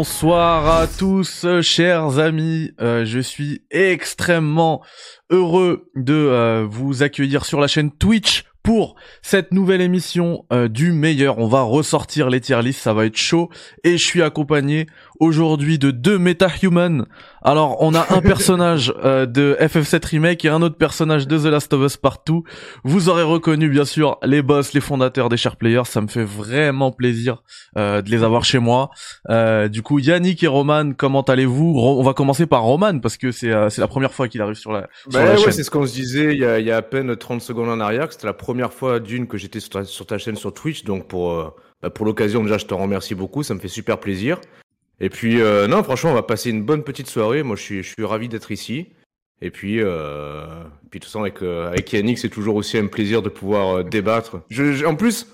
Bonsoir à tous, euh, chers amis. Euh, je suis extrêmement heureux de euh, vous accueillir sur la chaîne Twitch pour cette nouvelle émission du meilleur. On va ressortir les tier lists, ça va être chaud. Et je suis accompagné aujourd'hui de deux MetaHuman. Alors, on a un personnage euh, de FF7 Remake et un autre personnage de The Last of Us Partout. Vous aurez reconnu, bien sûr, les boss, les fondateurs des Share Players. Ça me fait vraiment plaisir euh, de les avoir chez moi. Euh, du coup, Yannick et Roman, comment allez-vous? On va commencer par Roman, parce que c'est c'est la première fois qu'il arrive sur la, sur bah ouais, c'est ce qu'on se disait il y, a, il y a à peine 30 secondes en arrière, que c'était la première fois d'une que j'étais sur ta, sur ta chaîne sur Twitch. Donc, pour... Bah pour l'occasion, déjà, je te remercie beaucoup, ça me fait super plaisir. Et puis, euh, non, franchement, on va passer une bonne petite soirée. Moi, je suis, je suis ravi d'être ici. Et puis, euh, puis de toute façon, avec, euh, avec Yannick, c'est toujours aussi un plaisir de pouvoir euh, débattre. Je, en plus,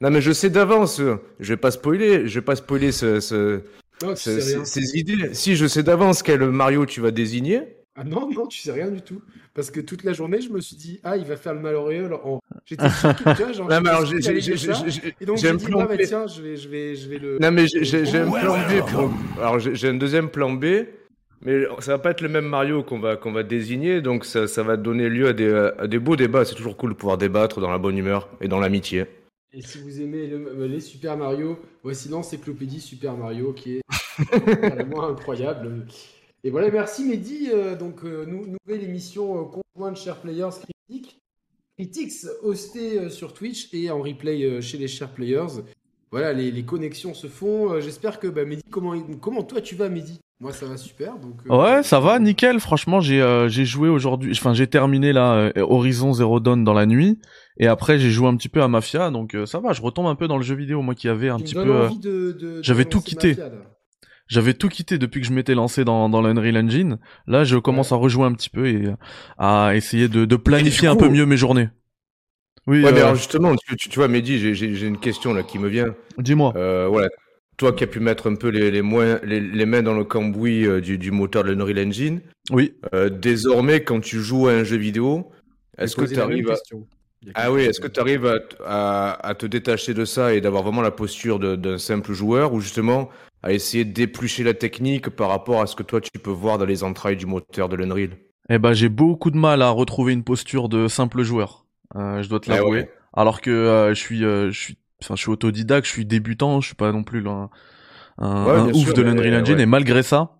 non, mais je sais d'avance, je vais pas spoiler, je vais pas spoiler ce, ce, ces idées. Si, je sais d'avance quel Mario tu vas désigner. Ah non, non, tu sais rien du tout. Parce que toute la journée, je me suis dit, ah, il va faire le malheureux en. J'étais que tu vois, genre. non, mais alors, j'ai. Et donc, j'ai dit, ah, bah, tiens, je vais, je, vais, je vais le. Non, mais j'ai un plan B. Alors, j'ai un deuxième plan B. Mais ça va pas être le même Mario qu'on va, qu'on va désigner, donc ça, ça va donner lieu à des, à des beaux débats. C'est toujours cool de pouvoir débattre dans la bonne humeur et dans l'amitié. Et si vous aimez les Super Mario, voici l'encyclopédie Super Mario qui est vraiment incroyable. Et voilà, merci Mehdi. Euh, donc, euh, nouvelle émission euh, conjointe Share Players Critiques. Critics hosté sur Twitch et en replay chez les Share Players. Voilà, les, connexions se font. J'espère que bah, Mehdi, comment, comment toi tu vas Mehdi? Moi ça va super. Donc, ouais, ça va, nickel. Franchement, j'ai j'ai joué aujourd'hui. Enfin, j'ai terminé là Horizon Zero Dawn dans la nuit. Et après, j'ai joué un petit peu à Mafia, donc ça va. Je retombe un peu dans le jeu vidéo, moi qui avait un petit peu. J'avais tout quitté. J'avais tout quitté depuis que je m'étais lancé dans, dans l'Unreal Engine. Là, je commence à rejouer un petit peu et à essayer de, de planifier un peu mieux mes journées. Oui. Ouais, mais euh, alors justement, tu, tu, vois, Mehdi, j'ai une question là qui me vient. Dis-moi. Euh, voilà. Toi qui as pu mettre un peu les, les, moins, les, les mains dans le cambouis euh, du, du moteur de l'Unreal Engine. Oui. Euh, désormais, quand tu joues à un jeu vidéo, est-ce que tu arrives à... Ah oui, est-ce que tu arrives à, à, à, te détacher de ça et d'avoir vraiment la posture d'un simple joueur ou justement à essayer d'éplucher la technique par rapport à ce que toi tu peux voir dans les entrailles du moteur de l'Unreal Eh ben j'ai beaucoup de mal à retrouver une posture de simple joueur. Euh, je dois te eh l'avouer. Alors que euh, je suis, euh, je suis, enfin je suis autodidacte, je suis débutant, je suis pas non plus un, un, ouf de l'Unreal Engine et malgré ça,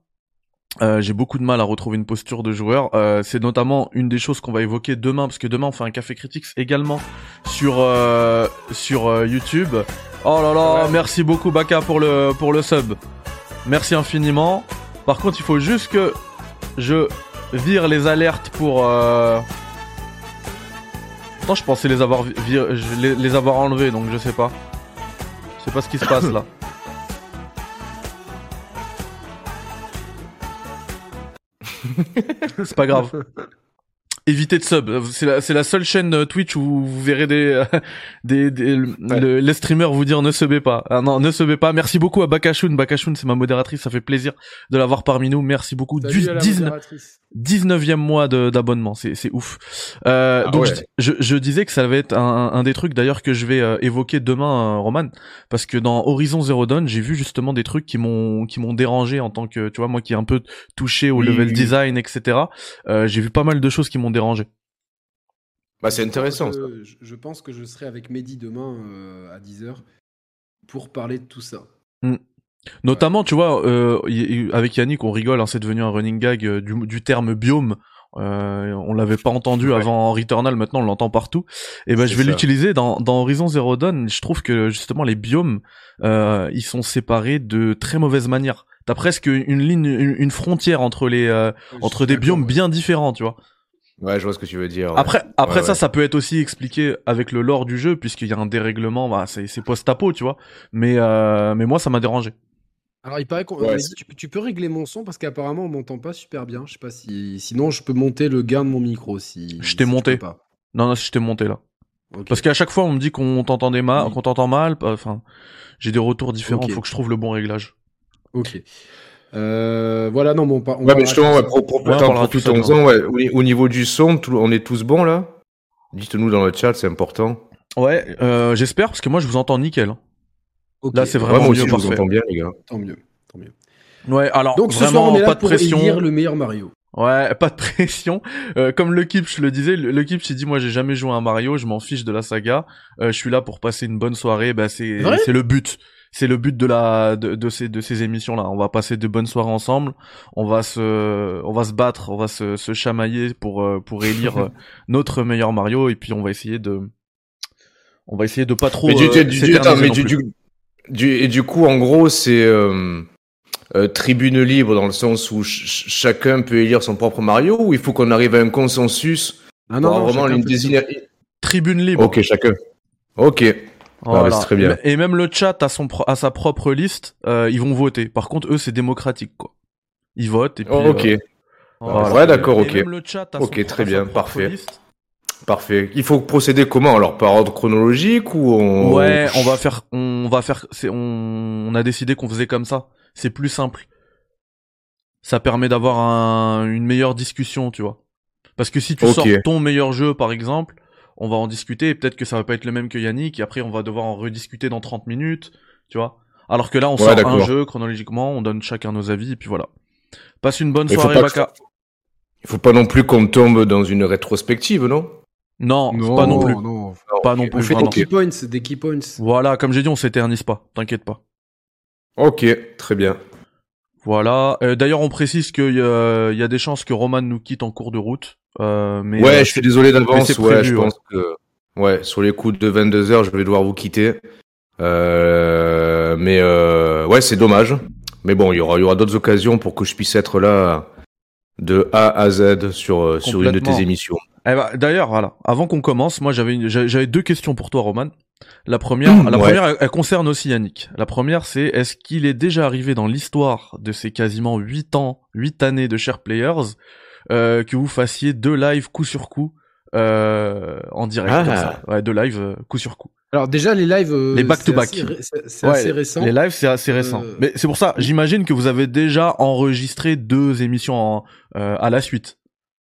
euh, j'ai beaucoup de mal à retrouver une posture de joueur. Euh, c'est notamment une des choses qu'on va évoquer demain, parce que demain on fait un café critiques également sur euh, sur YouTube. Oh là là, merci beaucoup Baka pour le pour le sub. Merci infiniment. Par contre, il faut juste que je vire les alertes pour. Euh... je pensais les avoir les, les avoir enlevés, donc je sais pas. Je sais pas ce qui se passe là. c'est pas grave. Évitez de sub. C'est la, c'est la seule chaîne euh, Twitch où vous verrez des, des, les streamers vous dire ne subez pas. Ah non, ne subez pas. Merci beaucoup à Bakashun. Bakashun, c'est ma modératrice. Ça fait plaisir de l'avoir parmi nous. Merci beaucoup. du, 19e mois d'abonnement, c'est c'est ouf. Euh, ah donc je, je, disais que ça va être un, un des trucs d'ailleurs que je vais euh, évoquer demain, euh, Roman, parce que dans Horizon Zero Dawn, j'ai vu justement des trucs qui m'ont qui m'ont dérangé en tant que tu vois moi qui est un peu touché au level design, etc. Euh, j'ai vu pas mal de choses qui m'ont dérangé. Bah c'est intéressant. Je, pense que je serai avec Mehdi demain à 10h pour parler de tout ça. Hmm. Notamment, tu vois, euh, avec Yannick, on rigole, hein, c'est devenu un running gag euh, du, du, terme biome. Euh, on l'avait pas entendu avant en Returnal, maintenant on l'entend partout. Et ben je vais l'utiliser dans, dans Horizon Zero Dawn. Je trouve que justement les biomes, euh, ils sont séparés de très mauvaise manière. T'as presque une ligne, une, frontière entre les euh, entre des biomes bien différents, tu vois. Ouais, je vois ce que tu veux dire. Après, après ça, ça peut être aussi expliqué avec le lore du jeu, puisqu'il y a un dérèglement. Bah, c'est post-apo, tu vois. Mais euh, mais moi, ça m'a dérangé. Alors, il paraît qu'on tu, peux régler mon son parce qu'apparemment on m'entend pas super bien. Je sais pas si sinon je peux monter le gain de mon micro si. Je t'ai monté. Pas. Non non, je t'ai monté là. Parce qu'à chaque fois on me dit qu'on t'entendait mal, qu'on t'entend mal. Enfin, j'ai des retours différents. Il faut que je trouve le bon réglage. Ok. Euh, voilà, non, bon, on ouais, mais justement, ouais, pour, pour, ouais, au, niveau du son, on est tous bons là? Dites-nous dans le chat, c'est important. Ouais, euh, j'espère, parce que moi je vous entends nickel. Là, c'est vraiment moi aussi, je vous entends bien, les gars. Tant mieux, tant mieux. Ouais, alors Donc ce vraiment soir, on est là pas de pour pression. élire le meilleur Mario. Ouais, pas de pression. Euh, comme le Kipch le disait, le, Kipch il dit moi j'ai jamais joué à un Mario, je m'en fiche de la saga. Euh, je suis là pour passer une bonne soirée. Bah c'est c'est le but. C'est le but de la de, de ces de ces émissions là. On va passer de bonnes soirées ensemble. On va se on va se battre, on va se, se chamailler pour euh, pour élire euh, notre meilleur Mario et puis on va essayer de on va essayer de pas trop Mais du, euh, du- du- mais non du, plus. Du- et du coup, en gros, c'est euh, euh, tribune libre dans le sens où ch- ch- chacun peut élire son propre Mario ou il faut qu'on arrive à un consensus Ah pour vraiment chacun une désigner. tribune libre. Ok, chacun. Ok. Voilà. c'est très bien. Et même le chat a son pro- a sa propre liste, euh, ils vont voter. Par contre, eux, c'est démocratique, quoi. Ils votent et puis. ok, euh, voilà. Ouais, d'accord, Et ok. même le chat a Ok, son- très bien, parfait. liste. Parfait. Il faut procéder comment alors Par ordre chronologique ou on... Ouais, on va faire, on va faire, c'est, on, on a décidé qu'on faisait comme ça. C'est plus simple. Ça permet d'avoir un, une meilleure discussion, tu vois. Parce que si tu sors ton meilleur jeu, par exemple, on va en discuter, et peut-être que ça va pas être le même que Yannick, et après on va devoir en rediscuter dans 30 minutes, tu vois. Alors que là, on Ouais, sort un jeu chronologiquement, on donne chacun nos avis, et puis voilà. Passe une bonne soirée, Baka. Il faut pas non plus qu'on tombe dans une rétrospective, non? Non, pas non plus. non. Pas non plus, On fait vraiment. des key points, des key points. Voilà, comme j'ai dit, on s'éternise pas, t'inquiète pas. Ok, très bien. Voilà. Euh, D'ailleurs, on précise qu'il y, a- il y a des chances que Roman nous quitte en cours de route. Euh, mais ouais, euh, je suis désolé d'avance. Ouais, je ouais. pense que ouais, sur les coups de 22 heures, je vais devoir vous quitter. Euh, mais euh, ouais, c'est dommage. Mais bon, il y aura, y aura d'autres occasions pour que je puisse être là de A à Z sur sur une de tes émissions. Eh ben, D'ailleurs, voilà. Avant qu'on commence, moi j'avais une- j'avais deux questions pour toi, Roman. La première, Mmh, la ouais. première, elle, elle concerne aussi Yannick. La première, c'est est-ce qu'il est déjà arrivé dans l'histoire de ces quasiment 8 ans, 8 années de Share Players, euh, que vous fassiez deux lives coup sur coup euh, en direct Ah. comme ça? Ouais, deux lives euh, coup sur coup. Alors déjà les lives, euh, Les back-to-back. c'est assez ré- C'est c'est Ouais, assez récent. Les lives, c'est assez récent. Euh, Mais c'est pour ça, j'imagine que vous avez déjà enregistré deux émissions en- euh, à la suite.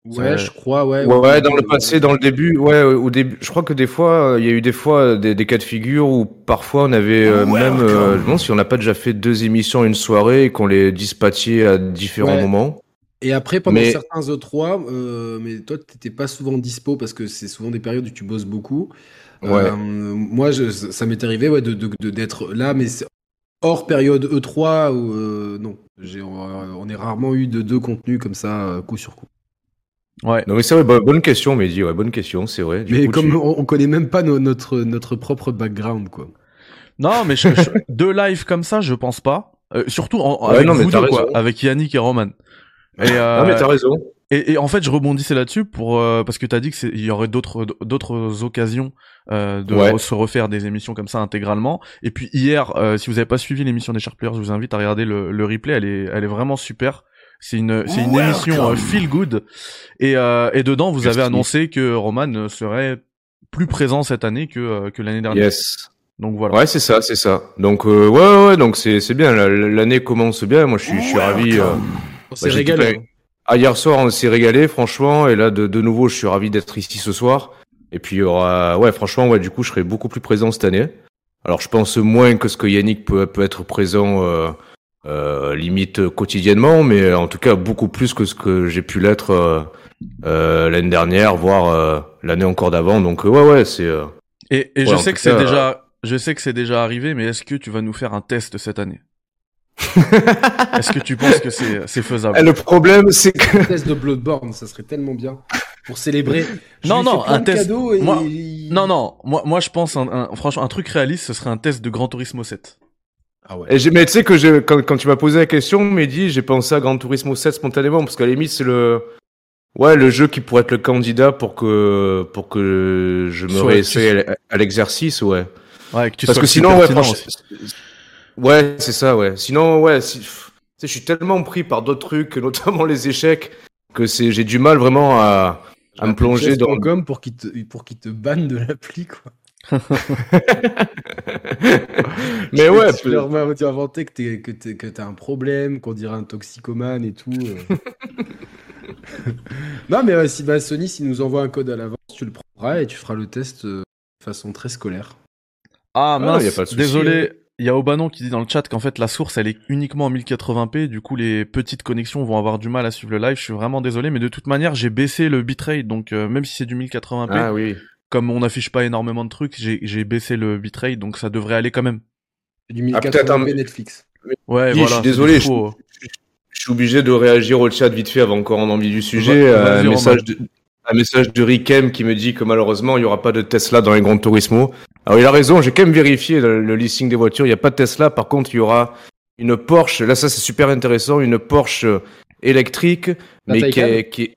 Ouais, je crois, ouais. Ouais, ouais, dans le passé, dans le début, ouais, au début, je crois que des fois, euh, il y a eu des fois euh, des, des cas de figure où parfois on avait euh, même, euh, je me demande si on n'a pas déjà fait deux émissions une soirée et qu'on les dispatchait à différents Ouais. moments. Et après, pendant Mais- certains E3, euh, mais toi, t'étais pas souvent dispo parce que c'est souvent des périodes où tu bosses beaucoup. Ouais. Moi, je, ça m'est arrivé ouais, de, de- de- d'être là, mais c'est hors période E3 où non, on, on est rarement eu de deux contenus comme ça, coup sur coup. Ouais. Non mais c'est vrai, bo- bonne question, Mehdi, ouais, bonne question, c'est vrai. Du mais coup, comme tu- on, on connaît même pas no- notre notre propre background, quoi. Non, mais je- je- deux lives comme ça, je pense pas. Euh, surtout en, Ouais, avec non, vous deux, quoi, avec Yannick et Roman. Et, euh, Non mais t'as raison. et, et en fait, je rebondissais là-dessus pour euh, parce que t'as dit que c'est- il y aurait d'autres d'autres occasions euh, de Ouais. re- se refaire des émissions comme ça intégralement. Et puis hier, euh, si vous avez pas suivi l'émission des Sharp Players, je vous invite à regarder le, le replay. Elle est elle est vraiment super. C'est une c'est une émission euh, feel good et euh, et dedans vous avez annoncé que Roman serait plus présent cette année que euh, que l'année dernière. Yes. Donc voilà. Ouais, c'est ça, c'est ça. Donc euh, ouais, ouais, ouais, donc c'est c'est bien. la- L'année commence bien. Moi, je suis, je suis ravi. euh, On s'est j'ai régalé. Ah, hier soir, on s'est régalé, franchement. Et là, de, de nouveau, je suis ravi d'être ici ce soir. Et puis, il y aura, ouais, franchement, ouais, du coup, je serai beaucoup plus présent cette année. Alors, je pense moins que ce que Yannick peut, peut être présent, euh, limite quotidiennement, mais en tout cas, beaucoup plus que ce que j'ai pu l'être euh, euh, l'année dernière, voire euh, l'année encore d'avant. Donc, euh, ouais, ouais, c'est. euh, Et, et Ouais, je sais que c'est déjà, je sais que c'est déjà arrivé, mais est-ce que tu vas nous faire un test cette année? Est-ce que tu penses que c'est c'est faisable? Eh, le problème, c'est que. Un test de Bloodborne, ça serait tellement bien pour célébrer. Je Non, non, un de test. et Moi- Non, non, moi, moi je pense, un, un- franchement, un truc réaliste, ce serait un test de Gran Turismo 7. Ah ouais. Et mais tu sais que quand, quand tu m'as posé la question, Mehdi, j'ai pensé à Gran Turismo 7 spontanément, parce qu'à la limite, c'est le, ouais, le jeu qui pourrait être le candidat pour que, pour que je me réessaye à, à l'exercice, ouais. Ouais, que tu parce que sinon, ouais, franchement, ouais, c'est ça, ouais. Sinon, ouais, si, je suis tellement pris par d'autres trucs, notamment les échecs, que c'est, j'ai du mal vraiment à, à me plonger dans. Pour qu'il te pour qu'il te banne de l'appli quoi. mais ouais, tu leur inventer que t'es que t'es- que t'as un problème, qu'on dirait un toxicomane et tout. euh. non mais euh, si bah, Sony s'il nous envoie un code à l'avance, tu le prendras et tu feras le test euh, de façon très scolaire. Ah Ah, mince, y a pas de souci, désolé, il y a Obanon qui dit dans le chat qu'en fait la source elle est uniquement en 1080p, du coup les petites connexions vont avoir du mal à suivre le live. Je suis vraiment désolé, mais de toute manière j'ai baissé le bitrate, donc euh, même si c'est du 1080p, Ah oui. Comme on n'affiche pas énormément de trucs, j'ai baissé le bitrate, donc ça devrait aller quand même. Du Ah, peut-être un- 1080p Netflix. Ouais, Oui, voilà. je suis désolé, je- suis obligé de réagir au chat vite fait avant dans le vif du sujet. Euh, un, message de, un message de Rickem qui me dit que malheureusement il n'y aura pas de Tesla dans les Gran Turismo. Alors il a raison, j'ai quand même vérifié le, le listing des voitures. Il n'y a pas de Tesla, par contre il y aura une Porsche. Là ça c'est super intéressant, une Porsche euh, électrique, mais qui est, qui est-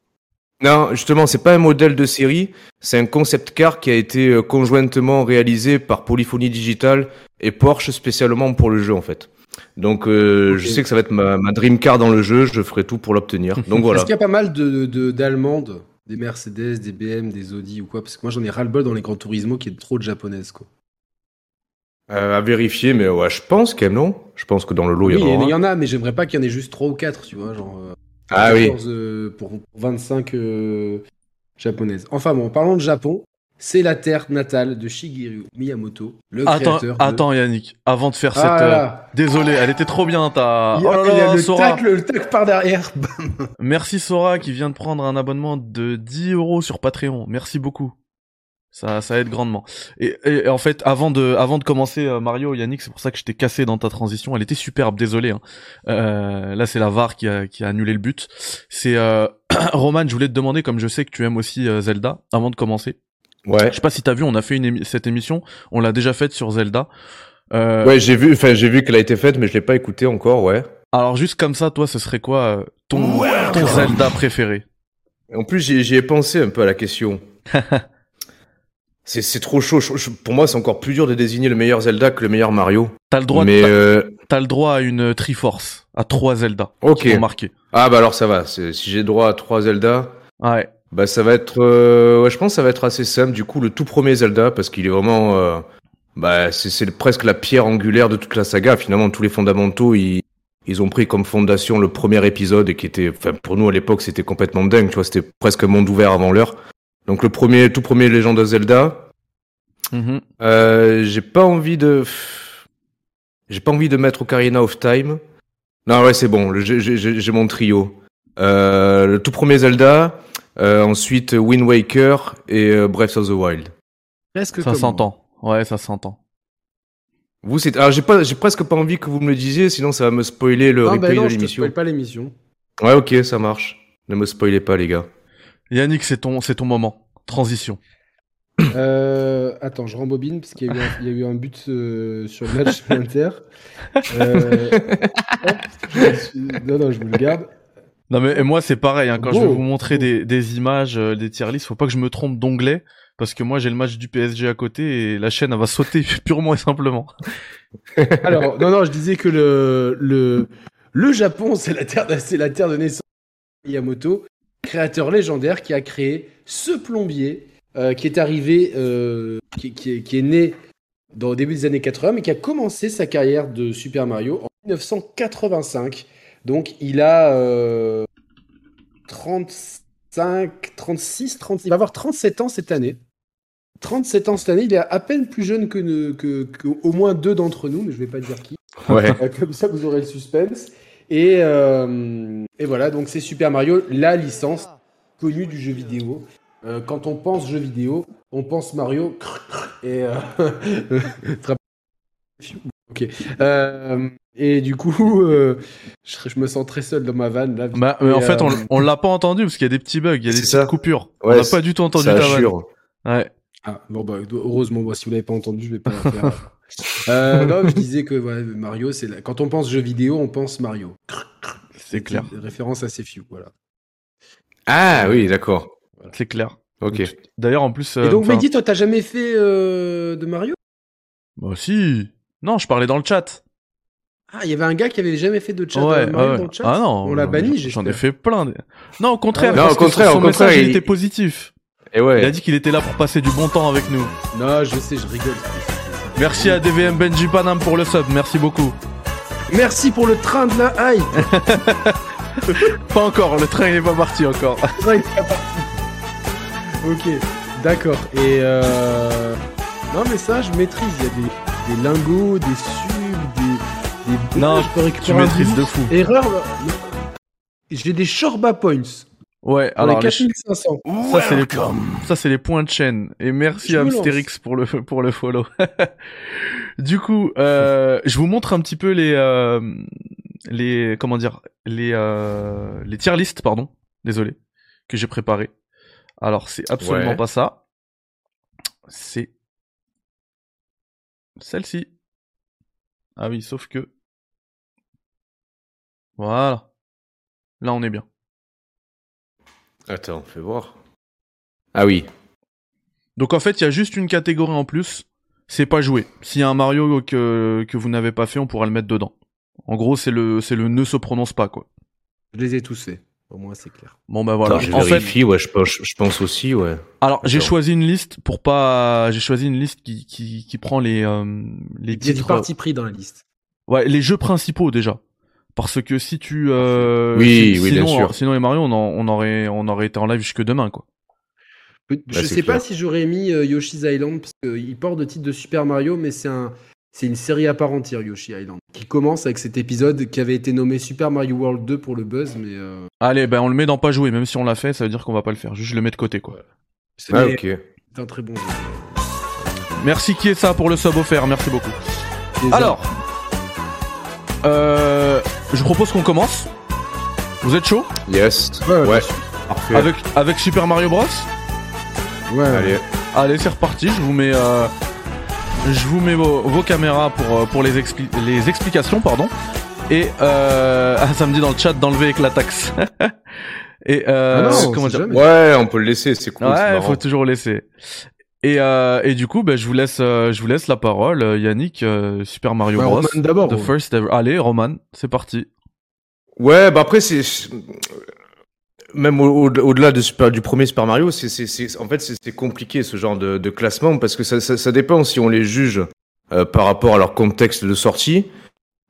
Non, justement, c'est pas un modèle de série, c'est un concept car qui a été euh, conjointement réalisé par Polyphonie Digital et Porsche spécialement pour le jeu en fait. Donc euh, je sais que ça va être ma, ma dream car dans le jeu, je ferai tout pour l'obtenir. Donc voilà. Est-ce qu'il y a pas mal de, de- d'Allemandes, des Mercedes, des BM, des Audi ou quoi? Parce que moi j'en ai ras-le-bol dans les Gran Turismo qui est trop de japonaises quoi. Euh, à vérifier, mais ouais, je pense même non? Je pense que dans le lot Oui, il y en il aura. y en a, mais j'aimerais pas qu'il y en ait juste 3 ou 4, tu vois, genre Ah oui. 14, euh, pour 25 euh, japonaises. Enfin bon, parlons de Japon. C'est la terre natale de Shigeru Miyamoto, le Attends, créateur. de- attends Yannick, avant de faire Ah cette... là euh, là. Désolé, elle était trop bien ta... Oh là le Sora tac, le tac par derrière. Merci Sora qui vient de prendre un abonnement de 10 euros sur Patreon. Merci beaucoup. Ça, ça aide grandement. Et, et- et en fait, avant de, avant de commencer euh, Mario, Yannick, c'est pour ça que je t'ai cassé dans ta transition. Elle était superbe, désolé. Hein. Euh, là, c'est la VAR qui a, qui a annulé le but. C'est euh, Roman, je voulais te demander, comme je sais que tu aimes aussi euh, Zelda, avant de commencer. Ouais. Je sais pas si t'as vu, on a fait une émi- cette émission, on l'a déjà faite sur Zelda. Euh, Ouais, j'ai vu, enfin j'ai vu qu'elle a été faite, mais je l'ai pas écoutée encore, ouais. Alors juste comme ça, toi, ce serait quoi ton, ton Zelda préféré? En plus, j'y ai pensé un peu à la question. c'est c'est trop chaud. Pour moi, c'est encore plus dur de désigner le meilleur Zelda que le meilleur Mario. T'as le droit, mais t'as- euh, t'as le droit à une Triforce, à trois Zelda. ok. marquer. Ah bah alors ça va. Si j'ai droit à trois Zelda, Ouais. bah ça va être. euh, ouais, je pense que ça va être assez simple. Du coup, le tout premier Zelda, parce qu'il est vraiment. euh, bah c'est c'est presque la pierre angulaire de toute la saga. Finalement, tous les fondamentaux, ils ils ont pris comme fondation le premier épisode et qui était, enfin pour nous à l'époque, c'était complètement dingue. Tu vois, c'était presque monde ouvert avant l'heure. Donc le premier, tout premier Legend of Zelda. Mhm. Euh, j'ai pas envie de. J'ai pas envie de mettre Ocarina of Time. Non, ouais, c'est bon. J'ai j'ai- j'ai mon trio. Euh, le tout premier Zelda. euh, ensuite Wind Waker et Breath of the Wild. Presque Ça s'entend. Ouais, ça s'entend. Vous, c'est. Alors, j'ai pas, j'ai presque pas envie que vous me le disiez, sinon ça va me spoiler le Non, replay bah non, de je te l'émission. spoil pas l'émission. Ouais, ok, ça marche. Ne me spoilez pas, les gars. Yannick, c'est ton, c'est ton moment. Transition. Euh, attends, je rembobine parce qu'il y, a eu un- il y a eu un but euh, sur le match Inter. Euh, hop, je suis- Non, non, je vous le garde. Non mais moi c'est pareil. Hein, quand je vais vous montrer des, des images, des tier lists, faut pas que je me trompe d'onglet parce que moi j'ai le match du PSG à côté et la chaîne elle va sauter purement et simplement. Alors, non, non, je disais que le, le, le Japon, c'est la, terre de- la terre de naissance de Miyamoto, créateur légendaire qui a créé ce plombier euh, qui est arrivé, euh, qui, qui est, qui est né dans, au début des années 80, mais qui a commencé sa carrière de Super Mario en 1985. Donc, il a euh, 35, 36, 36, il va avoir 37 ans cette année. 37 ans cette année, il est à peine plus jeune que, ne- que, que au moins deux d'entre nous, mais je vais pas dire qui. Ouais. Euh, Comme ça, vous aurez le suspense. Et, euh, et voilà, donc c'est Super Mario, la licence connue du jeu vidéo. Euh, quand on pense jeu vidéo, on pense Mario. Et euh, ok. Euh, et du coup, euh, je, je me sens très seul dans ma vanne là. Bah, mais en fait on, euh, on l'a pas entendu parce qu'il y a des petits bugs, il y a des C'est petites ça. coupures. on Ouais, n'a c'est- pas du tout entendu Ça ta vanne. Ouais. Ah, bon, bah, heureusement, moi, si vous l'avez pas entendu, je vais pas la faire. euh, non, je disais que ouais, Mario, c'est la- quand on pense jeu vidéo, on pense Mario. C'est clair. une Référence à Sefiu, voilà. Ah oui, d'accord. C'est clair. Ok. D'ailleurs en plus. Et euh, donc, enfin- Mehdi, toi, t'as jamais fait euh, de Mario? Bah si. Non, je parlais dans le chat. Ah, il y avait un gars qui avait jamais fait de chat ouais, de Mario ouais. dans le chat? Ah non. On l'a banni, J'en ai fait plein. des- Non, au contraire. Ah ouais. parce Non, au que contraire, son au contraire, message, il il- était positif. Et ouais. Il a dit qu'il était là pour passer du bon temps avec nous. Non, je sais, je rigole. Merci à DVM Benji Panam pour le sub, merci beaucoup. Merci pour le train de la hype. Pas encore, le train il est pas parti encore. Non, il est pas parti. Ok, d'accord. Et euh... non, mais ça, je maîtrise. Il y a des, des lingots, des subs, Des- Non, je peux Tu récupérer maîtrises de fou. Erreur. J'ai des Shorba Points. Ouais, Alors, alors les les ch- 4500. ça c'est les ça c'est les points de chaîne et merci Je à pour le pour le follow. du coup, euh, je vous montre un petit peu les euh, les comment dire les euh, les tier list pardon, désolé que j'ai préparé. Alors c'est absolument Ouais. pas ça. C'est celle-ci. Ah oui, sauf que voilà. Là on est bien. Attends, fais voir. Ah oui. Donc en fait, il y a juste une catégorie en plus, c'est pas joué. S'il y a un Mario que, que vous n'avez pas fait, on pourra le mettre dedans. En gros, c'est le c'est le ne se prononce pas quoi. Je les ai tous faits. Au moins, c'est clair. Bon bah voilà. Attends, je en fait, vérifie, ouais, je pense, je pense aussi, ouais. alors j'ai choisi une liste pour pas j'ai choisi une liste qui qui, qui prend les euh, les Il y a du titres parti pris dans la liste. ouais, les jeux principaux déjà. Parce que si tu euh, Oui, si- oui, bien sinon, sûr. sinon les Mario on, en- on aurait on aurait été en live jusque demain quoi. Je Bah, c'est sais pas si j'aurais mis euh, Yoshi's Island parce qu'il porte le titre de Super Mario, mais c'est un, c'est une série à part entière Yoshi Island qui commence avec cet épisode qui avait été nommé Super Mario World 2 pour le buzz, mais euh, Allez, ben on le met dans pas jouer, même si on l'a fait, ça veut dire qu'on va pas le faire. Juste je le mets de côté quoi. c'est Ah, ok. c'est un très bon jeu. Merci qui est ça pour le sub offert, merci beaucoup. Désolé. Alors, euh, je propose qu'on commence. Vous êtes chaud Yes. Ouais. Parfait. avec avec Super Mario Bros ouais, Allez. Allez, c'est reparti. Je vous mets euh, je vous mets vos, vos caméras pour euh, pour les expli- les explications, pardon. Et euh, ah, ça me dit dans le chat d'enlever avec la taxe. Et euh, Ah non, comment dire jamais. Ouais, on peut le laisser, c'est cool. Ouais, faut toujours laisser. Et euh, et du coup, ben je vous laisse euh, je vous laisse la parole, euh, Yannick. euh, Super Mario Ouais, Bros. Roman d'abord. The ouais. first ever. Allez, Roman, c'est parti. Ouais, bah après c'est même au- au- au-delà de Super- du premier Super Mario, c'est c'est c'est en fait c'est c'est compliqué ce genre de, de classement parce que ça, ça ça dépend si on les juge euh, par rapport à leur contexte de sortie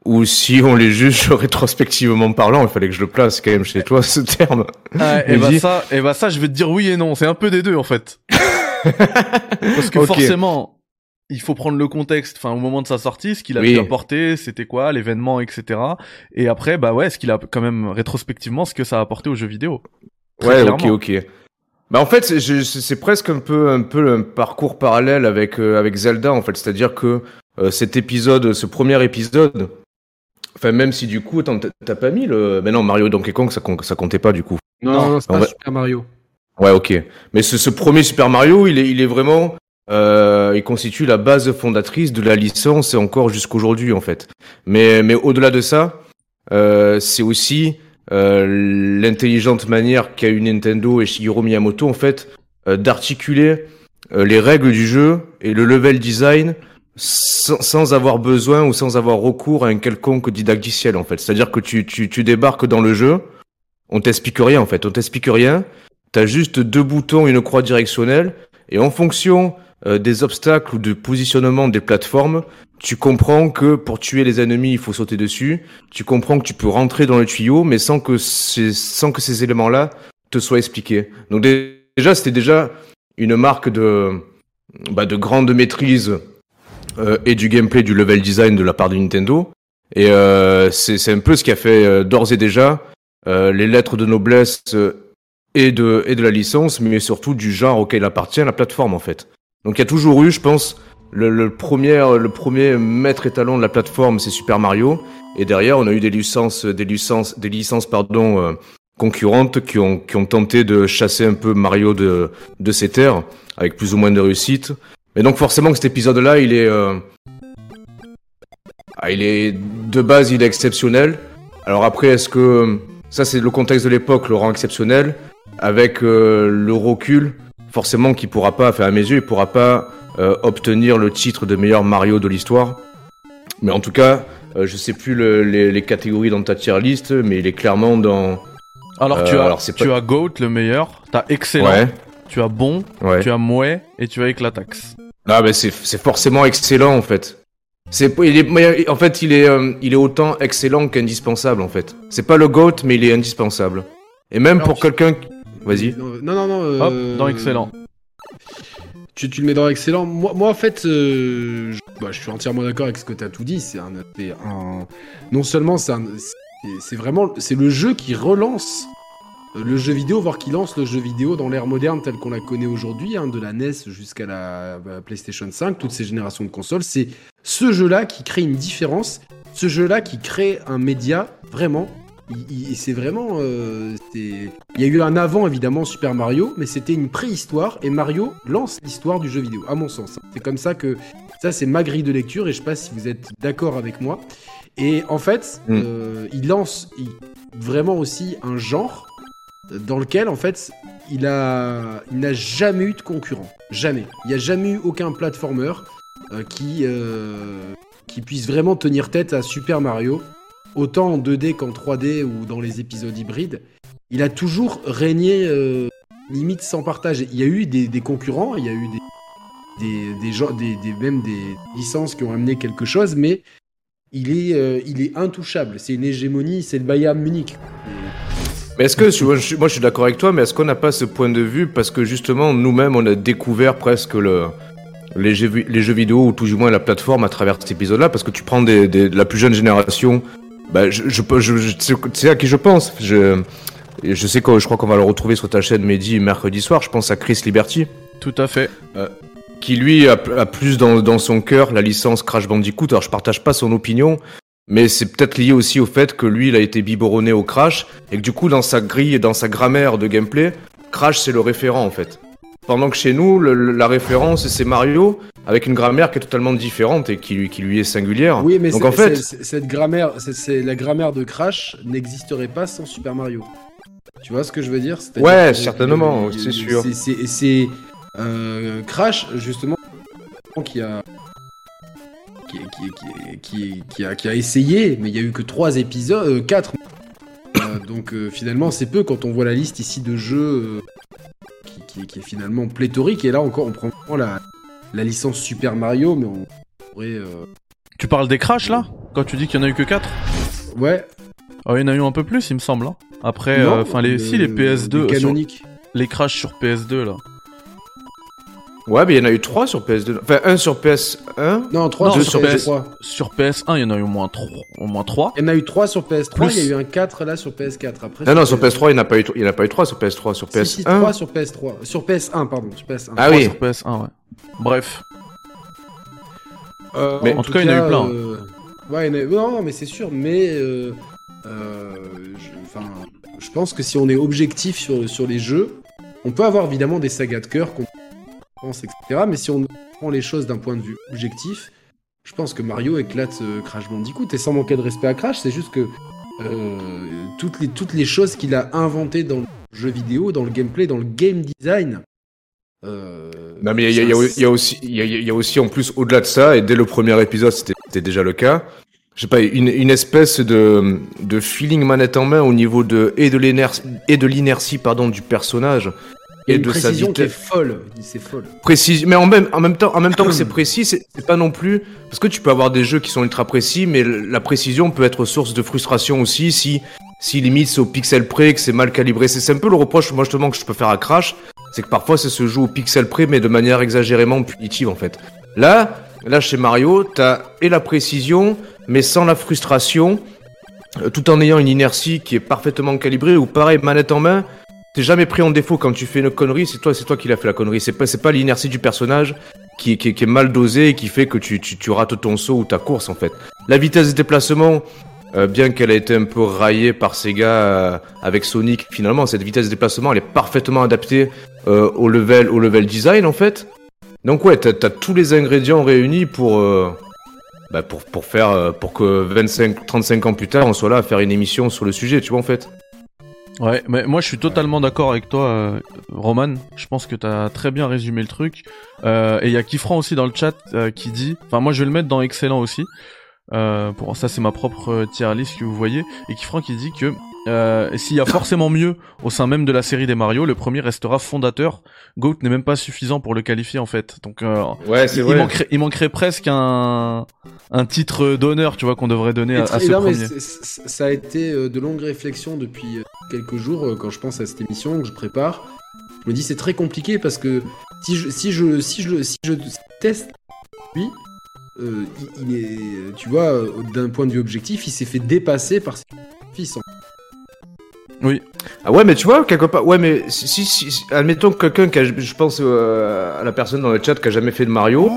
ou si on les juge rétrospectivement parlant. Il fallait que je le place quand même chez toi ce terme. Ouais, et bah ça, et bah ça, je vais te dire oui et non. C'est un peu des deux en fait. Parce que forcément, il faut prendre le contexte. Enfin, au moment de sa sortie, ce qu'il a Oui. pu apporter, c'était quoi, l'événement, etc. Et après, bah ouais, ce qu'il a quand même rétrospectivement, ce que ça a apporté aux jeux vidéo. Très Ouais, clairement. ok, ok. Bah en fait, c'est- presque un peu un peu un parcours parallèle avec euh, avec Zelda en fait, c'est-à-dire que euh, cet épisode, ce premier épisode, enfin même si du coup, attends, t'as- pas mis le, mais non Mario et Donkey Kong, ça com- ça comptait pas du coup. Non, Non, non, c'est pas va- Super Mario. Ouais, ok. Mais ce, ce premier Super Mario, il est il est vraiment, euh, il constitue la base fondatrice de la licence et encore jusqu'aujourd'hui en fait. Mais mais au-delà de ça, euh, c'est aussi euh, l'intelligente manière qu'a eu Nintendo et Shigeru Miyamoto en fait euh, d'articuler euh, les règles du jeu et le level design sans, sans avoir besoin ou sans avoir recours à un quelconque didacticiel en fait. C'est-à-dire que tu, tu, tu débarques dans le jeu, on t'explique rien en fait, on t'explique rien, t'as juste deux boutons, une croix directionnelle, et en fonction euh, des obstacles ou du positionnement des plateformes, tu comprends que pour tuer les ennemis, il faut sauter dessus. Tu comprends que tu peux rentrer dans le tuyau, mais sans que ces, éléments-là te soient expliqués. Donc dé- déjà, c'était déjà une marque de, bah, de grande maîtrise euh, et du gameplay, du level design de la part de Nintendo. Et euh, c'est un peu ce qui a fait euh, d'ores et déjà euh, les lettres de noblesse et de la licence, mais surtout du genre auquel appartient la plateforme en fait. Donc il y a toujours eu, je pense, le, premier maître étalon de la plateforme, c'est Super Mario, et derrière on a eu des licences des licences des licences pardon euh, concurrentes qui ont tenté de chasser un peu Mario de ses terres avec plus ou moins de réussite. Mais donc forcément que cet épisode-là, euh, ah, il est de base il est exceptionnel. Alors après est-ce que ça c'est le contexte de l'époque le rend exceptionnel avec euh, le recul forcément qu'il pourra pas enfin à mes yeux il pourra pas euh, obtenir le titre de meilleur Mario de l'histoire. Mais en tout cas, euh, je sais plus le- les, les catégories dans ta tier list, mais il est clairement dans. Alors tu Euh, as, alors, c'est tu pas- as Goat le meilleur, t'as excellent, Ouais, tu as bon, ouais. tu as mouais et tu as éclatax. Ah ben c'est c'est forcément excellent en fait. C'est il est en fait il est euh, il est autant excellent qu'indispensable en fait. C'est pas le goat mais il est indispensable. Et même Alors, pour quelqu'un qui- Vas-y. Non, non, non. Hop, euh, dans excellent. Tu, tu le mets dans excellent. Moi, moi en fait, euh, je bah, je suis entièrement d'accord avec ce que tu as tout dit. C'est un, un, non seulement c'est c'est vraiment c'est le jeu qui relance le jeu vidéo, voire qui lance le jeu vidéo dans l'ère moderne telle qu'on la connaît aujourd'hui, hein, de la NES jusqu'à la, bah, PlayStation 5, toutes ces générations de consoles. C'est ce jeu-là qui crée une différence, ce jeu-là qui crée un média vraiment. C'est vraiment. Euh, il y a eu un avant évidemment Super Mario, mais c'était une préhistoire et Mario lance l'histoire du jeu vidéo, à mon sens. C'est comme ça que ça, c'est ma grille de lecture et je sais pas si vous êtes d'accord avec moi. Et en fait, mm. euh, il lance vraiment aussi un genre dans lequel en fait il a il n'a jamais eu de concurrent jamais il n'y a jamais eu aucun platformer euh, qui euh, qui puisse vraiment tenir tête à Super Mario autant en 2D qu'en 3D ou dans les épisodes hybrides il a toujours régné euh, limite sans partage. Il y a eu des, concurrents il y a eu des des, gens, même des licences qui ont amené quelque chose mais il est, il est intouchable. C'est une hégémonie c'est le Bayern Munich. Mais est-ce que, moi je suis d'accord avec toi, mais est-ce qu'on n'a pas ce point de vue parce que justement nous-mêmes on a découvert presque le, les, jeux, les jeux vidéo ou tout du moins la plateforme à travers cet épisode-là parce que tu prends des, la plus jeune génération, bah, je, je, je, c'est à qui je pense. Je, je sais que je crois qu'on va le retrouver sur ta chaîne Mehdi mercredi soir. Je pense à Chris Liberty. Tout à fait. Euh, qui lui a, a plus dans, dans, son cœur la licence Crash Bandicoot. Alors je partage pas son opinion, mais c'est peut-être lié aussi au fait que lui, il a été biberonné au Crash, et que du coup, dans sa grille et dans sa grammaire de gameplay, Crash, c'est le référent, en fait. Pendant que chez nous, la référence, c'est Mario, avec une grammaire qui est totalement différente et qui lui, qui lui est singulière. Oui, mais Donc, en fait... cette grammaire, c'est la grammaire de Crash n'existerait pas sans Super Mario. Tu vois ce que je veux dire? Ouais, certainement, c'est sûr. C'est euh, Crash, justement, qui a qui, a, qui, a, essayé, mais il y a eu que 3 épisodes, 4. Euh, euh, donc euh, finalement, c'est peu quand on voit la liste ici de jeux qui, est finalement pléthorique. Et là encore, on prend la, la licence Super Mario, mais on pourrait. Tu parles des crashs là? Quand tu dis qu'il y en a eu que 4 Ouais. Oh, il y en a eu un peu plus, il me semble. Hein. Après, enfin, les, si, les PS2. canoniques. les crashs sur PS2 là. Ouais, mais il y en a eu 3 sur PS2. Enfin, 1 sur PS1. Non, 3 sur, PS3. Sur PS1, il y en a eu au moins 3. Au moins 3. Il y en a eu 3 sur PS3, il y a eu un 4 là sur PS4. Après, non, non, sur PS3, il n'y en a pas eu, il a pas eu 3 sur PS3. Sur PS1. Si, 3 sur PS3. Sur PS1, pardon. Sur PS1. Ah oui. Sur PS1, ouais. Bref. Euh, mais en, tout cas, il y en a eu plein. Euh... Ouais, il y en a... Non, mais c'est sûr, mais. Euh... Euh... Je... Enfin, je pense que si on est objectif sur, sur les jeux, on peut avoir évidemment des sagas de cœur qu'on Mais si on prend les choses d'un point de vue objectif, je pense que Mario éclate euh, Crash Bandicoot. Et sans manquer de respect à Crash, c'est juste que euh, toutes, les, toutes les choses qu'il a inventées dans le jeu vidéo, dans le gameplay, dans le game design. Euh, non mais il y, a aussi, y, a aussi en plus au-delà de ça, et dès le premier épisode c'était déjà le cas, je sais pas, une, espèce de, de feeling manette en main au niveau de et de l'inertie pardon du personnage et, de sa vitesse. qui est folle, c'est folle. Précis, mais en même, en même temps, en même temps que c'est précis, c'est pas non plus parce que tu peux avoir des jeux qui sont ultra précis, mais la précision peut être source de frustration aussi si si limite c'est au pixel près que c'est mal calibré. C'est un peu le reproche moi justement que je peux faire à Crash, c'est que parfois ça se joue au pixel près, mais de manière exagérément punitive en fait. Là, là chez Mario, t'as et la précision, mais sans la frustration, euh, tout en ayant une inertie qui est parfaitement calibrée ou pareil manette en main T'es jamais pris en défaut quand tu fais une connerie, c'est toi, c'est toi qui l'as fait la connerie. C'est pas, c'est pas l'inertie du personnage qui, est mal dosée et qui fait que tu, rates ton saut ou ta course en fait. La vitesse de déplacement, euh, bien qu'elle ait été un peu raillée par Sega euh, avec Sonic, finalement cette vitesse de déplacement elle est parfaitement adaptée euh, au level, au level design en fait. Donc ouais, t'as, as tous les ingrédients réunis pour, bah pour, pour faire, pour que 25, 35 ans plus tard on soit là à faire une émission sur le sujet, tu vois en fait. Ouais, mais moi je suis totalement d'accord avec toi, euh, Roman. Je pense que t'as très bien résumé le truc. Euh, et il y a Kifran aussi dans le chat euh, qui dit, enfin moi je vais le mettre dans excellent aussi. Euh, pour ça c'est ma propre tier list que vous voyez. Et Kifran qui dit que euh, s'il y a forcément mieux au sein même de la série des Mario, le premier restera fondateur. Goat n'est même pas suffisant pour le qualifier en fait. Donc euh, ouais, c'est il, vrai. manquerait, il manquerait presque un un titre d'honneur, tu vois, qu'on devrait donner à, à ce premier. ça a été euh, de longues réflexions depuis quelques jours quand je pense à cette émission que je prépare. Je me dis c'est très compliqué parce que si je si je si je si je teste lui euh, il, il est, tu vois, d'un point de vue objectif, il s'est fait dépasser par ses fils. Oui. Ah ouais, mais tu vois, quelque part, ouais, mais si, si, si- si- admettons que quelqu'un qui a, je pense euh, à la personne dans le chat qui a jamais fait de Mario,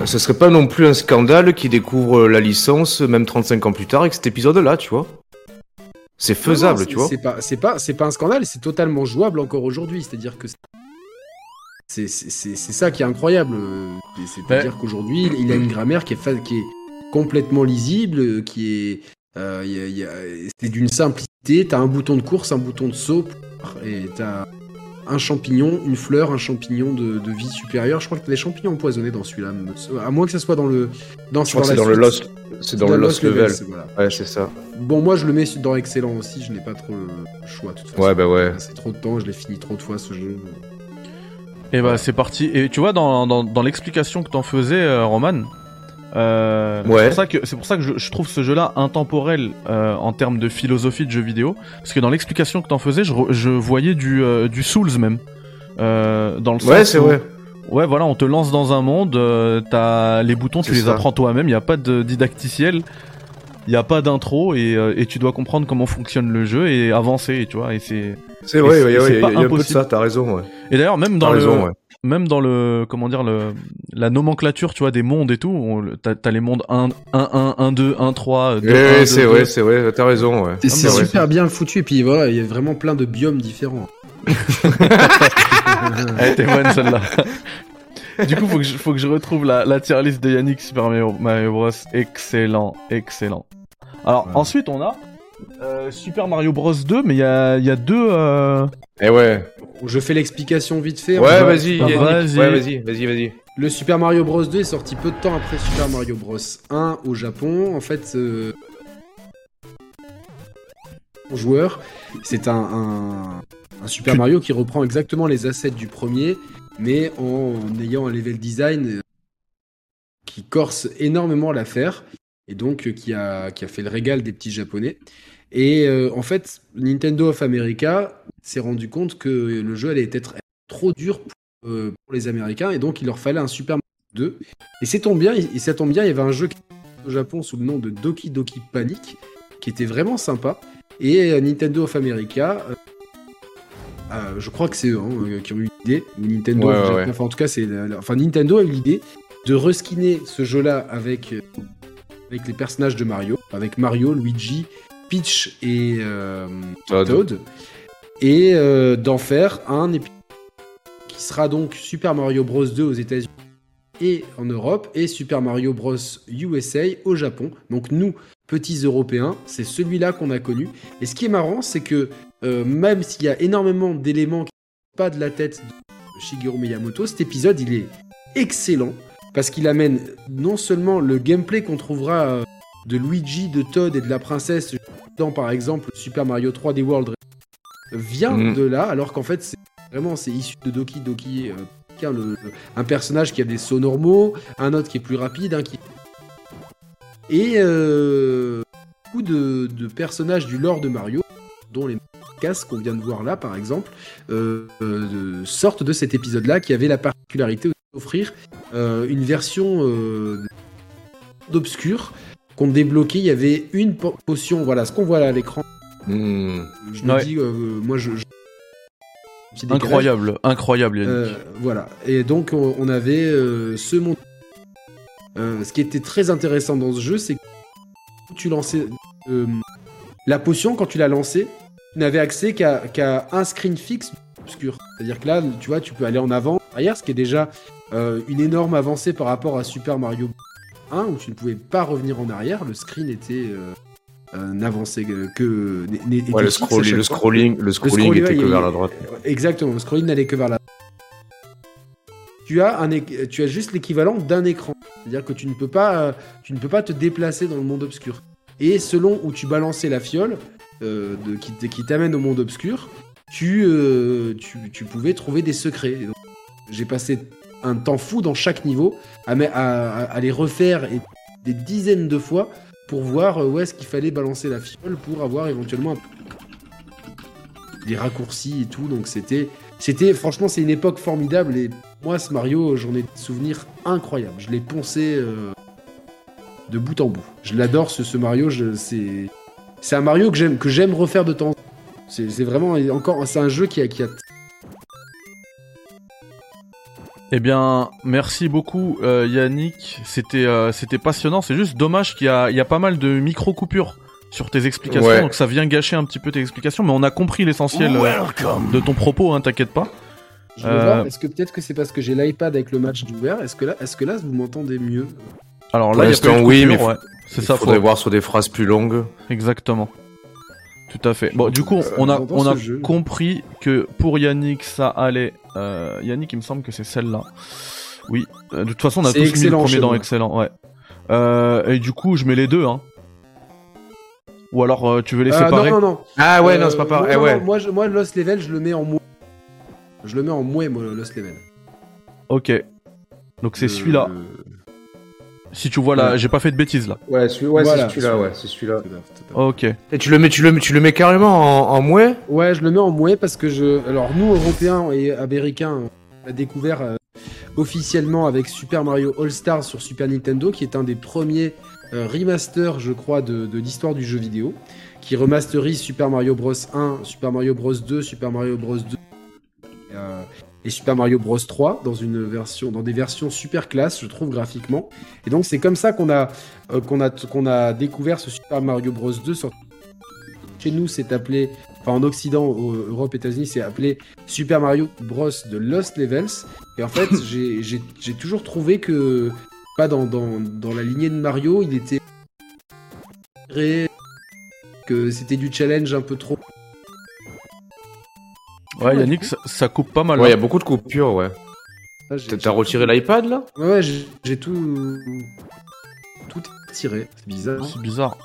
euh, ce serait pas non plus un scandale qui découvre la licence, même 35 ans plus tard, avec cet épisode-là, tu vois. C'est faisable, Non, non, tu vois. C'est pas, c'est pas, c'est pas un scandale, c'est totalement jouable encore aujourd'hui. C'est-à-dire que c'est, c'est, ça qui est incroyable. euh, c'est- C'est-à-dire qu'aujourd'hui, il a une grammaire qui est, fa- qui est complètement lisible, euh, qui est, euh, il y a- il y a- c'est d'une simplicité. T'as un bouton de course, un bouton de saut, et t'as un champignon, une fleur, un champignon de, de vie supérieure. Je crois que t'as des champignons empoisonnés dans celui-là, à moins que ça soit dans le, dans, Je crois que c'est la dans le. Lost, c'est dans le Lost Level. c'est- voilà. Ouais, c'est ça. Bon, moi je le mets dans excellent aussi, je n'ai pas trop le choix de toute façon. Ouais, bah ouais. C'est trop de temps, je l'ai fini trop de fois ce jeu. Et bah c'est parti. Et tu vois dans, dans, dans l'explication que t'en faisais, euh, Roman, euh, Ouais. c'est pour ça que c'est pour ça que je, je trouve ce jeu-là intemporel euh, en termes de philosophie de jeu vidéo, parce que dans l'explication que t'en faisais, je, je voyais du euh, du Souls même. Euh, dans le Ouais, c'est vrai. Ouais, voilà, on te lance dans un monde, euh, t'as les boutons, tu les ça. apprends toi-même, il y a pas de didacticiel, il y a pas d'intro et, euh, et tu dois comprendre comment fonctionne le jeu et avancer, tu vois, et c'est C'est vrai, ouais, ouais, il y a, un peu de ça, t'as raison, ouais. Et d'ailleurs, même dans le, raison, ouais. Même dans le, comment dire, le, la nomenclature, tu vois, des mondes et tout, on- t'as, t'as les mondes 1, 1, 1, 1, 2, 1, 3, 2, Ouais, 1, 2, ouais, c'est 2. vrai, c'est vrai, t'as raison, ouais. Ah, c'est ouais. super bien foutu, et puis voilà, il y a vraiment plein de biomes différents. Elle était bonne celle-là. du coup, faut que je, faut que je retrouve la, la tier list de Yannick Super Mario, Mario Bros. Excellent, excellent. Alors, Ouais. ensuite, on a euh, Super Mario Bros 2, mais il y a, il y a deux. Euh... Eh ouais. Je fais l'explication vite fait. Ouais, On va- vas-y, bah, Yannick. vas-y. Ouais, vas-y, vas-y, vas-y. Le Super Mario Bros 2 est sorti peu de temps après Super Mario Bros 1 au Japon. En fait, euh... joueur, c'est un, un- un Super Mario qui reprend exactement les assets du premier, mais en ayant un level design qui corse énormément l'affaire et donc euh, qui a, qui a fait le régal des petits japonais. Et euh, en fait, Nintendo of America s'est rendu compte que le jeu allait être trop dur pour, euh, pour les Américains et donc il leur fallait un Super Mario 2. Et c'est bien, et ça tombe bien, il y avait un jeu qui était au Japon sous le nom de Doki Doki Panic qui était vraiment sympa. Et euh, Nintendo of America, euh, je crois que c'est eux hein, qui ont eu l'idée, Nintendo, Ouais, of ouais, Japan, ouais. enfin en tout cas c'est, enfin Nintendo a eu l'idée de reskiner ce jeu-là avec avec les personnages de Mario, avec Mario, Luigi, Peach et euh, Todd. Et euh, d'en faire un épisode qui sera donc Super Mario Bros 2 aux États-Unis et en Europe et Super Mario Bros USA au Japon. Donc nous, petits Européens, c'est celui-là qu'on a connu. Et ce qui est marrant, c'est que euh, même s'il y a énormément d'éléments qui ne pas de la tête de Shigeru Miyamoto, cet épisode il est excellent parce qu'il amène non seulement le gameplay qu'on trouvera de Luigi, de Todd et de la princesse dans par exemple Super Mario 3D World vient Mhm. de là, alors qu'en fait c'est vraiment c'est issu de Doki Doki. euh, Panic, le- le- un personnage qui a des sauts normaux, un autre qui est plus rapide, un qui et euh, beaucoup de, de personnages du lore de Mario, dont les casques qu'on vient de voir là par exemple, euh, euh, sortent de cet épisode-là qui avait la particularité d'offrir une version d'obscur qu'on débloquait. Il y avait une po- potion, voilà ce qu'on voit là à l'écran. Hmm. Je me Ouais. dis, euh, moi je. Incroyable, incroyable Yannick. Euh, voilà. Et donc, on, avait euh, ce monde. Euh, ce qui était très intéressant dans ce jeu, c'est que tu lançais euh, la potion, quand tu l'as lancée, tu n'avais accès qu'à qu'à un screen fixe obscur. C'est-à-dire que là, tu vois, tu peux aller en avant, arrière, ce qui est déjà euh, une énorme avancée par rapport à Super Mario 1, où tu ne pouvais pas revenir en arrière. Le screen était. Euh, n'avançait que. Ouais, le, scrolling, le scrolling, le scrolling scrolling, était que vers la droite. Exactement, le scrolling n'allait que vers la. Tu as, un, tu as juste l'équivalent d'un écran. C'est-à-dire que tu ne, peux pas, tu ne peux pas te déplacer dans le monde obscur. Et selon où tu balançais la fiole euh, de, qui, t'amène au monde obscur, tu, euh, tu, tu pouvais trouver des secrets. J'ai passé un temps fou dans chaque niveau à, les refaire et des dizaines de fois pour voir euh, où est-ce qu'il fallait balancer la fiole pour avoir éventuellement des raccourcis et tout. Donc c'était, c'était franchement, c'est une époque formidable. Et moi, ce Mario, j'en ai des souvenirs incroyables. Je l'ai poncé euh, de bout en bout. Je l'adore ce, Mario. C'est c'est un Mario que j'aime que j'aime refaire de temps. C'est c'est vraiment encore c'est un jeu qui a qui a Eh bien, merci beaucoup euh, Yannick. C'était euh, c'était passionnant. C'est juste dommage qu'il y a il y a pas mal de micro coupures sur tes explications, Ouais. donc ça vient gâcher un petit peu tes explications. Mais on a compris l'essentiel euh, de ton propos, hein, t'inquiète pas. Je veux Euh, voir, est-ce que peut-être que c'est parce que j'ai l'iPad avec le match d'ouvert Est-ce que là, est-ce que là, vous m'entendez mieux? Alors là, il y a pas de oui, coupure, mais ouais. C'est ça, faudrait faut... voir sur des phrases plus longues. exactement. Tout à fait. Bon, du coup, on a on a compris que pour Yannick, ça allait. Euh, Yannick, il me semble que c'est celle-là. Oui. Euh, de toute façon, on a tous mis le excellent premier dans moi. excellent. Ouais. Euh, et du coup, je mets les deux. Hein. Ou alors, euh, tu veux les Ah, séparer Non, non, non. Ah ouais, Euh, non, c'est pas pareil. non, Eh ouais. non, moi, je- moi, Lost Level, je le mets en mouais. Je le mets en mouais, moi, Lost Level. Ok. Donc c'est Euh, celui-là. Si tu vois là, ouais. j'ai pas fait de bêtises là. Ouais, celui- ouais, Voilà, c'est celui-là, celui-là. ouais, c'est celui-là. Ok. Et tu le mets, tu le, mets- tu le mets carrément en, en mouais Ouais, je le mets en mouais parce que je. Alors, nous, Européens et Américains, on a découvert euh, officiellement avec Super Mario All-Stars sur Super Nintendo, qui est un des premiers euh, remasters, je crois, de, de l'histoire du jeu vidéo, qui remasterise Super Mario Bros 1, Super Mario Bros 2, Super Mario Bros 2 et, euh, et Super Mario Bros 3 dans une version, dans des versions super classe, je trouve graphiquement. Et donc c'est comme ça qu'on a, euh, qu'on a, qu'on a découvert ce Super Mario Bros 2 sur chez nous, c'est appelé, enfin en Occident, au- Europe, États-Unis, c'est appelé Super Mario Bros. de Lost Levels. Et en fait, j'ai toujours trouvé que, pas dans, dans, dans la lignée de Mario, il était que c'était du challenge un peu trop. Ouais, Yannick, ça, ça coupe pas mal. Ouais, il y a hein. beaucoup de coupures, ouais. J'ai- T'as- retiré l'iPad là? Ouais, ouais, j'ai tout. Tout tiré. C'est bizarre. C'est bizarre.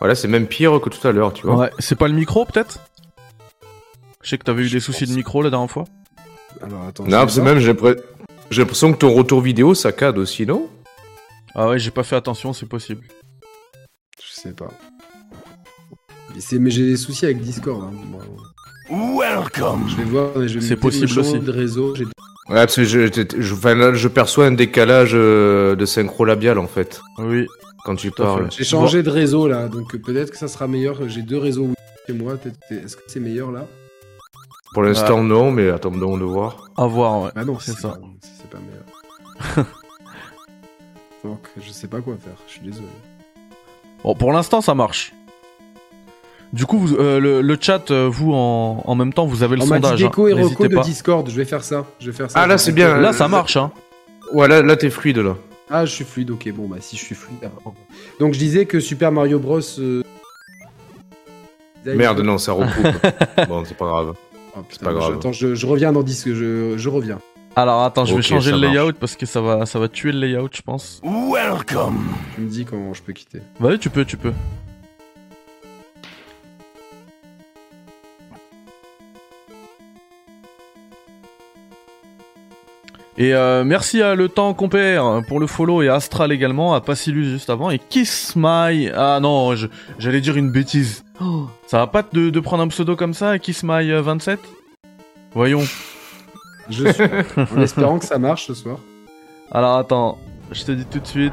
Voilà, c'est même pire que tout à l'heure, tu vois. Ouais, c'est pas le micro peut-être? Je sais que t'avais eu des soucis pense. de micro la dernière fois. Alors attends. Non, c'est même, j'ai l'impression- j'ai l'impression que ton retour vidéo saccade aussi, non? Ah ouais, j'ai pas fait attention, c'est possible. Je sais pas. Mais, c'est- mais j'ai des soucis avec Discord. hein. Bon, Welcome. je vais voir. mais je vais C'est possible aussi. de réseau. j'ai- Ouais, parce que je, je, je- enfin, là, je perçois un décalage euh, de synchro labial en fait, Oui. quand tu parles. J'ai changé de réseau là, donc euh, peut-être que ça sera meilleur. J'ai deux réseaux chez moi. Est-ce que c'est meilleur là? Pour l'instant, non, mais attendons de voir. À voir, ouais. Ah non, C'est c'est ça. Pas, c'est pas meilleur. donc je sais pas quoi faire. Je suis désolé. Bon, pour l'instant, ça marche. Du coup, vous- euh, le, le chat, euh, vous, en, en même temps, vous avez le On m'a dit sondage. Déco hein. et N'hésitez de. Discord. Je vais faire ça. Je vais faire ça. Ah, là, c'est bien. Là, ça marche, hein. Ouais, là, là t'es fluide là. Ah, je suis fluide. Ok, bon bah si je suis fluide. alors. Donc je disais que Super Mario Bros. euh, Merde, non, ça recoupe. bon, c'est pas grave. Oh, putain, pas je- grave. Attends, je, je reviens dans Disque. Je, je reviens. Alors, attends, je vais changer le marche. layout parce que ça va, ça va tuer le layout, je pense. Welcome. Tu me dis quand je peux quitter. Bah oui, tu peux, tu peux. Et euh, merci à Le Temps Compère pour le follow et à Astral également, à Passilus juste avant et Kiss My... Ah non, je- j'allais dire une bêtise. Oh, ça va pas de, de prendre un pseudo comme ça, Kiss My euh, 27 Voyons. Je suis. en espérant que ça marche ce soir. Alors attends, je te dis tout de suite.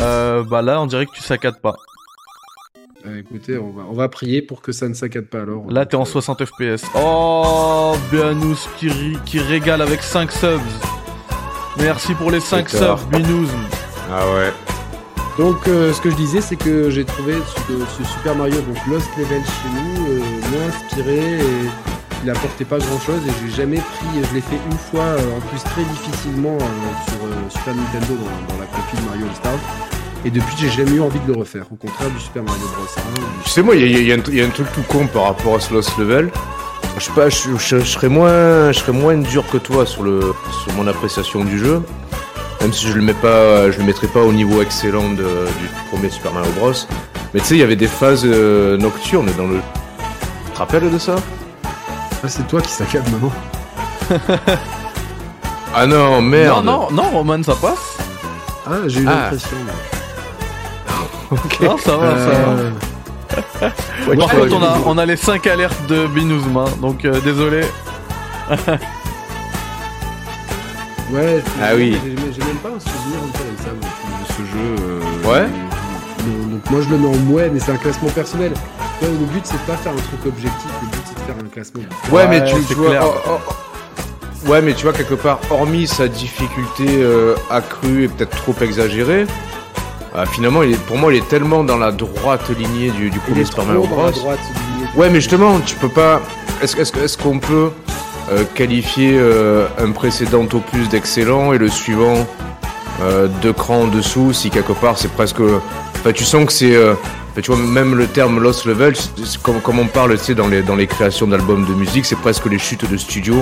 Euh, bah là, on dirait que tu saccades pas. Euh, écoutez, on va, on va prier pour que ça ne saccade pas alors. Là, t'es en 60 FPS. Oh, Bianous qui, ri- qui régale avec 5 subs. Merci pour les 5 C'est tard. subs, Binous. Ah ouais. Donc, euh, ce que je disais, c'est que j'ai trouvé ce, ce Super Mario, donc Lost Level chez nous, euh, moins inspiré et il apportait pas grand chose. Et j'ai jamais pris, je l'ai fait une fois, euh, en plus très difficilement euh, sur euh, Super Nintendo dans, dans la compil Mario All Stars. Et depuis, j'ai jamais eu envie de le refaire. Au contraire du Super Mario Bros. 1. Tu sais, moi, il y, a- y un- il y a un truc tout con par rapport à ce Lost Level. Je sais pas, je, je- je serais moins, je serais moins dur que toi sur le, sur mon appréciation du jeu. Même si je le mets pas, je le mettrais pas au niveau excellent de- du premier Super Mario Bros. Mais tu sais, il y avait des phases euh, nocturnes dans le. Tu te rappelles de ça? Ah, c'est toi qui saccade maintenant. Ah non, merde. Non, non, non, Roman, ça passe. Ah, j'ai eu Ah. l'impression. Ok. Non, ça va, ça va. Euh, Ouais, Par contre, on a, on a les 5 alertes de Binouzm, hein, donc euh, désolé. Ouais, Ah oui. J'ai même pas un souvenir un peu avec ça de ce jeu. euh, Ouais. donc moi je le mets en mouais, mais c'est un classement personnel. Ouais, le but c'est de pas faire un truc objectif, le but c'est de faire un classement. Ouais, mais Ouais, tu, c'est tu vois. clair. oh, oh, oh. Ouais, mais tu vois, quelque part, hormis sa difficulté euh, accrue et peut-être trop exagérée, euh, finalement, il est, pour moi, il est tellement dans la droite lignée du, du premier est Super trop Mario dans la Bros. droite lignée du- Ouais, mais justement, tu peux pas. Est-ce est-ce, est qu'on peut euh, qualifier euh, un précédent opus d'excellent et le suivant euh, deux crans en dessous si quelque part c'est presque. Enfin, tu sens que c'est. tu vois, même le terme Lost Level, comme, comme on parle tu sais, dans les, dans les créations d'albums de musique, c'est presque les chutes de studio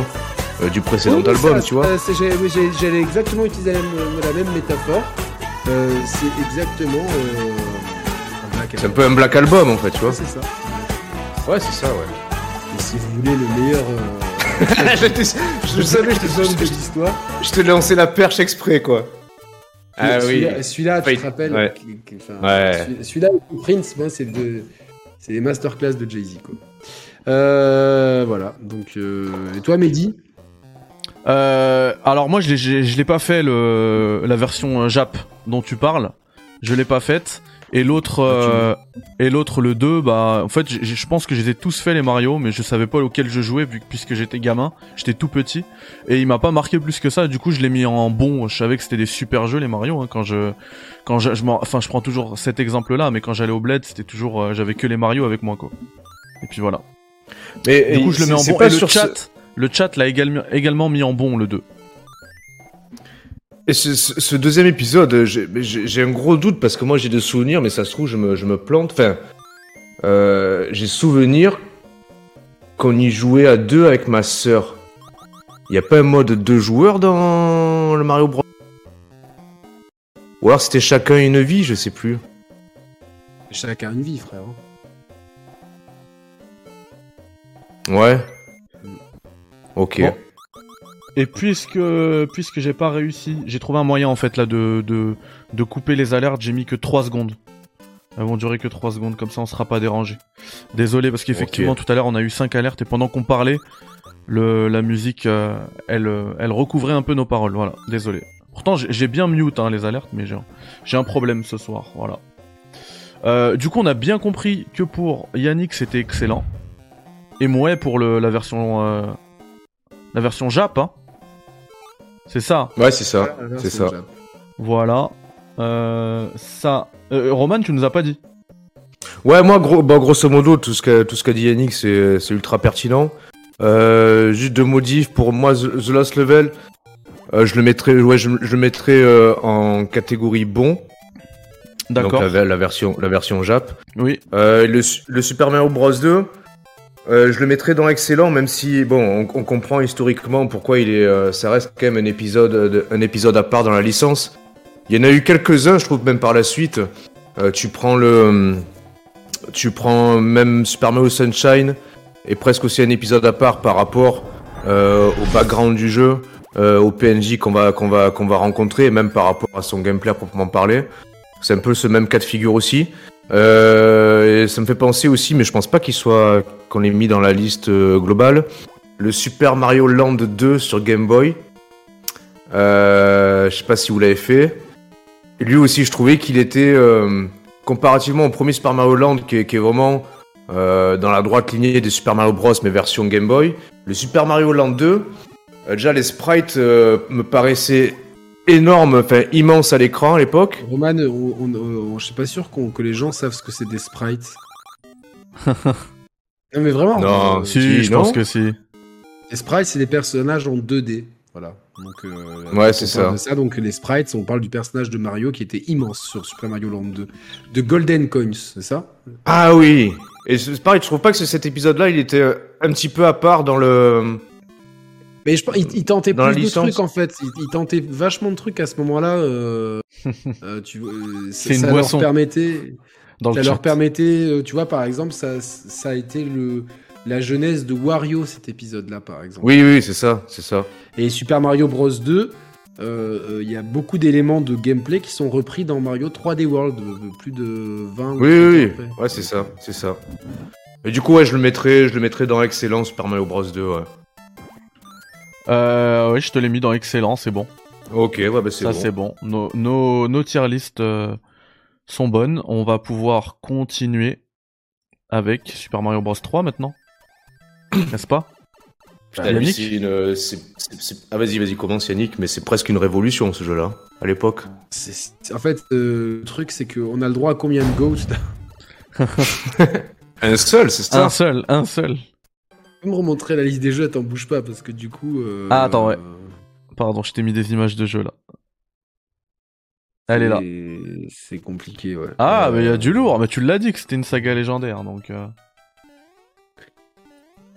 du précédent Oui, album, ça, tu vois. J'allais exactement utiliser la même, la même métaphore. Euh, c'est exactement. euh, C'est un peu un black album en fait, tu vois. c'est ça. Ouais, c'est ça, ouais. Et si vous voulez le meilleur. euh, je, te- je savais, je te, épisode de l'histoire. je te lancé la perche exprès, quoi. Ah oui. Celui-là, tu te rappelles ouais. celui- Celui-là, Prince, moi, c'est de, c'est les masterclass de Jay Z, quoi. Euh, voilà. Donc, et toi, Mehdi? Euh, alors moi je l'ai- je l'ai pas fait le la version euh, Jap dont tu parles. Je l'ai pas faite. Et l'autre euh, et l'autre le 2 bah en fait je pense que j'ai tous fait les Mario mais je savais pas auquel je jouais vu- puisque j'étais gamin, j'étais tout petit et il m'a pas marqué plus que ça. Du coup je l'ai mis en bon. Je savais que c'était des super jeux les Mario hein, quand je quand je, je m'en- enfin je prends toujours cet exemple là mais quand j'allais au bled c'était toujours euh, j'avais que les Mario avec moi quoi. Et puis voilà. Mais Du coup je le mets en bon et le ce- chat le chat l'a également également mis en bon le 2. Et ce, ce- ce deuxième épisode, j'ai un gros doute parce que moi j'ai des souvenirs, mais ça se trouve je me, je me plante. Enfin, euh, j'ai souvenir qu'on y jouait à deux avec ma sœur. Il y a pas un mode deux joueurs dans le Mario Bros? Ou alors c'était chacun une vie, je sais plus. Chacun une vie, frère. Ouais. Ok. Bon. Et puisque puisque j'ai pas réussi, j'ai trouvé un moyen en fait là de de, de couper les alertes. J'ai mis que 3 secondes. Elles vont durer que 3 secondes, comme ça on sera pas dérangé. Désolé parce qu'effectivement tout à l'heure on a eu 5 alertes et pendant qu'on parlait, le la musique euh, elle elle recouvrait un peu nos paroles. Voilà, désolé. Pourtant j'ai bien mute hein, les alertes, mais j'ai j'ai un problème ce soir. Voilà. Euh, du coup on a bien compris que pour Yannick c'était excellent et moi pour le la version euh, la version Jap. Hein. C'est ça. Ouais, c'est ça. Voilà, c'est ça. Jap. Voilà. Euh, ça. Euh, Roman, tu nous as pas dit. Ouais, moi, gros, bah, grosso modo, tout ce qu'a tout ce qu'a dit Yannick, c'est c'est ultra pertinent. Euh, juste deux modifs pour moi, The, Lost Level, euh, je le mettrais, ouais, je, je le mettrais euh, en catégorie bon. Donc D'accord. la, la version, la version Jap. Oui. Euh, le Super Mario Bros 2, euh, je le mettrais dans excellent, même si bon, on, comprend historiquement pourquoi il est, euh, ça reste quand même un épisode, de- un épisode à part dans la licence. Il y en a eu quelques-uns, je trouve même par la suite. Euh, tu prends le, tu prends même Super Mario Sunshine et presque aussi un épisode à part par rapport euh, au background du jeu, euh, au PNJ qu'on va qu'on va qu'on va rencontrer, et même par rapport à son gameplay à proprement parler. C'est un peu ce même cas de figure aussi. Euh, et ça me fait penser aussi, mais je pense pas qu'il soit qu'on l'ait mis dans la liste euh, globale. Le Super Mario Land 2 sur Game Boy. Euh, je sais pas si vous l'avez fait. Lui aussi, je trouvais qu'il était comparativement au premier Super Mario Land, qui est, vraiment dans la droite lignée des Super Mario Bros, mais version Game Boy. Le Super Mario Land 2, euh, déjà les sprites me paraissaient énormes, enfin immenses à l'écran à l'époque. Roman, on, on- on- je suis pas sûr que les gens savent ce que c'est des sprites. non, mais vraiment. Non, euh, Si, si, je non pense que si. Les sprites, c'est des personnages en 2D. Voilà. Donc, euh, Ouais, c'est ça. ça. Donc, les sprites, on parle du personnage de Mario qui était immense sur Super Mario Land 2. De Golden Coins, c'est ça? Ah oui Et c'est pareil, je trouve pas que ce- cet épisode-là, il était euh, un petit peu à part dans le... Mais je pense il, il tentait Dans plus de trucs en fait. Il, il tentait vachement de trucs à ce moment-là. euh, euh, tu euh, ça, C'est une ça boisson. leur permettait. Dans le Ça chat. leur permettait, euh, tu vois, par exemple, ça, ça a été le la jeunesse de Wario cet épisode-là, par exemple. Oui, oui, c'est ça, c'est ça. Et Super Mario Bros 2, euh, euh, il y a beaucoup d'éléments de gameplay qui sont repris dans Mario 3D World, euh, plus de 20 ou Oui, 30 oui, oui. Ouais, c'est ça, c'est ça. Et du coup, ouais, je le mettrais, je le mettrais dans Excellent Super Mario Bros 2, ouais. Euh, oui, je te l'ai mis dans excellent, c'est bon. Ok, ouais, bah c'est Ça bon. c'est bon. Nos, nos, nos tier list euh, sont bonnes. On va pouvoir continuer avec Super Mario Bros 3 maintenant. N'est-ce pas? Putain, lui, Yannick c'est une- c'est- c'est- c'est- Ah vas-y, vas-y, commence Yannick, mais c'est presque une révolution ce jeu-là, à l'époque. C'est- c'est- En fait, euh, le truc, c'est qu'on a le droit à combien de Ghosts? Un seul, c'est ça? Un seul, un seul. Je vais me remontrer la liste des jeux, t'en bouge pas, parce que du coup... euh, Ah, attends, ouais. Pardon, je t'ai mis des images de jeu là. Elle est là. c'est- compliqué, ouais. Ah, Euh, mais il y a du lourd. Mais tu l'as dit que c'était une saga légendaire, donc euh,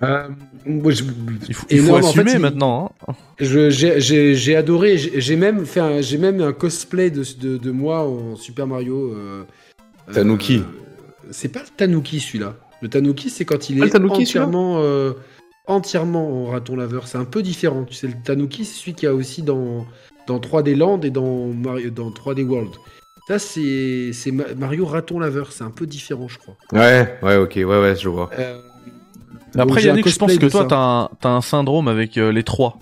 euh, moi, je- il faut, il faut énorme, en assumer fait, il- maintenant. hein. Je- J'ai adoré, j'ai même fait un, j'ai même un cosplay de, de, de moi en Super Mario. euh, Tanuki. euh, c'est pas le Tanuki celui-là. Le Tanuki, c'est quand il Ah, est Tanuki, entièrement, euh, entièrement en raton laveur. C'est un peu différent. Tu sais, le Tanuki, c'est celui qu'il y a aussi dans, dans 3D Land et dans, Mario, dans 3D World. Ça, c'est c'est Ma- Mario raton laveur. C'est un peu différent, je crois. Ouais, ouais, ok, ouais, ouais, je vois. Euh, Après, Yannick, je pense que toi, t'as un, t'as un syndrome avec euh, les trois.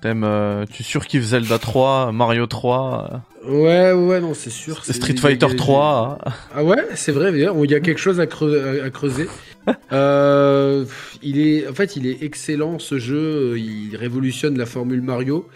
T'aimes, euh, tu surkiffes Zelda 3, Mario 3, Ouais, ouais, non, c'est sûr. euh, c'est- Street Fighter il y a- 3. Ah ouais, c'est vrai, il y a quelque chose à, creu- à creuser. Euh, il est, en fait, il est excellent ce jeu. Il révolutionne la formule Mario.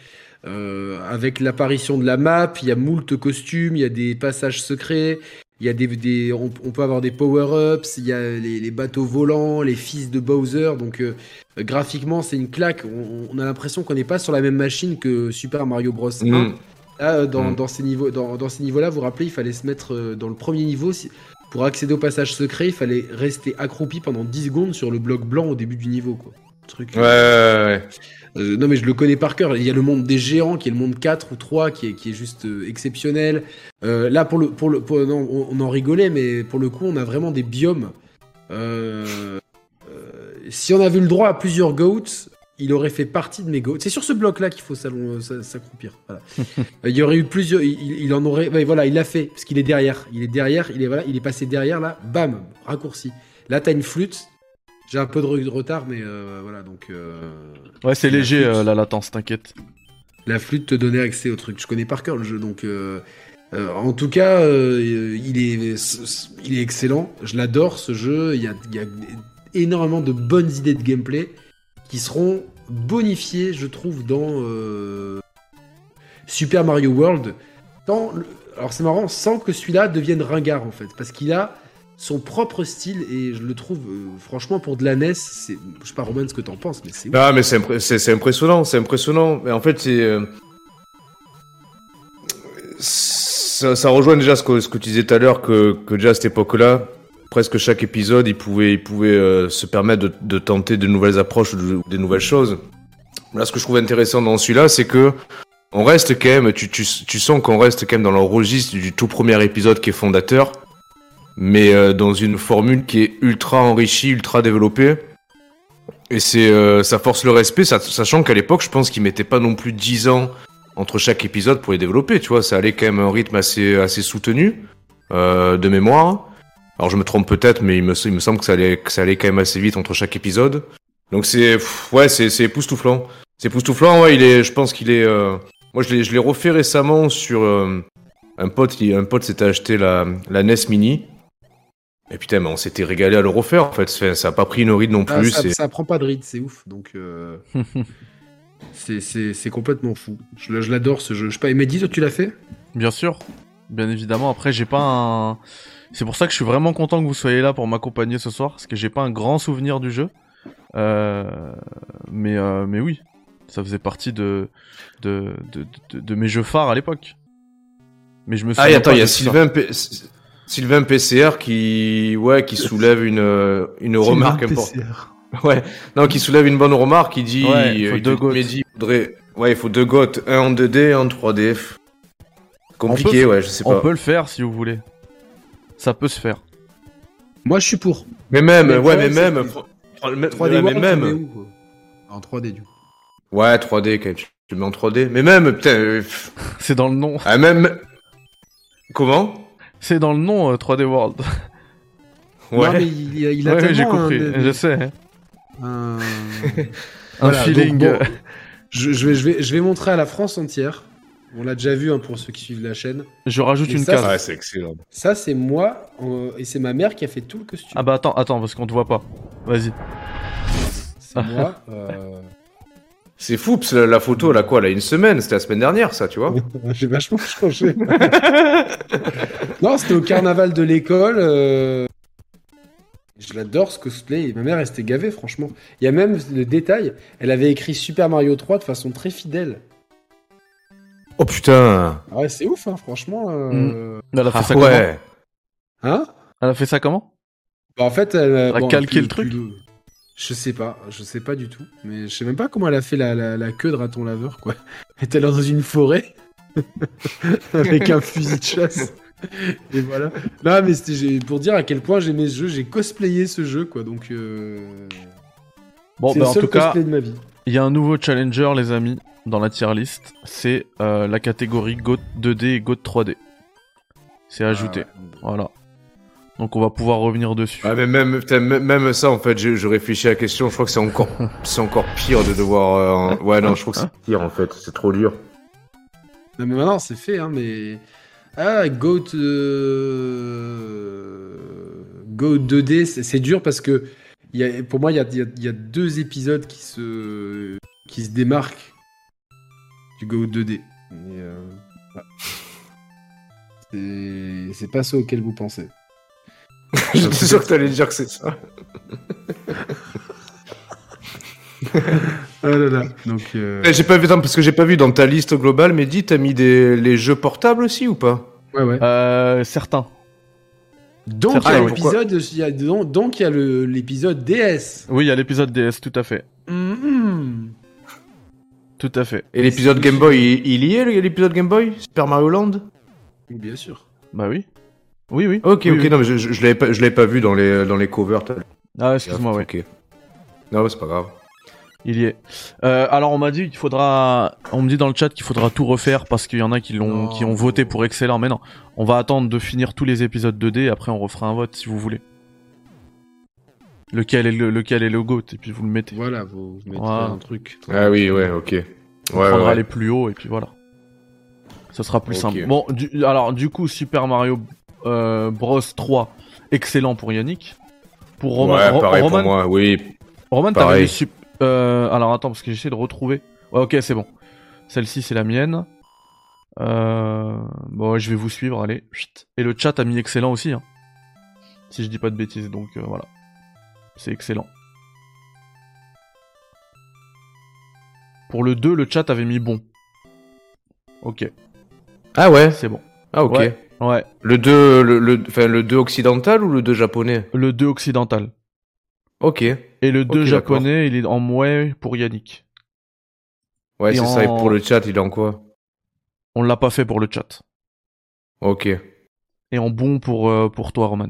Euh, avec l'apparition de la map, il y a moult costumes, il y a des passages secrets, il y a des, des- on, on peut avoir des power-ups, il y a les, les bateaux volants, les fils de Bowser. Donc euh, graphiquement, c'est une claque. On, on a l'impression qu'on n'est pas sur la même machine que Super Mario Bros 1. Mm. Là, euh, dans, Mm. dans ces niveaux, dans, dans ces niveaux-là, vous vous rappelez, il fallait se mettre euh, dans le premier niveau. si- pour accéder au passage secret, il fallait rester accroupi pendant 10 secondes sur le bloc blanc au début du niveau. Quoi. Truc, Ouais, ouais, ouais. euh, non, mais je le connais par cœur. Il y a le monde des géants, qui est le monde 4 ou 3, qui est, qui est juste euh, exceptionnel. Euh, là, pour le, pour le, pour- non, on, on en rigolait, mais pour le coup, on a vraiment des biomes. Si on avait eu le droit à plusieurs goats, il aurait fait partie de mes goats. C'est sur ce bloc-là qu'il faut s'accroupir. Voilà. Il y aurait eu plusieurs. Il, il- il en aurait. ouais, voilà, il l'a fait parce qu'il est derrière. Il est derrière. Il est voilà. Il est passé derrière là. Bam, raccourci. Là, t'as une flûte. J'ai un peu de re- de retard, mais euh, voilà. Donc. euh, Ouais, c'est La léger flûte. euh, la latence, t'inquiète. la flûte te donnait accès au truc. Je connais par cœur le jeu, donc en tout cas, il est, il est excellent. Je l'adore ce jeu. Il y a, il y a énormément de bonnes idées de gameplay qui seront bonifiées, je trouve, dans Super Mario World. Dans le- alors c'est marrant, sans que celui-là devienne ringard en fait, parce qu'il a son propre style et je le trouve, euh, franchement, pour de la NES, c'est, je sais pas Roman ce que t'en penses, mais c'est. Ah, mais c'est c'est- impressionnant, c'est impressionnant. Mais en fait, c'est. euh, Ça, ça rejoint déjà ce que, tu disais tout à l'heure, que, déjà à cette époque-là, presque chaque épisode, il pouvait, euh, se permettre de, tenter de nouvelles approches ou de- ou des nouvelles choses. Là, ce que je trouve intéressant dans celui-là, c'est que on reste quand même, tu, tu sens qu'on reste quand même dans le registre du tout premier épisode qui est fondateur, mais euh, dans une formule qui est ultra enrichie, ultra développée. Et c'est, euh, ça force le respect, sa- sachant qu'à l'époque, je pense qu'ils mettaient pas non plus 10 ans entre chaque épisode pour les développer, tu vois, ça allait quand même à un rythme assez, assez soutenu, euh, de mémoire. Alors je me trompe peut-être, mais il me, semble que ça, allait, ça allait quand même assez vite entre chaque épisode. Donc c'est, ouais, c'est, c'est époustouflant. C'est époustouflant, ouais, il est, je pense qu'il est, moi je l'ai, je l'ai refait récemment sur, un pote, un pote s'était acheté la, la NES Mini. Et putain, mais on s'était régalé à le refaire, en fait. Ça ça a pas pris une ride non Ah, plus. ça, prend pas de ride, c'est ouf. Donc, euh, c'est- complètement fou. Je, l'adore ce jeu. Je sais pas, et Mehdi, toi, tu l'as fait? Bien sûr, bien évidemment. Après, j'ai pas un. C'est pour ça que je suis vraiment content que vous soyez là pour m'accompagner ce soir, parce que j'ai pas un grand souvenir du jeu. Euh, Mais, euh, mais oui, ça faisait partie de, de, de, de, de mes jeux phares à l'époque. Mais je me Ah, souviens et attends, il y a. Sylvain, P- Sylvain PCR qui, ouais, qui soulève une, euh, une remarque importante. Ouais, non, qui soulève une bonne remarque. Il dit, Ouais, il faut euh, deux il faudrait, ouais, il faut deux gottes, un en 2D, un en 3D. Compliqué, On peut- ouais, je sais On pas. peut le faire si vous voulez. Ça peut se faire. Moi, je suis pour. Mais même, Mais ouais, mais même, que- fr- fr- mais- 3D ouais, mais même, En 3D, du coup. ouais, 3D, quand même, tu le mets en 3D. Mais même, putain, euh, C'est dans le nom. ah, même, comment? C'est dans le nom euh, 3D World. Ouais. Non, mais il, il a, Ouais, j'ai compris. un- Je sais. hein. un- Un Voilà, feeling. donc, bon, euh, Je, je vais, je, vais, je vais montrer à la France entière. On l'a déjà vu hein, pour ceux qui suivent la chaîne. Je rajoute Et une ça, case. Ouais, c'est excellent. Ça, c'est moi euh, et c'est ma mère qui a fait tout le costume. Ah bah attends, attends, parce qu'on te voit pas. Vas-y. C'est moi. euh, C'est fou, parce que la, la photo, là, quoi, elle a une semaine, c'était la semaine dernière, ça, tu vois. J'ai vachement changé. non, c'était au carnaval de l'école. euh, Je l'adore ce cosplay. Ma mère, elle s'était gavée, franchement. Il y a même le détail. Elle avait écrit Super Mario 3 de façon très fidèle. Oh putain. Ah ouais, c'est ouf, hein, franchement. euh, Elle a fait Ah ça comment ouais. Hein? Elle a fait ça comment? Bah, en fait, elle a Elle a bon, calqué plus- le truc plus- Je sais pas, je sais pas du tout. Mais je sais même pas comment elle a fait la, la- la queue de raton laveur, quoi. Elle était là dans une forêt avec un fusil de chasse. Et voilà. Non, mais c'était pour dire à quel point j'aimais ce jeu. J'ai cosplayé ce jeu, quoi. Donc, euh... Bon c'est bah le en seul tout cas, de ma vie. il y a un nouveau challenger les amis dans la tier list, c'est euh, la catégorie GOAT 2D et GOAT 3D. C'est ajouté. Ah. Voilà. Donc on va pouvoir revenir dessus. Ah, mais même, putain, même même ça, en fait, je, je réfléchis à la question, je crois que c'est encore, c'est encore pire de devoir, euh, ouais, non, je trouve que c'est pire, en fait, c'est trop dur. Non, mais maintenant, c'est fait, hein, mais. Ah, Goat. euh, Goat 2D, c'est dur parce que. il Y a, pour moi, il y a, il y a- il y a deux épisodes qui se, qui se démarquent du Goat 2D. Mais, euh, ouais. C'est pas ça auquel vous pensez. J'étais sûr que t'allais dire que c'est ça. Ah là là. Donc. euh, Eh, J'ai pas vu, attends, parce que j'ai pas vu dans ta liste globale, mais dis, t'as mis des, les jeux portables aussi ou pas? Ouais, ouais. Euh, certains. Donc, il y a l'épisode. il y a- donc, donc, il y a le- l'épisode DS. Oui, il y a l'épisode DS, tout à fait. Mhm. Tout à fait. Et l'épisode Game Boy, il, il y est, l'épisode Game Boy? Super Mario Land? Bien sûr. Bah oui. Oui, oui. Ok, Oui, ok, oui. non, mais je, je, je l'avais pas, je l'avais pas vu dans les, dans les covers. Ah, excuse-moi, ouais. Ok. Non, c'est pas grave. Il y est. Euh, alors on m'a dit qu'il faudra, on me dit dans le chat qu'il faudra tout refaire parce qu'il y en a qui l'ont, qui ont voté pour excellent. Mais non, on va attendre de finir tous les épisodes 2D. Après on refera un vote si vous voulez. Lequel est le, lequel est le goat et puis vous le mettez. Voilà, vous, Voilà. un truc. Ah oui, ouais, ok. Ouais, On ouais, prendra ouais. les plus hauts et puis voilà. Ça sera plus simple. Bon, du- alors du coup Super Mario euh, Bros 3, excellent pour Yannick. Pour Roman, ouais, Ro- pareil Roman, pour moi, oui. Roman, t'avais sup- euh, alors attends, parce que j'essaie de retrouver. Ouais, ok, c'est bon. Celle-ci, c'est la mienne. Euh... Bon, ouais, je vais vous suivre, allez. Chut. Et le chat a mis excellent aussi, hein. Si je dis pas de bêtises, donc euh, voilà. C'est excellent. Pour le 2, le chat avait mis bon. Ok, Ah ouais? c'est bon. Ah ok. Ouais. Ouais, Le 2, le, le, enfin, le 2 occidental ou le 2 japonais? le 2 occidental. Ok. Et le 2 Ok, japonais, il est en mouais pour Yannick. Ouais, c'est ça. Et pour le chat, il est en quoi? On l'a pas fait pour le chat. Ok. Et en bon pour, euh, pour toi, Roman.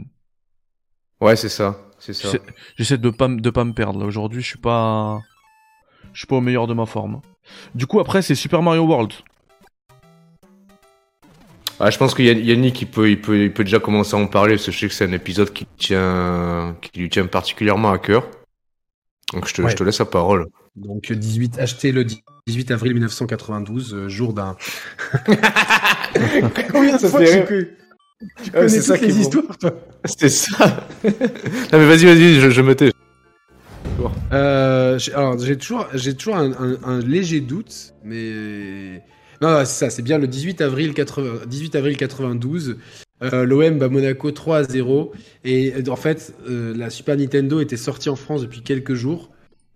Ouais, c'est ça. C'est ça. J'essaie de pas, de pas me perdre là. Aujourd'hui, je suis pas. Je suis pas au meilleur de ma forme. Du coup, après, c'est Super Mario World. Ah, je pense que Yann- Yannick, il peut, il peut, il peut déjà commencer à en parler, parce que je sais que c'est un épisode qui tient, qui lui tient particulièrement à cœur. Donc je te, Ouais. je te laisse la parole. Donc 18, acheté le 18 avril 1992, euh, jour d'un. Combien de Ça fois tu, connais- tu Ouais, connais c'est ça toutes qui les bon. histoires, toi? C'est ça. non mais vas-y, vas-y, je, je me tais. Euh, j'ai- alors j'ai toujours, j'ai toujours un, un- un léger doute, mais non, c'est ça, c'est bien le 18 avril 80, 18 avril 92. Euh, L'OM bat Monaco 3 à 0 et en fait euh, la Super Nintendo était sortie en France depuis quelques jours.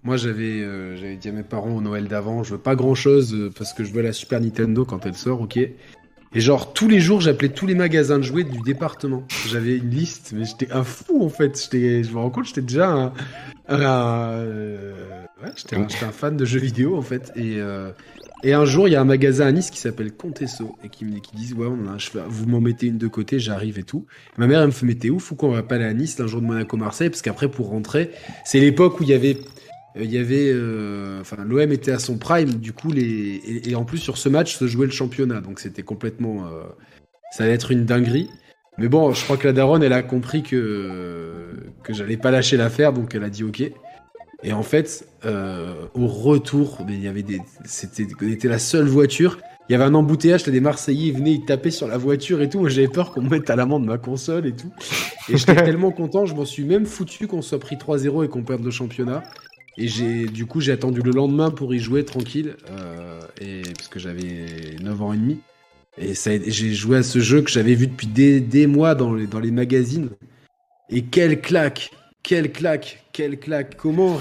Moi j'avais euh, dit à mes parents au Noël d'avant, je veux pas grand chose parce que je veux la Super Nintendo quand elle sort, ok. Et genre tous les jours j'appelais tous les magasins de jouets du département. J'avais une liste, mais j'étais un fou en fait. Je me rends compte, j'étais déjà un, un, ouais, j'étais un, j'étais un fan de jeux vidéo en fait. Et, et un jour, il y a un magasin à Nice qui s'appelle Contesso et qui me qui disent ouais, on a un cheval, vous m'en mettez une de côté, j'arrive et tout. Ma mère elle me fait mais ouf ou quoi On va pas aller à Nice un jour de Monaco-Marseille parce qu'après pour rentrer, c'est l'époque où il y avait euh, euh, enfin, l'OM était à son prime, du coup, et en plus sur ce match se jouait le championnat, donc c'était complètement, euh, ça allait être une dinguerie. Mais bon, je crois que la daronne, elle a compris que que j'allais pas lâcher l'affaire, donc elle a dit ok. Et en fait, euh, au retour, mais il y avait des, c'était, on était la seule voiture. Il y avait un embouteillage, là, des Marseillais, ils venaient, ils tapaient sur la voiture et tout. Moi, j'avais peur qu'on me mette à l'amende ma console et tout. Et j'étais tellement content, je m'en suis même foutu qu'on soit pris 3-0 et qu'on perde le championnat. Et j'ai, du coup, j'ai attendu le lendemain pour y jouer tranquille, euh, et parce que j'avais 9 ans et demi. Et ça, j'ai joué à ce jeu que j'avais vu depuis des, des mois dans les, dans les magazines. Et quelle claque, quelle claque, quelle claque. Comment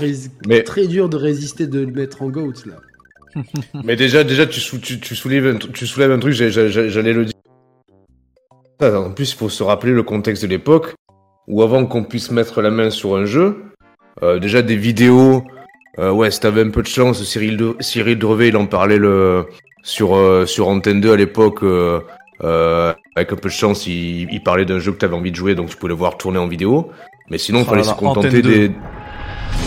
Mais- très dur de résister de le mettre en goat là. Mais déjà, déjà, tu, sou- tu, tu soulèves un, tru- tu soulèves un truc, j'allais le dire. En plus, il faut se rappeler le contexte de l'époque où avant qu'on puisse mettre la main sur un jeu, euh, déjà des vidéos, euh, ouais, si t'avais un peu de chance, Cyril, de, Cyril Drevet, il en parlait le, sur, euh, sur Antenne 2 à l'époque, avec un peu de chance, il, il parlait d'un jeu que t'avais envie de jouer, donc tu pouvais le voir tourner en vidéo. Mais sinon, il Oh fallait se contenter Antenne 2. des... Ouais,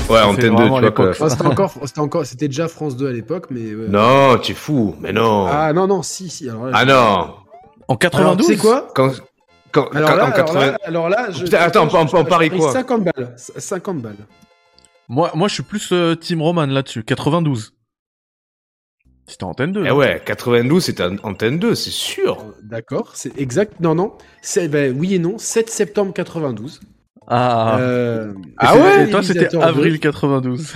c'est Antenne 2, tu vois, quoi. Oh, c'était encore, c'était encore, c'était déjà France 2 à l'époque, mais. ouais. Non, t'es fou, mais non. Ah non non si si. Alors là, Ah non En Alors, 92 tu sais quoi? Quand, quand, alors quand- là, en alors 80... là, alors là, je, Putain, attends, on- on- parie quoi 50 balles, 50 balles. Moi, moi, je suis plus euh, Team Roman là-dessus. 92. C'était Antenne 2. Eh non ouais, 92, c'était an- Antenne 2, c'est sûr. Euh, D'accord, c'est exact. Non non, c'est ben, oui et non. 7 septembre 92. Ah. Euh, Ah ouais Et toi, c'était avril 2. 92.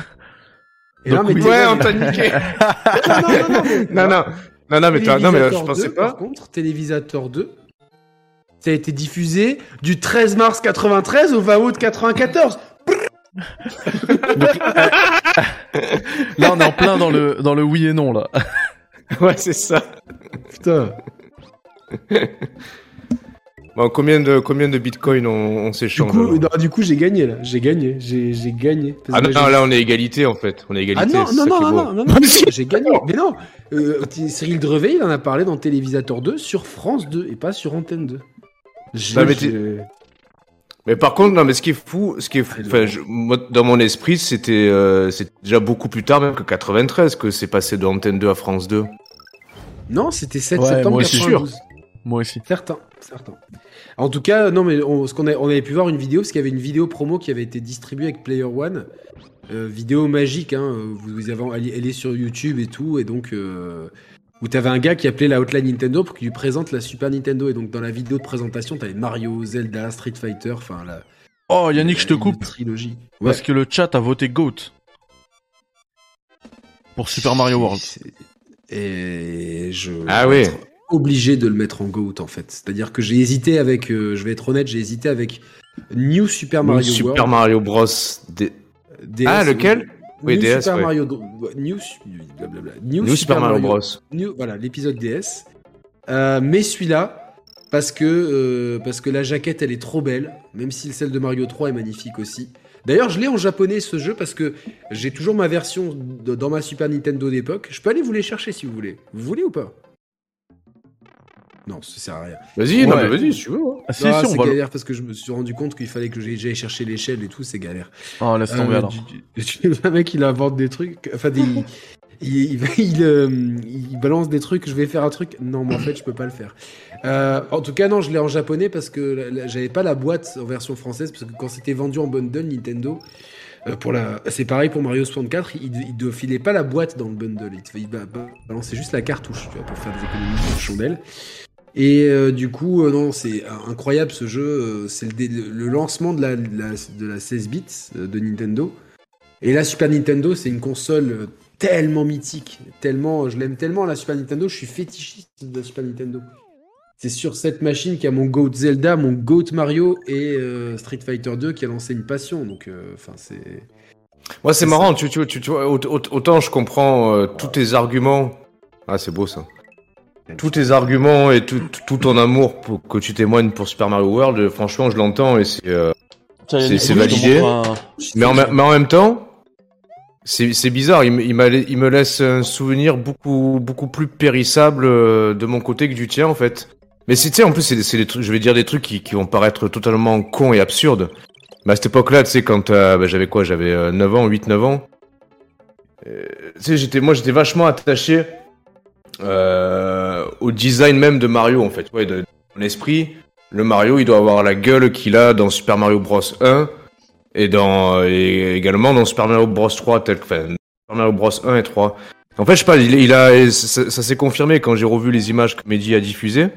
Et Donc mais oui. t'es- Ouais, on t'a niqué. Non, non, non, non, mais- non, non, non, non, mais, t'as- non, mais là, je pensais 2, Par pas. contre, Télévisateur 2, ça a été diffusé du 13 mars 93 au 20 août 94. Là, on est en plein dans le, dans le oui et non, là. Ouais, c'est ça. Putain. Bon, combien de, combien de bitcoins on, on Du s'échange coup, alors non, du coup, j'ai gagné là. J'ai gagné. J'ai j'ai gagné. Parce Ah non, là, on est égalité, en fait. On est égalité. Ah non, c'est non, non, non, non, non, non, j'ai gagné. Mais non, euh, Cyril Drevet, il en a parlé dans Télévisateur 2 sur France 2 et pas sur Antenne 2. J'ai- Non, mais Mais par contre, non, mais ce qui est fou, ce qui est fou, je- moi, dans mon esprit, c'était, euh, c'était déjà beaucoup plus tard, même que 93, que c'est passé de Antenne 2 à France 2. Non, c'était 7 Ouais, septembre moi aussi. 92. Moi aussi. Certains, certains. En tout cas, non, mais on, ce qu'on a- on avait pu voir une vidéo, parce qu'il y avait une vidéo promo qui avait été distribuée avec Player One. Euh, vidéo magique, hein, vous, vous avez, elle, est- elle est sur YouTube et tout, et donc euh, où t'avais un gars qui appelait la hotline Nintendo pour qu'il lui présente la Super Nintendo, et donc dans la vidéo de présentation, t'avais Mario, Zelda, Street Fighter, enfin la. Oh, Yannick, je te une coupe. Trilogie. Ouais. Parce que le chat a voté GOAT. Pour Super Mario World. Et je. Ah oui. Obligé de le mettre en GOAT en fait. C'est-à-dire que j'ai hésité avec, euh, je vais être honnête, j'ai hésité avec New Super Mario Super World. Mario Bros. D- DS, Ah, lequel Oui, New DS, Super ouais. Mario New, blablabla. New, New Super Mario Bros. New- voilà, l'épisode DS. Euh, mais celui-là, parce que, euh, parce que la jaquette, elle est trop belle, même si celle de Mario 3 est magnifique aussi. D'ailleurs, je l'ai en japonais ce jeu parce que j'ai toujours ma version de- dans ma Super Nintendo d'époque. Je peux aller vous les chercher si vous voulez. Vous voulez ou pas? Non, ça sert à rien. Vas-y, Ouais. vas-y, si tu veux. hein. Ah, Ah, si, c'est galère parce que je me suis rendu compte qu'il fallait que j'aille chercher l'échelle et tout, c'est galère. Oh, laisse tomber Euh, alors. du- du- Le mec, il invente des trucs. Enfin, des, il, il, il, euh, il balance des trucs. Je vais faire un truc. Non, mais en fait, je peux pas le faire. Euh, en tout cas, non, je l'ai en japonais parce que j'avais pas la boîte en version française parce que quand c'était vendu en bundle Nintendo. euh, pour la, c'est pareil pour Mario 64, il, ne filait pas la boîte dans le bundle, il, balançait juste la cartouche, tu vois, pour faire des économies de chandelle. Et euh, du coup, euh, non, c'est incroyable ce jeu. euh, c'est le, lancement de la, de la, de la 16 bits de Nintendo. Et la Super Nintendo, c'est une console tellement mythique, tellement, je l'aime tellement la Super Nintendo, je suis fétichiste de la Super Nintendo. C'est sur cette machine qu'il y a mon Goat Zelda, mon Goat Mario et euh, Street Fighter 2 qui a lancé une passion. Donc, enfin, c'est. Moi, c'est marrant, tu, tu, tu, tu vois, aut- aut- autant je comprends tous tes arguments. Ah, c'est beau ça. Tous tes arguments et tout, ton amour pour, que tu témoignes pour Super Mario World, euh, franchement, je l'entends et c'est. euh, c'est- validé. un- Mais, en, ma- mais en même temps, c'est bizarre. Il, me- il, il me laisse un souvenir beaucoup, beaucoup plus périssable euh, de mon côté que du tien, en fait. Mais c'est, tu sais, en plus, c'est des- trucs, je vais dire des trucs qui, qui vont paraître totalement cons et absurdes. Mais à cette époque-là, tu sais, quand euh, bah, j'avais quoi J'avais euh, 9 ans, 8-9 ans. Euh, tu sais, j'étais, moi, j'étais vachement attaché euh, au design même de Mario, en fait. Ouais, de, de mon esprit, le Mario, il doit avoir la gueule qu'il a dans Super Mario Bros 1. et dans et également dans Super Mario Bros 3 tel que enfin, Super Mario Bros 1 et 3. En fait, je sais pas, il, il a ça, ça s'est confirmé quand j'ai revu les images que Mehdi a diffusées.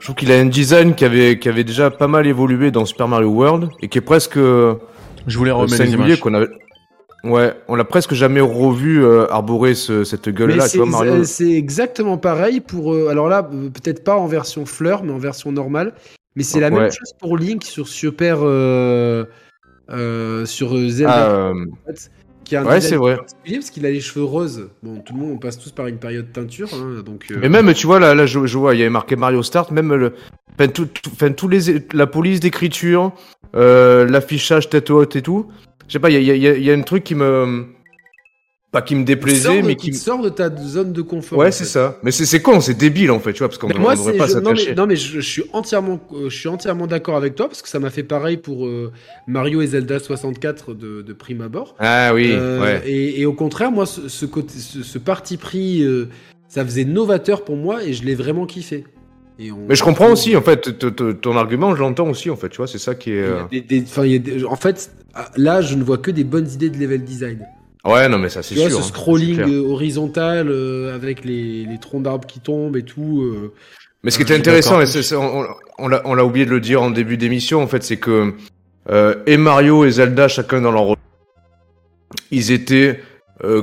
Je trouve qu'il a un design qui avait qui avait déjà pas mal évolué dans Super Mario World et qui est presque euh, Je voulais remettre les images. avait Ouais, on l'a presque jamais revu euh, arborer ce, cette gueule-là, tu vois, Mario. c'est exactement pareil pour. euh, alors là, euh, peut-être pas en version fleur, mais en version normale. Mais c'est la Ouais. même chose pour Link sur Super. euh, sur Zelda. Ah, en fait, qui a un ouais, c'est vrai. particulier parce qu'il a les cheveux roses. Bon, tout le monde, on passe tous par une période teinture. hein, donc, Mais même, tu vois, là, là je, je vois, il y avait marqué Mario Start, même le, enfin, tout, tout- enfin, tous les, la police d'écriture, euh, l'affichage tête haute et tout. Je sais pas, il y a, y, y un truc qui me, pas qui me déplaisait, mais qui qui sort de ta zone de confort. Ouais, c'est fait. ça. Mais c'est c'est con, c'est débile en fait, tu vois, parce qu'on moi, devrait c'est- pas je, non, mais, s'attacher. non, mais je, je suis entièrement, euh, je suis entièrement d'accord avec toi parce que ça m'a fait pareil pour euh, Mario et Zelda 64 de, de prime abord. Ah oui, Euh, ouais. et, et au contraire, moi, ce, ce côté, ce, ce parti pris, ça faisait novateur pour moi et je l'ai vraiment kiffé. Et on- Mais je comprends aussi, en fait, ton argument, je l'entends aussi, en fait, tu vois, c'est ça qui est. Euh, a des- des- enfin, il y a des- en fait, ah, là, je ne vois que des bonnes idées de level design. Ouais, non, mais ça, c'est sûr. vois, hein, ce c'est scrolling euh, horizontal euh, avec les, les troncs d'arbres qui tombent et tout. euh, Mais ce qui était suis intéressant, et on, l'a on l'a oublié de le dire en début d'émission, en fait, c'est que euh, et Mario et Zelda, chacun dans leur rôle, ils étaient euh,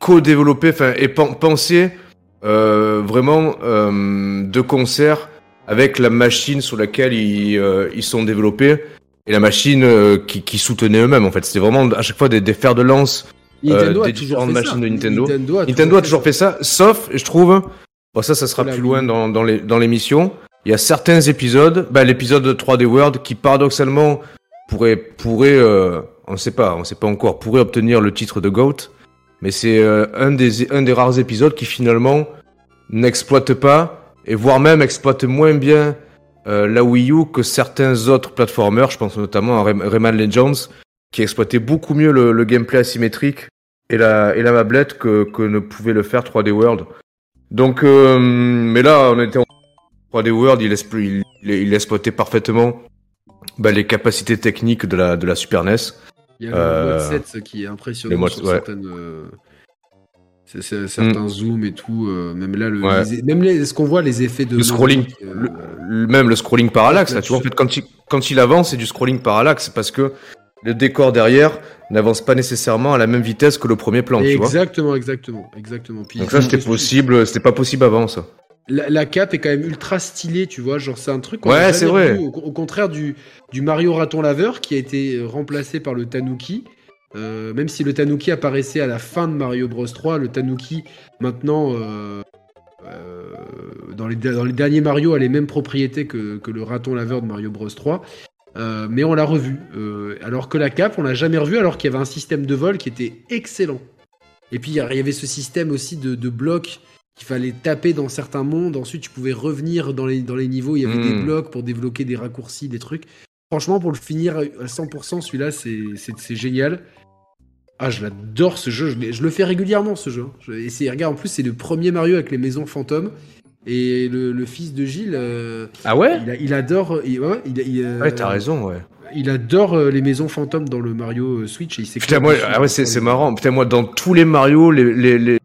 co-développés, enfin, et pen- pensés euh, vraiment euh, de concert avec la machine sur laquelle ils, euh, ils sont développés et la machine euh, qui, qui soutenait eux-mêmes. En fait, c'était vraiment à chaque fois des, des fers de lance Nintendo Euh, a des toujours différentes fait machines ça. de Nintendo. Nintendo a Nintendo a toujours fait ça, sauf, je trouve, bon ça, ça sera plus loin dans, dans les- dans l'émission. Il y a certains épisodes, bah, l'épisode de 3D World qui paradoxalement pourrait, pourrait, euh, on ne sait pas, on sait pas encore, pourrait obtenir le titre de GOAT, mais c'est euh, un des un des rares épisodes qui finalement n'exploite pas et voire même exploite moins bien euh, la Wii U que certains autres platformers. Je pense notamment à Ray- Rayman Legends qui exploitait beaucoup mieux le, le gameplay asymétrique et la, et la mablette que, que ne pouvait le faire 3D World. Donc, euh, mais là, on était en 3D World, il, il, il exploitait parfaitement bah, les capacités techniques de la, de la Super NES. Il y a Euh, le mode 7 qui est impressionnant sur ouais. certaines, euh, certains zooms et tout. euh, même là, le, Ouais. les- même les, ce qu'on voit, les effets de Le scrolling, euh, le- même le scrolling parallaxe, là, tu vois, en fait, quand il, quand il avance, c'est du scrolling parallaxe, parce que le décor derrière n'avance pas nécessairement à la même vitesse que le premier plan, tu vois. exactement, exactement, exactement. Puis, Donc ça, c'était possible, c'était pas possible avant, ça. La, la cape est quand même ultra stylée, tu vois. Genre, c'est un truc Ouais, c'est vrai. vu, Au, au contraire du, du Mario Raton Laveur qui a été euh, remplacé par le Tanuki. Euh, même si le Tanuki apparaissait à la fin de Mario Bros 3, le Tanuki maintenant euh, euh, dans, les, dans les derniers Mario a les mêmes propriétés que, que le raton laveur de Mario Bros 3. Euh, mais on l'a revu. Alors que la cape, on l'a jamais revu alors qu'il y avait un système de vol qui était excellent. Et puis il y a- il y avait ce système aussi de, de blocs qu'il fallait taper dans certains mondes. Ensuite, tu pouvais revenir dans les, dans les niveaux. Il y avait des blocs pour débloquer des raccourcis, des trucs. Franchement, pour le finir à 100%, celui-là, c'est- génial. Ah, je l'adore ce jeu. Je, je le fais régulièrement ce jeu. Je, et c'est- regarde, en plus, c'est le premier Mario avec les maisons fantômes. Et le, le fils de Gilles, euh, Ah ouais? il, a- il adore. Il, ouais, il, il, euh, Ouais, t'as raison, ouais. Il adore euh, les maisons fantômes dans le Mario Switch. Et il Putain, moi, ah ouais, c'est c'est marrant. Putain, moi, dans tous les Mario, les, les, les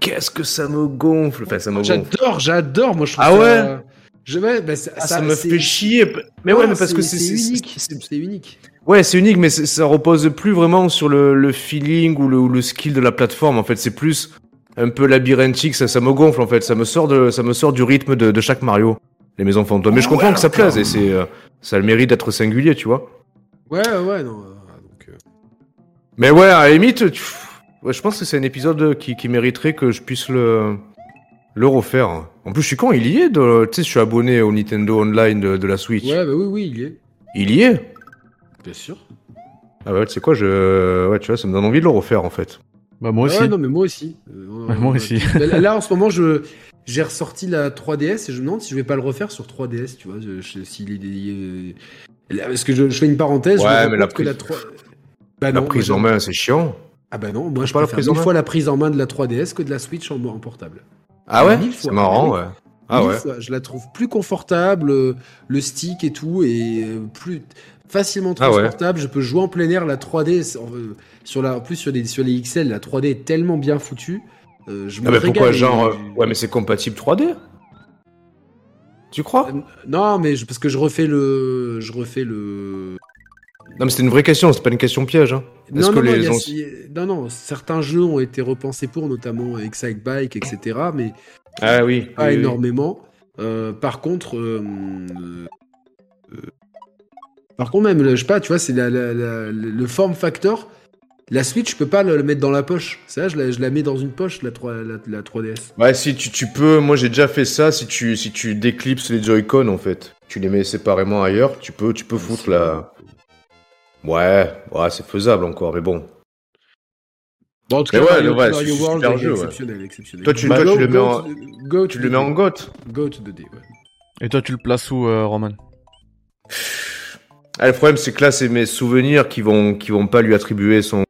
qu'est-ce que ça me gonfle. Enfin, ça me gonfle. J'adore, j'adore. Moi, je trouve Ah ça- ouais je, bah, ça, Ah, ça, me c'est- fait chier. Mais ouais, mais parce que c'est unique. c'est- unique. Ouais, c'est unique, mais ça repose plus vraiment sur le, le feeling ou le, ou le skill de la plateforme. En fait, c'est plus un peu labyrinthique. Ça, ça me gonfle en fait. Ça me sort de, ça me sort du rythme de, de chaque Mario, les maisons fantômes. Mais je comprends que ça plaise et c'est, euh, ça a le mérite d'être singulier, tu vois. Ouais, ouais, non. euh, donc, euh, Mais ouais, à la limite, tu- ouais, je pense que c'est un épisode qui, qui mériterait que je puisse le, le refaire. En plus, je suis con, il y est. de- Tu sais, je suis abonné au Nintendo Online de, de la Switch. Ouais, bah oui, oui, il y est. Il y est? Bien sûr. Ah ouais, tu sais quoi, je, ouais, tu vois, ça me donne envie de le refaire en fait. Bah moi aussi. Ouais, non, mais moi aussi. Euh, Ouais, moi aussi. Mais Là, en ce moment, je j'ai ressorti la 3DS et je me demande si je vais pas le refaire sur 3DS, tu vois. S'il est Parce que je, je fais une parenthèse. je Ouais, me mais la que la prise- 3... Bah la non, prise moi, en main, c'est chiant. Ah bah non, moi je pas la préfère en mille fois la prise en main de la 3DS que de la Switch en, en portable. Ah ouais? C'est marrant, Oui. ouais. Ah ouais. fois. Je la trouve plus confortable, euh, le stick et tout, et euh, plus facilement Ah ouais. transportable. Je peux jouer en plein air. La 3D, c'est- euh, sur la, en plus sur les, sur les XL, la 3D est tellement bien foutue. Euh, je Ah, mais pourquoi, genre. euh, Ouais, mais c'est compatible 3D Tu crois? Euh, Non, mais je- parce que je refais le, je refais le. Non, mais c'était une vraie question, c'est pas une question piège. Hein. Non, que non, les certains jeux ont été repensés pour, notamment Excite Bike, etc. Mais Ah oui. pas oui, oui. énormément. Euh, par contre, euh, euh, par contre même, le- je sais pas, tu vois, c'est la, la- la- le form factor. La Switch, je peux pas le, le mettre dans la poche. Ça, je la, je la mets dans une poche, la, 3, la, la 3DS. Ouais, si tu, tu peux, moi j'ai déjà fait ça, si tu, si tu déclipses les Joy-Con en fait, tu les mets séparément ailleurs, tu peux, tu peux foutre la... Ouais, ouais, c'est faisable encore, mais bon. Bon, en tout Mais cas, ouais, Mario, le- ouais, Mario c'est World super est jeu, ouais. exceptionnel, exceptionnel. Toi, tu- Bah, toi, go- tu le mets en- to- go Tu to le the mets en day. goth Go to the day, ouais. Et toi, tu le places où, euh, Roman? Ah, Le problème c'est que là c'est mes souvenirs qui vont, qui vont pas lui attribuer son,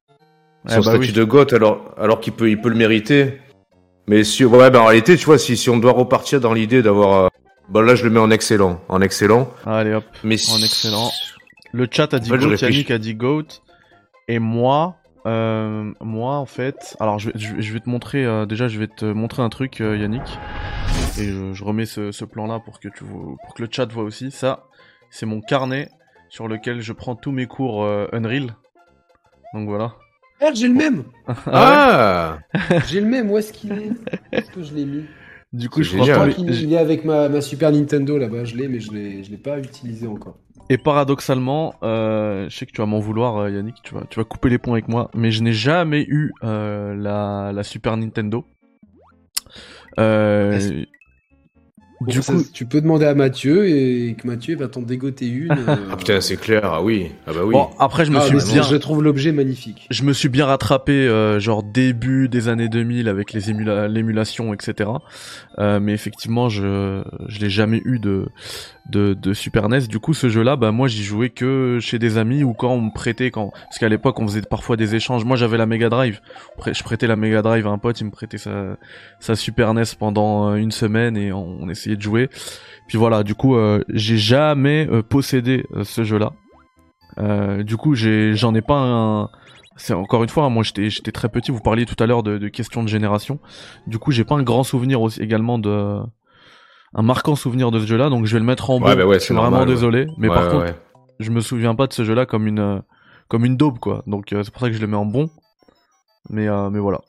Eh son bah statut oui. de goth alors, alors qu'il peut, il peut le mériter. Mais si, ouais, bah en réalité, tu vois, si, si on doit repartir dans l'idée d'avoir... euh, Bon là je le mets en excellent, en excellent. Allez hop. Mais En excellent. Le chat a dit En fait, je Goat. Yannick a dit Goat. Et moi, euh, moi en fait, alors je vais, je vais- je vais te montrer, euh, déjà je vais te montrer un truc euh, Yannick. Et je, je remets ce, ce plan là pour que tu vois, pour que le chat voit aussi. Ça, c'est mon carnet sur lequel je prends tous mes cours euh, Unreal. Donc voilà. Ah, j'ai le même Ah J'ai le même, où est-ce qu'il est? Est-ce que je l'ai mis? Du coup, je crois qu'il il est avec ma, ma Super Nintendo là-bas, je l'ai, mais je l'ai, je l'ai pas utilisé encore. Et paradoxalement, euh, je sais que tu vas m'en vouloir, euh, Yannick, tu vas, tu vas couper les ponts avec moi, mais je n'ai jamais eu euh, la, la Super Nintendo. Euh, du coup, tu peux demander à Mathieu et que Mathieu va t'en dégoter une. euh, Ah putain, c'est clair, ah oui, ah bah oui. bon, après je me ah, suis bien, Je trouve l'objet magnifique. je me suis bien rattrapé, euh, genre début des années 2000 avec les émula- l'émulation, etc. Euh, mais effectivement, je, je l'ai jamais eu de, de, de Super NES. Du coup, ce jeu-là, bah moi, j'y jouais que chez des amis ou quand on me prêtait, quand parce qu'à l'époque, on faisait parfois des échanges. Moi, j'avais la Mega Drive. Je prêtais la Mega Drive à un pote, il me prêtait sa, sa Super NES pendant euh, une semaine et on, essayait de jouer. Puis voilà, du coup, euh, j'ai jamais euh, possédé euh, ce jeu-là. Du coup, j'en ai pas un. C'est encore une fois, hein, moi j'étais, j'étais très petit. Vous parliez tout à l'heure de, de questions de génération. Du coup, j'ai pas un grand souvenir aussi également de un marquant souvenir de ce jeu-là. Donc je vais le mettre en Ouais, bah ouais, je c'est suis vraiment ouais. désolé, mais Ouais, par ouais, contre, ouais. je me souviens pas de ce jeu-là comme une euh, comme une daube quoi. Donc euh, c'est pour ça que je le mets en bon. Mais euh, mais voilà.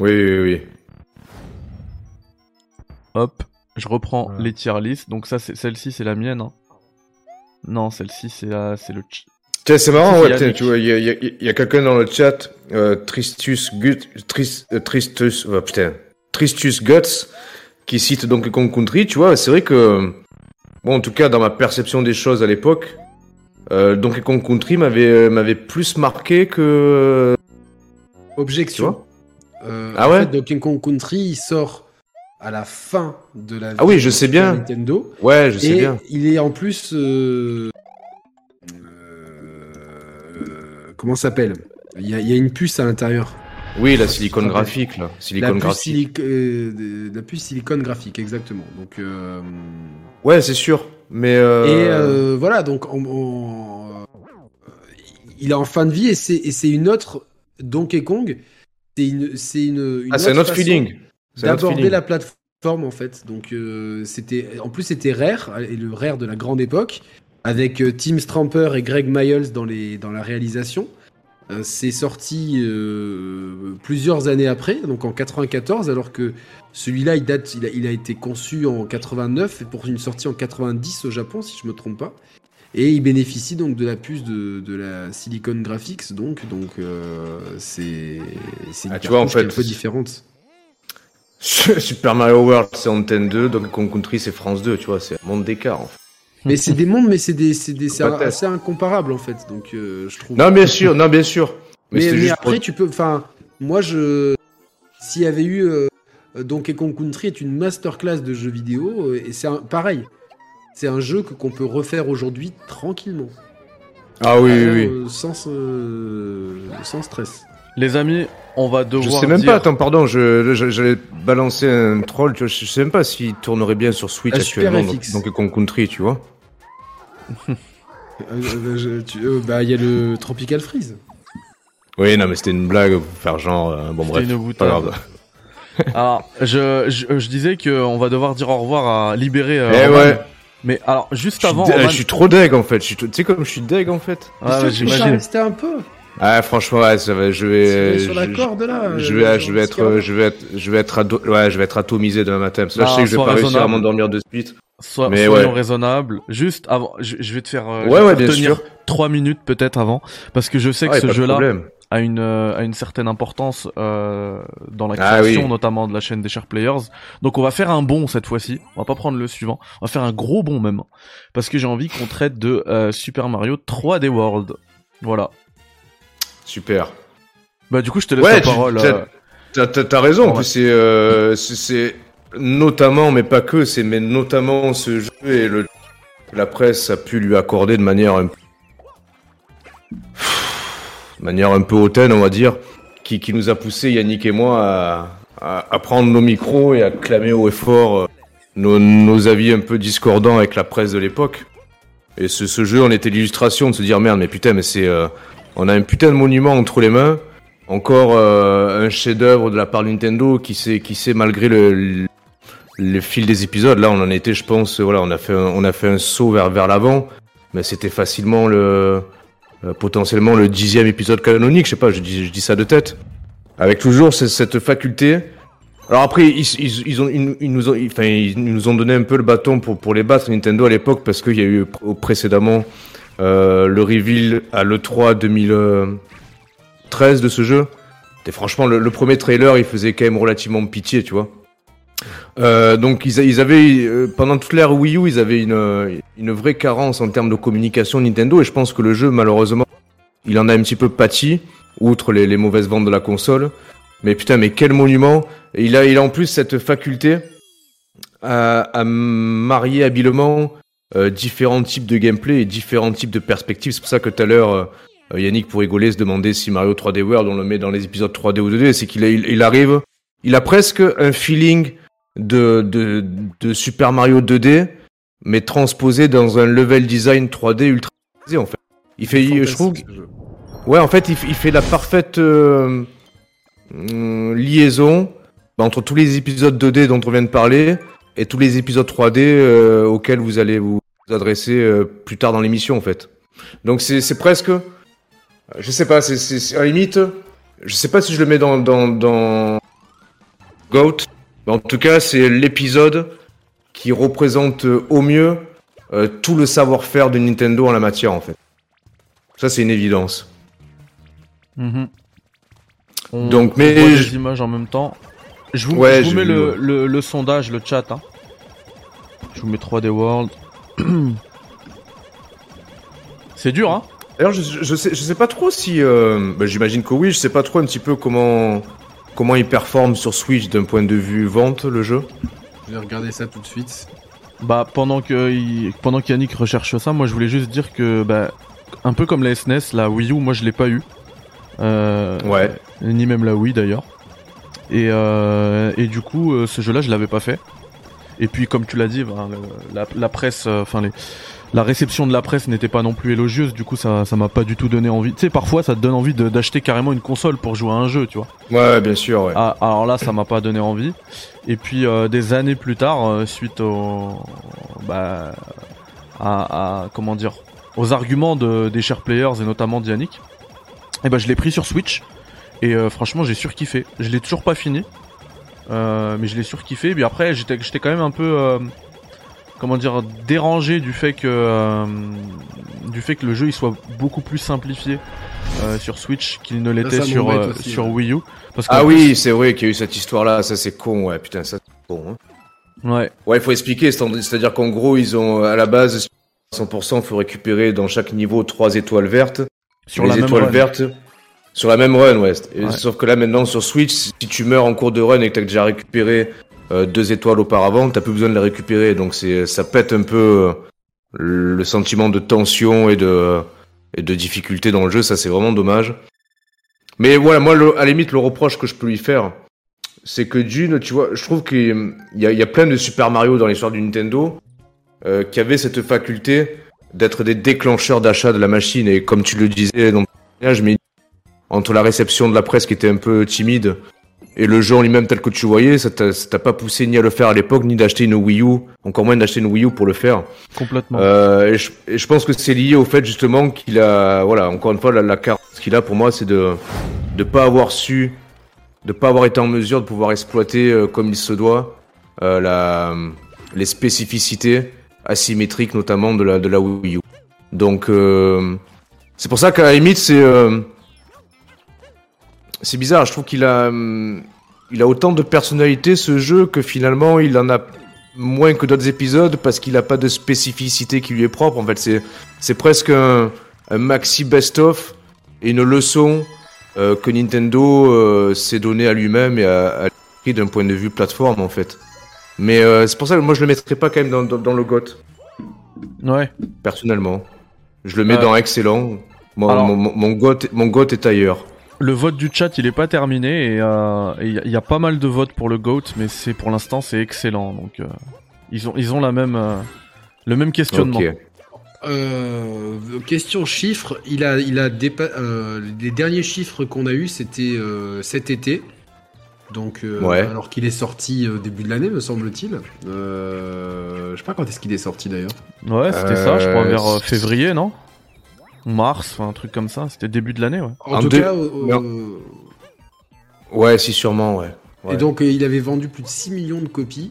Oui, oui, oui. Hop, je reprends Voilà. les tier list. Donc ça, c'est celle-ci, c'est la mienne. hein. Non, celle-ci, c'est la, c'est le. c'est marrant, ouais, tu vois, il y a, il y a- il y a quelqu'un dans le chat, euh, Tristus Gut, Tris- euh, Tristus, oh, putain, Tristus Guts, qui cite Donkey Kong Country, tu vois, c'est vrai que, bon, en tout cas, dans ma perception des choses à l'époque, euh, Donkey Kong Country m'avait, euh, m'avait plus marqué que, tu Objection. vois. Euh, Ah en ouais fait, Donkey Kong Country, il sort à la fin de la Ah oui, je sais bien. Nintendo. Ouais, je sais et bien. il est en plus. euh, euh, comment ça s'appelle? Il y, a, il y a une puce à l'intérieur. Oui, la silicone graphique, là. La Silicone puce, graphique. silic- euh, la puce silicone graphique, exactement. Donc, euh, Ouais, c'est sûr. Mais, euh... Et euh, voilà, donc on- on- il est en fin de vie et c'est une autre Donkey Kong. C'est une, c'est une, une ah, c'est un autre feeling. Autre d'aborder la plateforme en fait. Donc euh, c'était, en plus c'était Rare et le Rare de la grande époque avec euh, Tim Stramper et Greg Miles dans les dans la réalisation. Euh, c'est sorti euh, plusieurs années après, donc en 94, alors que celui-là il date, il a, il a été conçu en 89 et pour une sortie en 90 au Japon si je me trompe pas. Et il bénéficie donc de la puce de, de la Silicon Graphics, donc donc euh, c'est c'est une Ah, en fait, un peu différente. Super Mario World, c'est Antenne 2, Donkey Kong Country, c'est France 2, tu vois, c'est un monde d'écart. En fait. Mais c'est des mondes, mais c'est des, c'est des, c'est assez incomparable en fait. Donc euh, je trouve. Non, bien sûr, non, bien sûr. Mais, Mais, c'était mais juste après pour- tu peux, enfin, moi je, s'il y avait eu euh, Donkey Kong Country est une masterclass de jeux vidéo euh, et c'est un- pareil. C'est un jeu que qu'on peut refaire aujourd'hui tranquillement. Ah oui, oui, oui. sans, euh, sans stress. Les amis, on va devoir. Je sais même dire- pas, attends, pardon, je, je- j'allais balancer un troll, tu vois, je sais même pas s'il tournerait bien sur Switch Ah, Super actuellement, donc Donkey Kong Country, tu vois. Euh, euh, je- euh, bah, il y a le Tropical Freeze. Oui, non, mais c'était une blague pour faire genre. euh, bon, bref. C'était une pas boutade. grave. Alors, je, je, je disais que on va devoir dire au revoir à libérer. Eh ouais. Mais alors, juste Je suis, avant, dé- Roman- je suis trop deg en fait. Je suis Tu sais comme je suis deg en fait. Ouais, ouais, j'imagine. resté un peu? Ah franchement, ouais, ça va. Je vais. sur la je- corde là. Je vais, je vais être, je vais être, je vais être, ouais, je vais être atomisé demain matin. Parce que là, Non, je sais que je vais pas réussir à m'endormir de suite. Sois, Mais soyons ouais. raisonnables. Juste avant, je, je vais te faire, euh, Ouais, ouais, bien tenir trois minutes peut-être avant, parce que je sais que ce jeu-là problème. a une euh, a une certaine importance euh, dans la Ah création, oui. notamment de la chaîne des Share Players. Donc on va faire un bond cette fois-ci. On va pas prendre le suivant. On va faire un gros bond même, parce que j'ai envie qu'on traite de Super Mario 3D World. Voilà. Super. Bah du coup, je te laisse la parole. t'as- raison. En Ouais. plus, c'est, c'est, c'est notamment, mais pas que, c'est mais notamment ce jeu et le la presse a pu lui accorder de manière un, de manière un peu hautaine, on va dire, qui, qui nous a poussé Yannick et moi à, prendre nos micros et à clamer haut et fort euh, nos, avis un peu discordants avec la presse de l'époque. Et ce, ce jeu en était l'illustration de se dire merde, mais putain, mais c'est, euh, on a un putain de monument entre les mains. Encore euh, un chef-d'œuvre de la part de Nintendo qui sait, qui sait malgré le, le fil des épisodes. Là, on en était, je pense, voilà, on a fait, un, on a fait un saut vers vers l'avant, mais c'était facilement le euh, potentiellement le dixième épisode canonique. Je sais pas, je dis, je dis ça de tête. Avec toujours cette, faculté. Alors après, ils, ils, ils ont, ils, nous ont, enfin, ils nous ont donné un peu le bâton pour pour les battre Nintendo à l'époque parce qu'il y a eu pr- précédemment euh, le reveal à l'E3 2013 de ce jeu. Et franchement, le, le premier trailer, il faisait quand même relativement pitié, tu vois. Euh, donc ils, avaient euh, pendant toute l'ère Wii U, ils avaient une, euh, une vraie carence en termes de communication Nintendo et je pense que le jeu malheureusement, il en a un petit peu pâti outre les, mauvaises ventes de la console. Mais putain, mais quel monument Et il a, il a en plus cette faculté à, marier habilement différents types de gameplay et différents types de perspectives. C'est pour ça que tout à l'heure, Yannick pour rigoler se demandait si Mario 3D World on le met dans les épisodes 3D ou 2D. C'est qu'il il arrive, il a presque un feeling de, de, de Super Mario 2D, mais transposé dans un level design 3D ultra en fait. Il fait, je trouve. Ouais, en fait, il, fait la parfaite euh, liaison bah, entre tous les épisodes 2D dont on vient de parler et tous les épisodes 3D euh, auxquels vous allez vous adresser euh, plus tard dans l'émission, en fait. Donc c'est c'est presque, je sais pas, c'est- à la limite, je sais pas si je le mets dans dans, dans Goat, mais en tout cas, c'est l'épisode qui représente euh, au mieux euh, tout le savoir-faire de Nintendo en la matière, en fait. Ça, c'est une évidence. Mhm. On- Donc, on mais voit je- des images en même temps. Je vous, Ouais, je vous j'ai mets le, ouais. le, le sondage, le chat. Hein. Je vous mets 3D World. C'est dur, hein D'ailleurs, je, je sais, je sais pas trop si. euh, bah, J'imagine que oui, je sais pas trop un petit peu comment comment il performe sur Switch d'un point de vue vente le jeu. Je vais regarder ça tout de suite. Bah pendant que il- pendant qu'Yannick recherche ça, moi je voulais juste dire que bah un peu comme la SNES, la Wii U, moi je l'ai pas eu. Euh, Ouais. Ni même la Wii d'ailleurs. Et euh, et du coup euh, ce jeu-là je l'avais pas fait. Et puis comme tu l'as dit, ben, la, la presse, euh, enfin les la réception de la presse n'était pas non plus élogieuse, du coup ça ça m'a pas du tout donné envie. Tu sais parfois ça te donne envie d'acheter carrément une console pour jouer à un jeu, tu vois. Ouais, bien sûr. Ouais. Ah, alors là, ça m'a pas donné envie. Et puis euh, des années plus tard, euh, suite au, bah, à, à- comment dire, aux arguments de, des chers players et notamment d'Yannick, et ben je l'ai pris sur Switch. Et euh, franchement, j'ai surkiffé. Je l'ai toujours pas fini, mais je l'ai surkiffé. Et puis après, j'étais, j'étais quand même un peu, comment dire, dérangé du fait que, euh, du fait que le jeu il soit beaucoup plus simplifié. euh, sur Switch qu'il ne l'était sur, euh, aussi, sur ouais. Wii U. Parce Ah oui, c'est vrai qu'il y a eu cette histoire-là. Ça, c'est con. Ouais, putain, ça, c'est con. Hein. Ouais, Ouais, il faut expliquer. c'est- C'est-à-dire qu'en gros, ils ont à la base 100%, faut récupérer dans chaque niveau trois étoiles vertes. sur les la même étoiles run. vertes sur la même run, ouais. Ouais. Sauf que là maintenant sur Switch, si tu meurs en cours de run et que t'as déjà récupéré euh, deux étoiles auparavant, t'as plus besoin de les récupérer. Donc c'est ça pète un peu euh, le sentiment de tension et de et de difficulté dans le jeu. Ça c'est vraiment dommage. Mais voilà, moi le, à la limite le reproche que je peux lui faire, c'est que Dune, tu vois, je trouve qu'il y a, plein de Super Mario dans l'histoire du Nintendo euh, qui avaient cette faculté d'être des déclencheurs d'achat de la machine. Et comme tu le disais dans ton mais entre la réception de la presse qui était un peu timide et le jeu en lui-même tel que tu voyais, ça t'a pas poussé ni à le faire à l'époque, ni d'acheter une Wii U, encore moins d'acheter une Wii U pour le faire. Complètement. Euh, et, je, et je pense que c'est lié au fait justement qu'il a, voilà, encore une fois, la, la carte ce qu'il a pour moi, c'est de de pas avoir su, de pas avoir été en mesure de pouvoir exploiter euh, comme il se doit euh, la, les spécificités asymétriques notamment de la de la Wii U. Donc euh, c'est pour ça qu'à la limite c'est c'est bizarre. Je trouve qu'il a hum, il a autant de personnalité ce jeu que finalement il en a moins que d'autres épisodes parce qu'il a pas de spécificité qui lui est propre. En fait, c'est c'est presque un, un maxi best-of et une leçon euh, que Nintendo euh, s'est donné à lui-même et a, a pris d'un point de vue plateforme en fait. Mais euh, c'est pour ça que moi je le mettrais pas quand même dans, dans, dans le GOT Ouais. personnellement. Je le mets dans excellent. Mon, alors- mon, mon, mon GOT, mon GOT est ailleurs. Le vote du chat, il est pas terminé et euh, il y, a- il y a pas mal de votes pour le GOAT, mais c'est pour l'instant c'est excellent. Donc euh, ils ont ils ont la même euh, le même questionnement. Euh, question chiffres, il a, il a dépa- euh, les derniers chiffres qu'on a eu, c'était euh, cet été. Donc, euh, Ouais. alors qu'il est sorti début de l'année, me semble-t-il. Euh, je sais pas quand est-ce qu'il est sorti d'ailleurs. Ouais, c'était ça, je crois Euh, vers euh, février, non? Mars, enfin un truc comme ça. C'était début de l'année, ouais. En, En tout deux- cas, euh, Ouais, si sûrement, ouais. Ouais. et donc euh, il avait vendu plus de 6 millions de copies.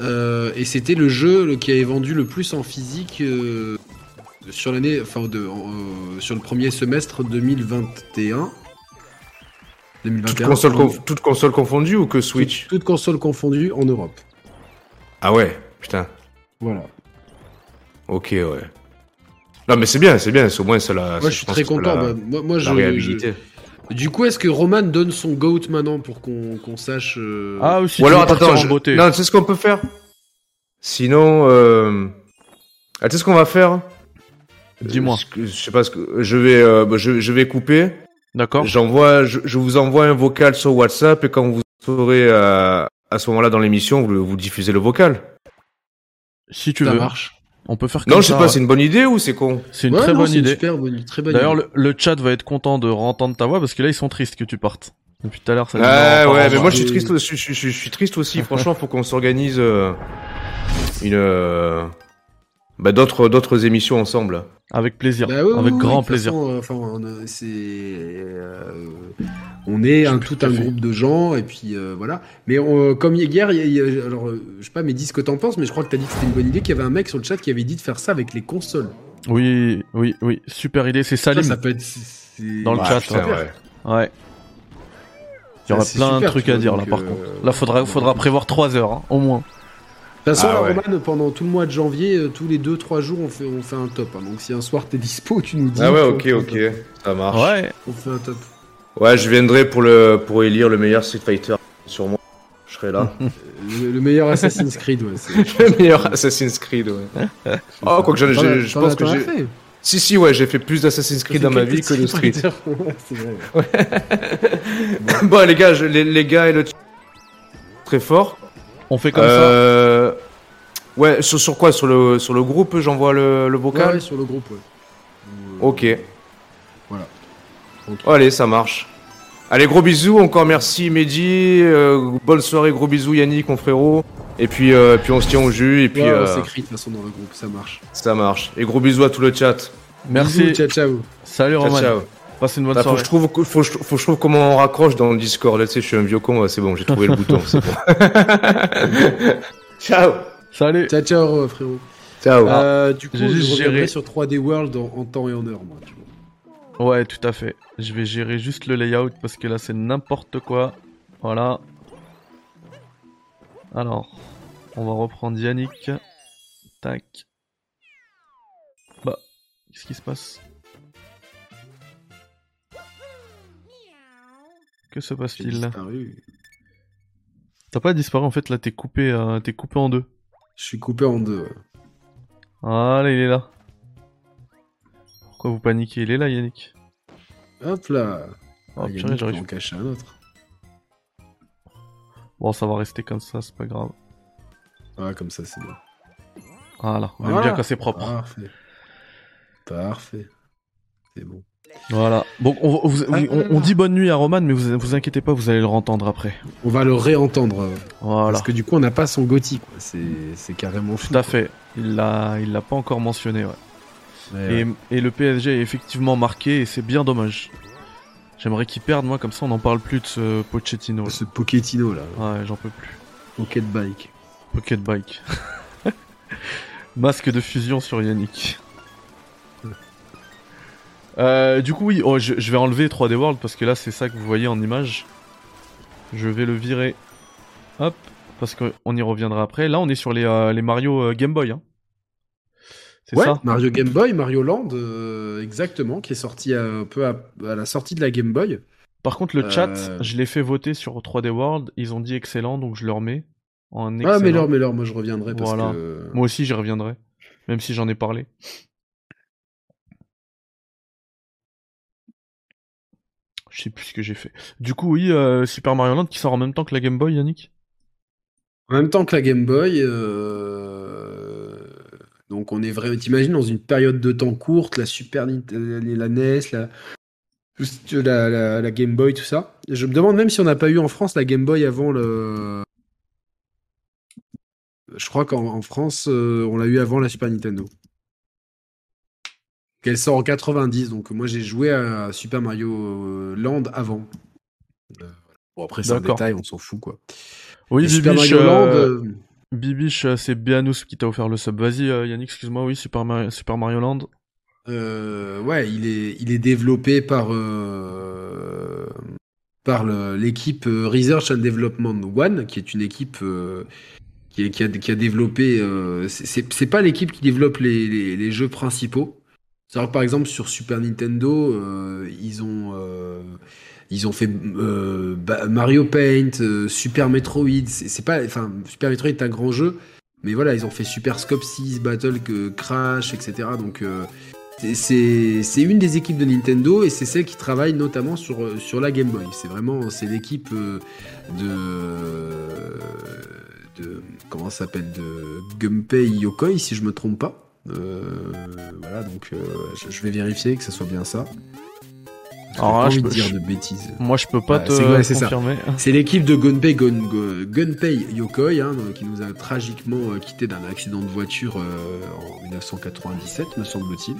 Euh, et c'était le jeu qui avait vendu le plus en physique euh, sur l'année, enfin de, euh, sur le premier semestre 2021. 2021. Toute console, conf- toute console confondue ou que Switch Toutes, toutes consoles confondues en Europe. Ah ouais, putain. Voilà. Ok, ouais. Non, mais c'est bien, c'est bien. c'est Au moins, c'est la. Moi, je suis très content. La, Bah, moi, moi, la je, réhabilité. je- Du coup, est-ce que Roman donne son goat maintenant pour qu'on qu'on sache euh, Ah aussi. Ou tu alors, veux attends, je- beauté. Non, tu sais ce qu'on peut faire? Sinon, euh... ah, tu sais ce qu'on va faire? Dis-moi. Euh, Je sais pas ce que. Je vais, euh, bah, je, je vais couper. D'accord. J'envoie, je, je vous envoie un vocal sur WhatsApp et quand vous serez à, à ce moment-là dans l'émission, vous, vous diffusez le vocal. Si tu ça veux, marche on peut faire comme Non, je sais ça, pas, ouais. c'est une bonne idée ou c'est con? C'est une Ouais, très non, bonne idée. Super bonne, très bonne D'ailleurs, idée. le, le chat va être content de entendre ta voix parce que là, ils sont tristes que tu partes. Depuis tout à l'heure, ça les Ouais, ouais, mais moi je suis Et- triste, aussi- je, suis- je suis- je suis triste aussi. Franchement, faut qu'on s'organise euh, une, euh, bah, d'autres, d'autres émissions ensemble. Avec plaisir. Bah oui, Avec oui, grand plaisir. façon, euh, enfin, c'est, euh, on est un, tout un fait. groupe de gens et puis euh, voilà. Mais on- comme hier, il y a- il y a- alors euh, je sais pas, mais dis ce que t'en penses, mais je crois que t'as dit que c'était une bonne idée. Qu'il y avait un mec sur le chat qui avait dit de faire ça avec les consoles. Oui, oui, oui. Super idée. C'est Ça, Salim. ça peut être Dans le Ouais, chat, putain, super. ouais. Ouais. Il y aura c'est plein de trucs à vois, dire là par euh, contre. Là faudra faudra prévoir 3 heures hein, au moins. De toute façon, Ah là, ouais. Roman, pendant tout le mois de janvier, euh, tous les 2-3 jours, on fait, on fait un top. hein. Donc si un soir t'es dispo, tu nous dis. Ah ouais, ok, ok, ça marche. Ouais. On fait un top. Ouais, je viendrai pour le, pour élire le meilleur Street Fighter sur moi. Je serai là. Le, le meilleur Assassin's Creed, ouais. le meilleur Assassin's Creed, ouais. Oh, quoi que je, je pense que j'ai. fait. Si, si, ouais, j'ai fait plus d'Assassin's Creed dans ma vie que de Street. Fighter. Ouais, c'est vrai. bon, les gars, je- les, les gars et le très fort. On fait comme Euh, Ouais, sur, sur quoi? Sur le, sur le groupe, j'envoie le, le Ouais, vocal? Ouais, sur le groupe, ouais. Ok. Allez, ça marche. Allez, gros bisous, encore merci Mehdi. euh, bonne soirée, gros bisous Yannick, mon frérot. Et puis, euh, puis on se tient au jus, et puis Ouais, on euh, s'écrit de toute façon dans le groupe, ça marche. ça marche. Et gros bisous à tout le chat. Merci. Bisous, ciao, ciao. Salut Ciao, Roman. ciao. Passez une bonne Ah, faut, que soirée. je trouve, faut, que je- faut que je trouve comment on raccroche dans le Discord. Là, tu sais, je suis un vieux con, c'est bon, j'ai trouvé le bouton, c'est bon. ciao. Salut. Ciao, ciao, frérot. Ciao. Euh, du coup, je juste reviendrai sur 3D World en, en temps et en heure, moi. Ouais, tout à fait. Je vais gérer juste le layout parce que là c'est n'importe quoi. Voilà. Alors, on va reprendre Yannick. Tac. Bah, qu'est-ce qui se passe? Que se passe-t-il? Là. T'as pas disparu en fait là, t'es coupé, euh, t'es coupé en deux. Je suis coupé en deux. ouais. Voilà, il est là. Pourquoi vous paniquez? Il est là, Yannick. Hop là. Oh, purée, Yannick peut j'arrive en cacher un autre. Bon, ça va rester comme ça, c'est pas grave. Ah, comme ça, c'est bien. Voilà, on aime bien quand c'est propre. Parfait. Parfait. C'est bon. Voilà. Bon, on, vous- Ah, on- on dit bonne nuit à Roman, mais vous vous inquiétez pas, vous allez le entendre après. On va le réentendre. euh, Voilà. Parce que du coup, on n'a pas son Gotti. quoi. C'est c'est carrément fou. Tout à fait. Il l'a, il l'a pas encore mentionné. Ouais. Ouais. Et, et le PSG est effectivement marqué et c'est bien dommage. J'aimerais qu'il perde, moi, comme ça on n'en parle plus de ce Pochettino. là. Ce Pochettino là, Ouais, j'en peux plus. Pocket Bike. Pocket Bike. Masque de fusion sur Yannick. Euh, du coup, oui, oh, je, je vais enlever 3D World parce que là, c'est ça que vous voyez en image. Je vais le virer. Hop, parce qu'on y reviendra après. Là, on est sur les, euh, les Mario euh, Game Boy. Hein. C'est Ouais, ça Mario Game Boy, Mario Land, euh, exactement, qui est sorti un peu à, à la sortie de la Game Boy. Par contre, le chat, Euh. je l'ai fait voter sur 3D World. Ils ont dit excellent, donc je le remets en excellent. Ah, mais alors, mais alors, moi je reviendrai parce Voilà. que. Moi aussi, j'y reviendrai. Même si j'en ai parlé. Je sais plus ce que j'ai fait. Du coup, oui, euh, Super Mario Land qui sort en même temps que la Game Boy, Yannick? En même temps que la Game Boy, euh, donc on est vraiment, t'imagines, dans une période de temps courte, la Super Nintendo, la NES, la... juste la, la- la Game Boy, tout ça. Je me demande même si on n'a pas eu en France la Game Boy avant le. Je crois qu'en en France, euh, on l'a eu avant la Super Nintendo. Qu'elle sort en 90, donc moi j'ai joué à Super Mario euh, Land avant. Euh, Bon, après, c'est un détail, on s'en fout, quoi. Oui, Super Mario Land, euh, euh, Bibiche, euh, c'est Bianous qui t'a offert le sub. Vas-y, euh, Yannick, excuse-moi, oui, Super Mario, Land. Euh, ouais, il est, il développé par, l'équipe Research and Development One, qui est une équipe qui, a, qui a développé. c'est- pas l'équipe qui développe les jeux principaux. Que, par exemple, sur Super Nintendo, euh, ils ont. euh, ils ont fait euh, Mario Paint, Super Metroid. C'est c'est pas, enfin, Super Metroid est un grand jeu, mais voilà, ils ont fait Super Scope 6, Battle Crash, etc. Donc, c'est- c'est c'est une des équipes de Nintendo et c'est celle qui travaille notamment sur, sur la Game Boy. C'est vraiment c'est l'équipe de, de comment s'appelle de Gunpei Yokoi si je me trompe pas. Euh, voilà donc euh, je, je vais vérifier que ce soit bien ça. Alors pas là, je peux- dire je- de bêtises. Moi, je peux pas Ouais, te ouais, ça. confirmer. C'est l'équipe de Gunpei, Gun- Gun- Gunpei Yokoi, hein, qui nous a tragiquement euh, quitté d'un accident de voiture euh, en 1997, me semble-t-il.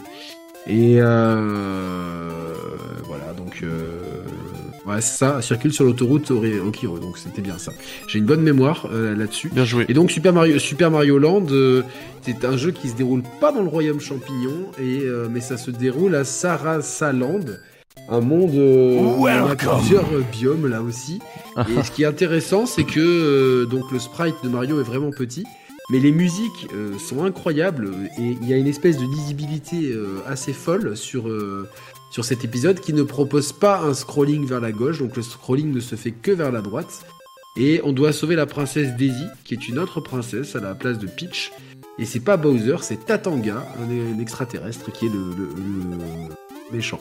Et euh, voilà, donc euh, ouais, ça, circule sur l'autoroute Okiro, donc c'était bien ça. J'ai une bonne mémoire euh, là-dessus. Bien joué. Et donc Super Mario, Super Mario Land, euh, c'est un jeu qui se déroule pas dans le royaume champignon, et, euh, mais ça se déroule à Sarasaland, un monde euh, où on a plusieurs euh, biomes là aussi. Et ce qui est intéressant, c'est que euh, donc le sprite de Mario est vraiment petit, mais les musiques euh, sont incroyables et il y a une espèce de lisibilité euh, assez folle sur euh, cet épisode qui ne propose pas un scrolling vers la gauche, donc le scrolling ne se fait que vers la droite. Et on doit sauver la princesse Daisy, qui est une autre princesse à la place de Peach. Et c'est pas Bowser, c'est Tatanga, un, extraterrestre qui est le, le- méchant.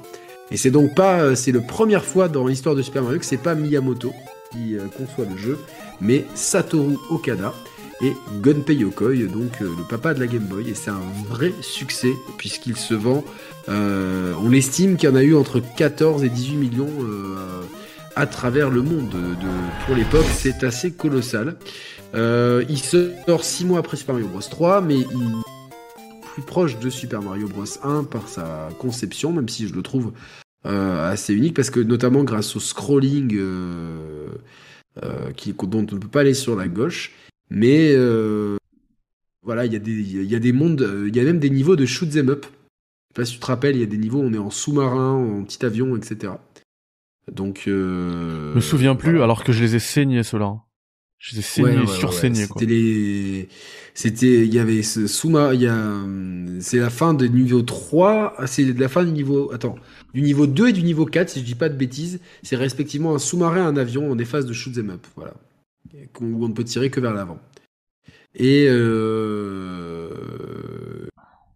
Et c'est donc pas, euh, c'est la première fois dans l'histoire de Super Mario que c'est pas Miyamoto qui euh, conçoit le jeu, mais Satoru Okada et Gunpei Yokoi, donc euh, le papa de la Game Boy. Et c'est un vrai succès puisqu'il se vend. euh, on estime qu'il y en a eu entre 14 et 18 millions euh, à travers le monde. De, de- pour l'époque, c'est assez colossal. Il sort 6 mois après Super Mario Bros 3, mais il plus proche de Super Mario Bros 1 par sa conception, même si je le trouve assez unique, parce que notamment grâce au scrolling dont on ne peut pas aller sur la gauche, mais euh, voilà, il y, a des- y a des mondes, euh, il y a même des niveaux de shoot 'em up. Je sais pas si tu te rappelles, il y a des niveaux où on est en sous-marin, en petit avion, etc. Donc, euh, Je me souviens plus, voilà. alors que je les ai saignés, ceux-là. Je les ai saignés, Ouais, ouais, sursaignés, ouais. C'était les, c'était, il y avait ce il y a, c'est la fin de niveau 3, ah, c'est la fin du niveau, attends, du niveau 2 et du niveau 4, si je dis pas de bêtises, c'est respectivement un sous-marin, un avion en des phases de shoot 'em up, voilà. Où on ne peut tirer que vers l'avant. Et, euh,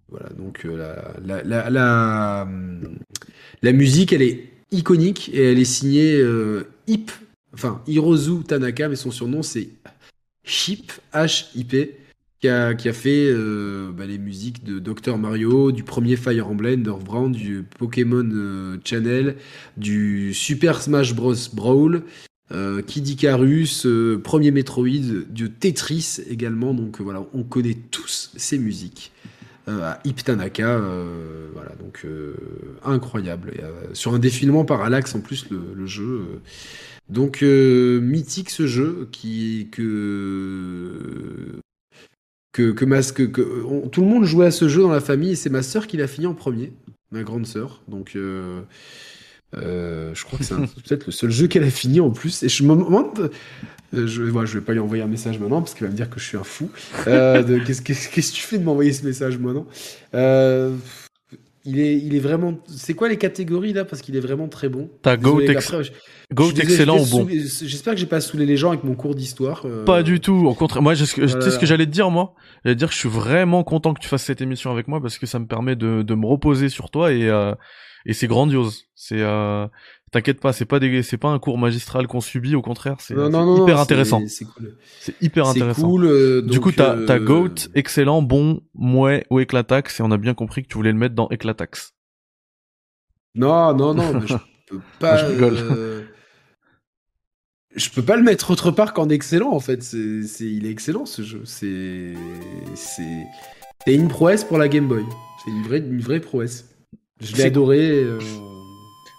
voilà, donc, euh, la, la, la, musique, elle est iconique et elle est signée euh, Hip, enfin Hirozu Tanaka, mais son surnom c'est Chip, H-I-P. qui a, qui a fait bah, les musiques de Dr Mario, du premier Fire Emblem, d'Earthbound, du Pokémon Channel, du Super Smash Bros. Brawl, euh, Kid Icarus, euh, premier Metroid, du Tetris également. Donc euh, voilà, on connaît tous ces musiques. Euh, à Iptanaka, voilà, donc incroyable. Sur un défilement parallaxe en plus le, jeu. donc mythique ce jeu qui que que, que, que- tout le monde jouait à ce jeu dans la famille et c'est ma sœur qui l'a fini en premier, ma grande sœur. Donc euh, je crois que c'est peut-être le seul jeu qu'elle a fini en plus. Et je me demande, euh, je, voilà, je vais pas lui envoyer un message maintenant parce qu'il va me dire que je suis un fou. Euh, Qu'est-ce que tu fais de m'envoyer ce message maintenant Euh, il est, il est vraiment. C'est quoi les catégories là? Parce qu'il est vraiment très bon. T'as Goat, suis désolé, excellent ou bon J'espère que j'ai pas saoulé les gens avec mon cours d'histoire. Pas du tout. Au contraire, moi, sais ce que j'allais te dire, moi? J'allais te dire que je suis vraiment content que tu fasses cette émission avec moi parce que ça me permet de, de me reposer sur toi et, et c'est grandiose. C'est, euh, t'inquiète pas, c'est pas des, c'est pas un cours magistral qu'on subit. Au contraire, c'est non, non, hyper intéressant. C'est cool. Hyper intéressant. cool. euh, Du coup, t'as, euh, t'as Goat, excellent, bon, mouais ou éclatax et on a bien compris que tu voulais le mettre dans éclatax. Non, non, non, mais je peux pas. Je rigole. euh, Je peux pas le mettre autre part qu'en excellent en fait. C'est, c'est, il est excellent ce jeu. C'est, c'est, c'est une prouesse pour la Game Boy. C'est une vraie, une vraie prouesse. Je l'ai adoré. euh,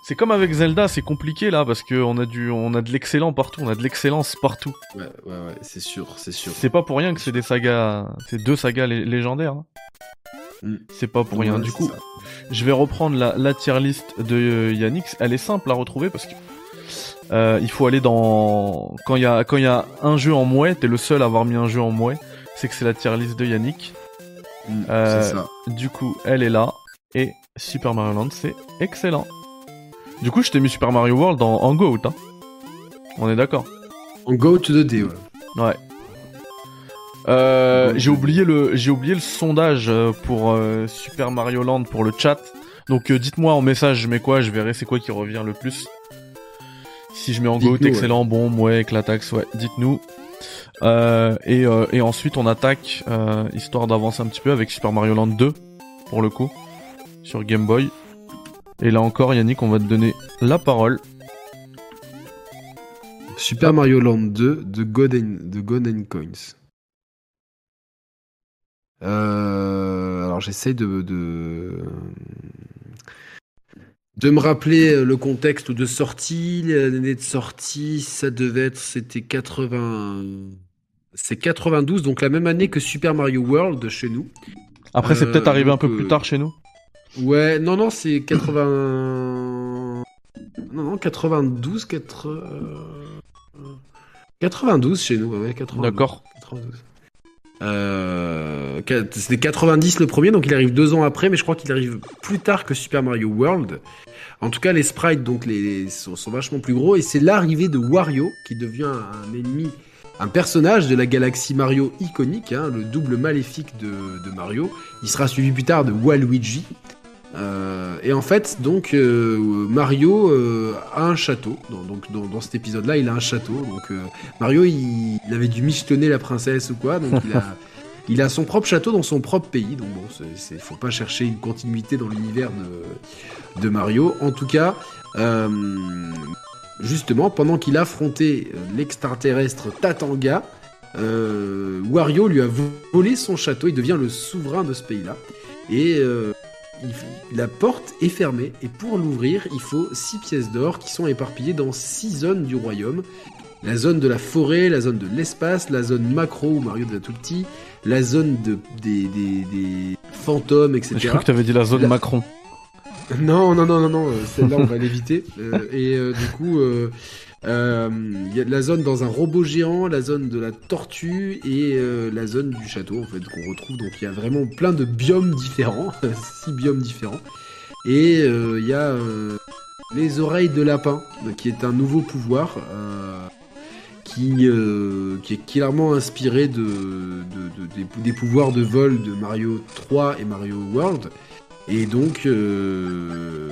C'est comme avec Zelda, c'est compliqué là parce que on a du, on a de l'excellent partout, on a de l'excellence partout. Ouais, ouais, ouais, c'est sûr, c'est sûr. C'est pas pour rien que c'est des sagas, c'est deux sagas lé- légendaires. hein. Mm. C'est pas pour rien. Du coup, ça. je vais reprendre la, la tier list de euh, Yannick. Elle est simple à retrouver parce que euh, il faut aller dans quand il y a quand il y a un jeu en mouet, t'es le seul à avoir mis un jeu en mouet. C'est que c'est la tier list de Yannick. Mm, Euh, c'est ça. Du coup, elle est là et Super Mario Land, c'est excellent. Du coup, je t'ai mis Super Mario World en, en GOAT. Hein. On est d'accord. En Go to the Day, ouais. Ouais. Euh, j'ai oublié le j'ai oublié le sondage euh, pour euh, Super Mario Land pour le chat. Donc euh, dites-moi en message je mets quoi, je verrai c'est quoi qui revient le plus. Si je mets en GOAT ouais. excellent, bon, ouais, éclatax, ouais, dites-nous. Et, et ensuite on attaque histoire d'avancer un petit peu avec Super Mario Land 2 pour le coup sur Game Boy. Et là encore Yannick, on va te donner la parole. Super Mario Land 2 de and Coins. Euh, alors j'essaie de, de de me rappeler le contexte de sortie, l'année de sortie, ça devait être c'était 80 c'est 92 donc la même année que Super Mario World chez nous. Après c'est Euh, peut-être arrivé un peu euh, plus tard chez nous. Ouais, non non, c'est 80 Non non, 92 4 euh, 92 chez nous, ouais, 92. D'accord. 92. Euh, c'était 90 le premier, donc il arrive deux ans après, mais je crois qu'il arrive plus tard que Super Mario World. En tout cas, les sprites donc les, sont, sont vachement plus gros, et c'est l'arrivée de Wario qui devient un ennemi, un personnage de la galaxie Mario iconique, hein, le double maléfique de, de Mario. Il sera suivi plus tard de Waluigi. Euh, et en fait, donc euh, Mario euh, a un château. Dans, donc dans, dans cet épisode-là, il a un château. Donc Mario, il, il avait dû michetonner la princesse ou quoi, donc il a, il a son propre château dans son propre pays. Donc bon, c'est- faut pas chercher une continuité dans l'univers de, de Mario. En tout cas, justement, pendant qu'il affrontait l'extraterrestre Tatanga, Wario lui a vo- volé son château. Il devient le souverain de ce pays-là. Et la porte est fermée. Et pour l'ouvrir, il faut six pièces d'or qui sont éparpillées dans six zones du royaume la zone de la forêt, la zone de l'espace, la zone macro où Mario devient tout petit, la zone de, des, des, des fantômes, etc. Je crois que t'avais dit la zone La- Macron. Non, non, non, non, non, euh, celle-là on va l'éviter. Euh, et euh, du coup, euh, euh, il y a la zone dans un robot géant, la zone de la tortue et euh, la zone du château en fait qu'on retrouve. Donc il y a vraiment plein de biomes différents, six biomes différents. Et euh, il y a euh, les oreilles de lapin, qui est un nouveau pouvoir. euh, qui, euh, qui est clairement inspiré de, de- de- des, pouvoirs de vol de Mario 3 et Mario World. Et donc, euh,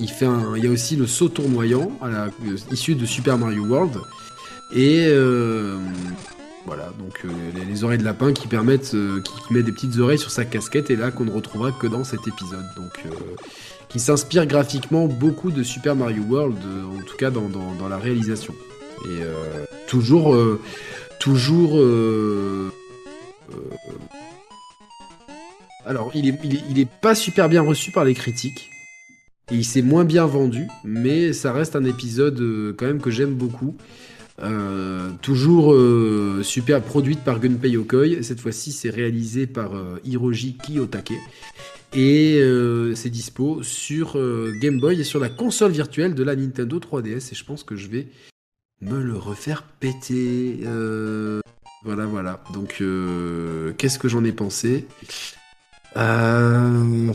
il, fait un, il y a aussi le saut tournoyant issu de Super Mario World. Et euh, Voilà, donc euh, les, les oreilles de lapin qui permettent, euh, qui, met des petites oreilles sur sa casquette et là qu'on ne retrouvera que dans cet épisode. Donc, qui s'inspire graphiquement beaucoup de Super Mario World, en tout cas dans, dans- la réalisation. Et toujours, toujours. alors, il est, il, est, il est pas super bien reçu par les critiques. Il s'est moins bien vendu, mais ça reste un épisode euh, quand même que j'aime beaucoup. Euh, toujours euh, super produite par Gunpei Yokoi. Cette fois-ci, c'est réalisé par Hiroji Kiyotake. Et c'est dispo sur Game Boy et sur la console virtuelle de la Nintendo 3DS. Et je pense que je vais me le refaire péter. Voilà, voilà. Donc, qu'est-ce que j'en ai pensé? Euh, hmm,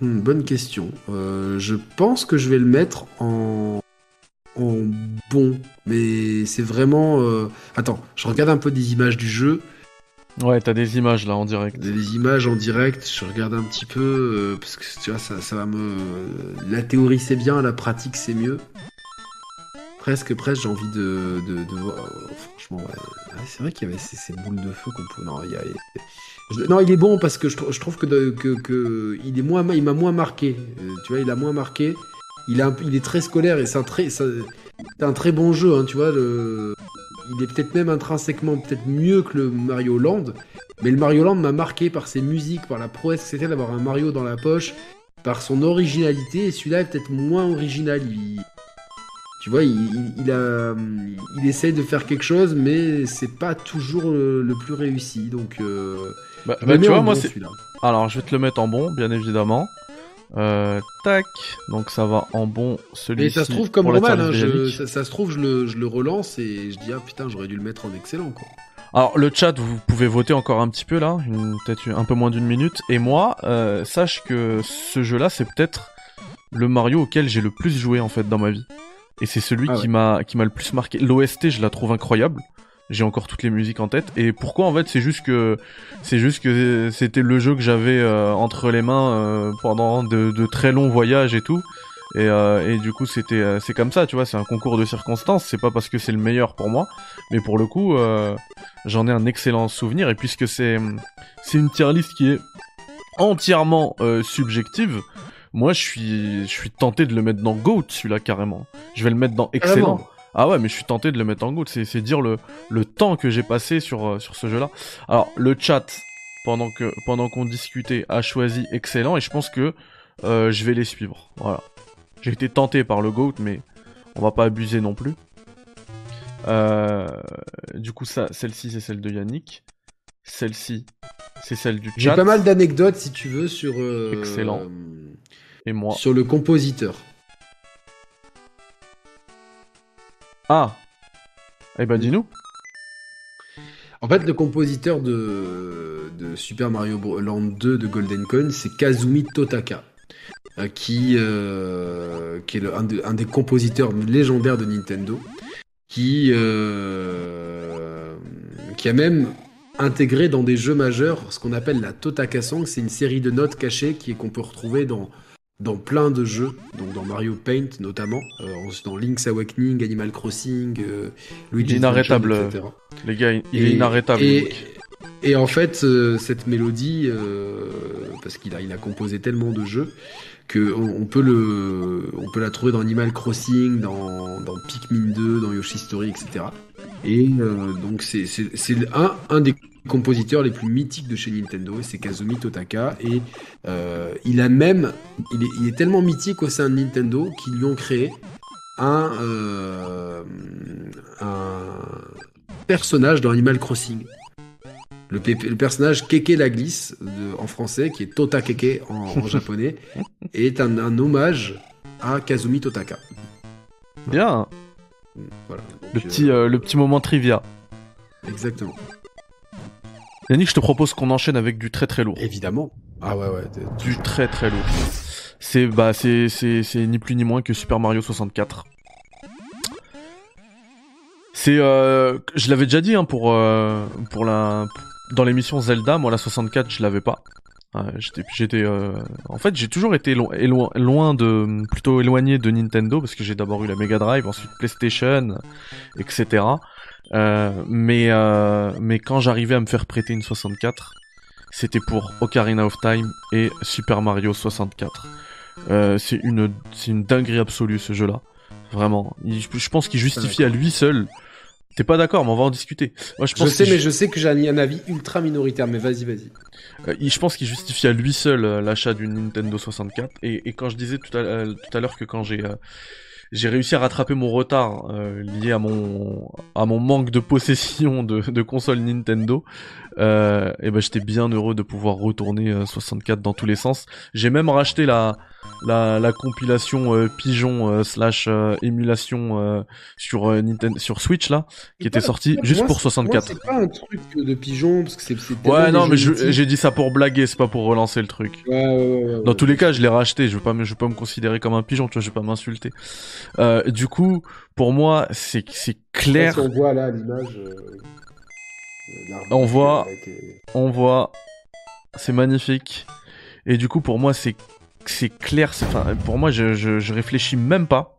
hmm, Bonne question. Euh, je pense que je vais le mettre en, en bon. Mais c'est vraiment... euh, Attends, je regarde un peu des images du jeu. Ouais, t'as des images là en direct. Des images en direct, je regarde un petit peu, euh, parce que tu vois, ça, ça va me... La théorie c'est bien, la pratique c'est mieux. Presque, presque, j'ai envie de, de, de voir... euh, Franchement, ouais. C'est vrai qu'il y avait ces, ces boules de feu qu'on peut... Non, il y a... Non, il est bon parce que je, trou- je trouve que, il est moins, il m'a moins marqué. Euh, tu vois, il a moins marqué. Il, est très scolaire et c'est un très, c'est un très bon jeu. Hein, tu vois, il est peut-être même intrinsèquement peut-être mieux que le Mario Land. Mais le Mario Land m'a marqué par ses musiques, par la prouesse que c'était d'avoir un Mario dans la poche, par son originalité. Et celui-là est peut-être moins original. Il- Tu vois, il, a, il essaye de faire quelque chose, mais c'est pas toujours le, le plus réussi. Donc, euh, Bah, bah, tu vois, moi bon, c'est. celui-là. Alors, je vais te le mettre en bon, bien évidemment. Euh, tac, donc ça va en bon celui-ci. Mais ça se trouve comme Roman, hein, je- ça, ça se trouve, je le, je le relance et je dis, ah putain, j'aurais dû le mettre en excellent, quoi. Alors le chat, vous pouvez voter encore un petit peu là, une- peut-être un peu moins d'une minute. Et moi, euh, sache que ce jeu-là, c'est peut-être le Mario auquel j'ai le plus joué en fait dans ma vie. Et c'est celui Ah qui ouais. m'a qui m'a le plus marqué. L'OST, je la trouve incroyable. J'ai encore toutes les musiques en tête. Et pourquoi en fait, c'est juste que c'est juste que c'était le jeu que j'avais euh, entre les mains euh, pendant de, de très longs voyages et tout. Et, euh, et du coup, c'était euh, c'est comme ça, tu vois. C'est un concours de circonstances. C'est pas parce que c'est le meilleur pour moi, mais pour le coup. euh, j'en ai un excellent souvenir et puisque c'est c'est une tier list qui est entièrement euh, subjective, moi je suis je suis tenté de le mettre dans GOAT celui-là carrément. Je vais le mettre dans excellent. Carrément. Ah ouais, mais je suis tenté de le mettre en GOAT, c'est c'est dire le le temps que j'ai passé sur euh, sur ce jeu-là. Alors, le chat pendant que pendant qu'on discutait a choisi excellent et je pense que euh, je vais les suivre. Voilà. J'ai été tenté par le GOAT mais on va pas abuser non plus. Euh, du coup, ça, celle-ci, c'est celle de Yannick. Celle-ci, c'est celle du J'ai chat. pas mal d'anecdotes, si tu veux, sur, euh, Excellent. Et moi. sur le compositeur. Ah Eh ben, dis-nous. En fait, le compositeur de, Super Mario. Land 2 de Golden Coin, c'est Kazumi Totaka, euh, qui, euh, qui est un, de- un des compositeurs légendaires de Nintendo, qui, euh, qui a même intégré dans des jeux majeurs ce qu'on appelle la Totaka Song. C'est une série de notes cachées qu'on peut retrouver dans dans plein de jeux, donc dans Mario Paint notamment, euh, dans Link's Awakening, Animal Crossing, euh, Luigi's Inarrêtable, Mansion, etc. Les gars, il est inarrêtable. Et, en fait, euh, cette mélodie, euh, parce qu'il a, il a composé tellement de jeux, que on, on peut le, on peut la trouver dans Animal Crossing, dans, dans Pikmin 2, dans Yoshi Story, etc. Et donc c'est, c'est, c'est un, un des compositeurs les plus mythiques de chez Nintendo, c'est Kazumi Totaka. Et euh, il a même, il est, il est tellement mythique au sein de Nintendo qu'ils lui ont créé un, euh, un personnage dans Animal Crossing. Le, personnage Keke la glisse de- en français, qui est Tota Keke en, en japonais, est un, un hommage à Kazumi Totaka. Bien. Voilà. Le petit, euh, le petit moment trivia. Exactement. Yannick, je te propose qu'on enchaîne avec du très très lourd. Évidemment. Ah ouais, ouais. Du très très lourd. C'est bah c'est c'est c'est ni plus ni moins que Super Mario 64. C'est euh, je l'avais déjà dit hein, pour euh, pour la dans l'émission Zelda, moi la 64 je l'avais pas. Euh, j'étais j'étais euh, en fait j'ai toujours été lo- loin de plutôt éloigné de Nintendo parce que j'ai d'abord eu la Mega Drive, ensuite PlayStation, etc. Euh, mais euh, mais quand j'arrivais à me faire prêter une 64, c'était pour Ocarina of Time et Super Mario 64. Euh, c'est une c'est une dinguerie absolue ce jeu-là. Vraiment, Il- je, pense qu'il justifie à lui seul. T'es pas d'accord, mais on va en discuter. Moi, je sais, mais je sais que j'ai un, avis ultra minoritaire, mais vas-y, vas-y. Euh, je pense qu'il justifie à lui seul euh, l'achat d'une Nintendo 64. Et, et quand je disais tout à, tout à l'heure que quand j'ai euh, j'ai réussi à rattraper mon retard euh, lié à mon à mon manque de possession de, de console Nintendo, euh, et ben j'étais bien heureux de pouvoir retourner euh, 64 dans tous les sens. J'ai même racheté la la, la compilation euh, Pigeon euh, slash euh, émulation euh, sur euh, Nintendo sur Switch là, qui était sortie juste Moi, pour c'est- 64. moi, C'est pas un truc de pigeon, parce que c'est. Ouais, non, mais j'ai dit ça pour blaguer, c'est pas pour relancer le truc. Ouais, ouais, ouais, Dans tous les cas, je l'ai racheté. Je veux pas, je veux pas me considérer comme un pigeon. Tu vois, je vais pas m'insulter. Euh, du coup, pour moi, c'est c'est clair. Si on voit là l'image. euh, On voit- euh, On voit, c'est magnifique. Et du coup, pour moi, c'est c'est clair. c'est- Enfin, pour moi, je, je je réfléchis même pas.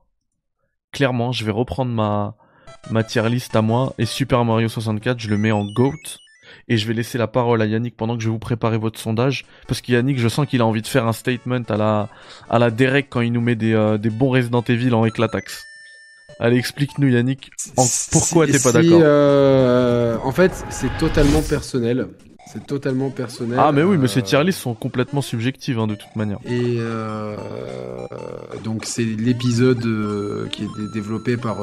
Clairement, je vais reprendre ma ma tier list à moi et Super Mario 64, je le mets en goat. Et je vais laisser la parole à Yannick pendant que je vais vous préparer votre sondage. Parce que Yannick, je sens qu'il a envie de faire un statement à la, à la Derek quand il nous met des, euh, des bons Resident Evil en éclataxe. Allez, explique-nous Yannick, en- pourquoi Si- t'es pas si, d'accord euh, En fait, c'est totalement personnel. C'est totalement personnel. Ah mais oui, mais ces Euh, tier lists sont complètement subjectives hein, de toute manière. Et euh, donc c'est l'épisode qui est dé- développé par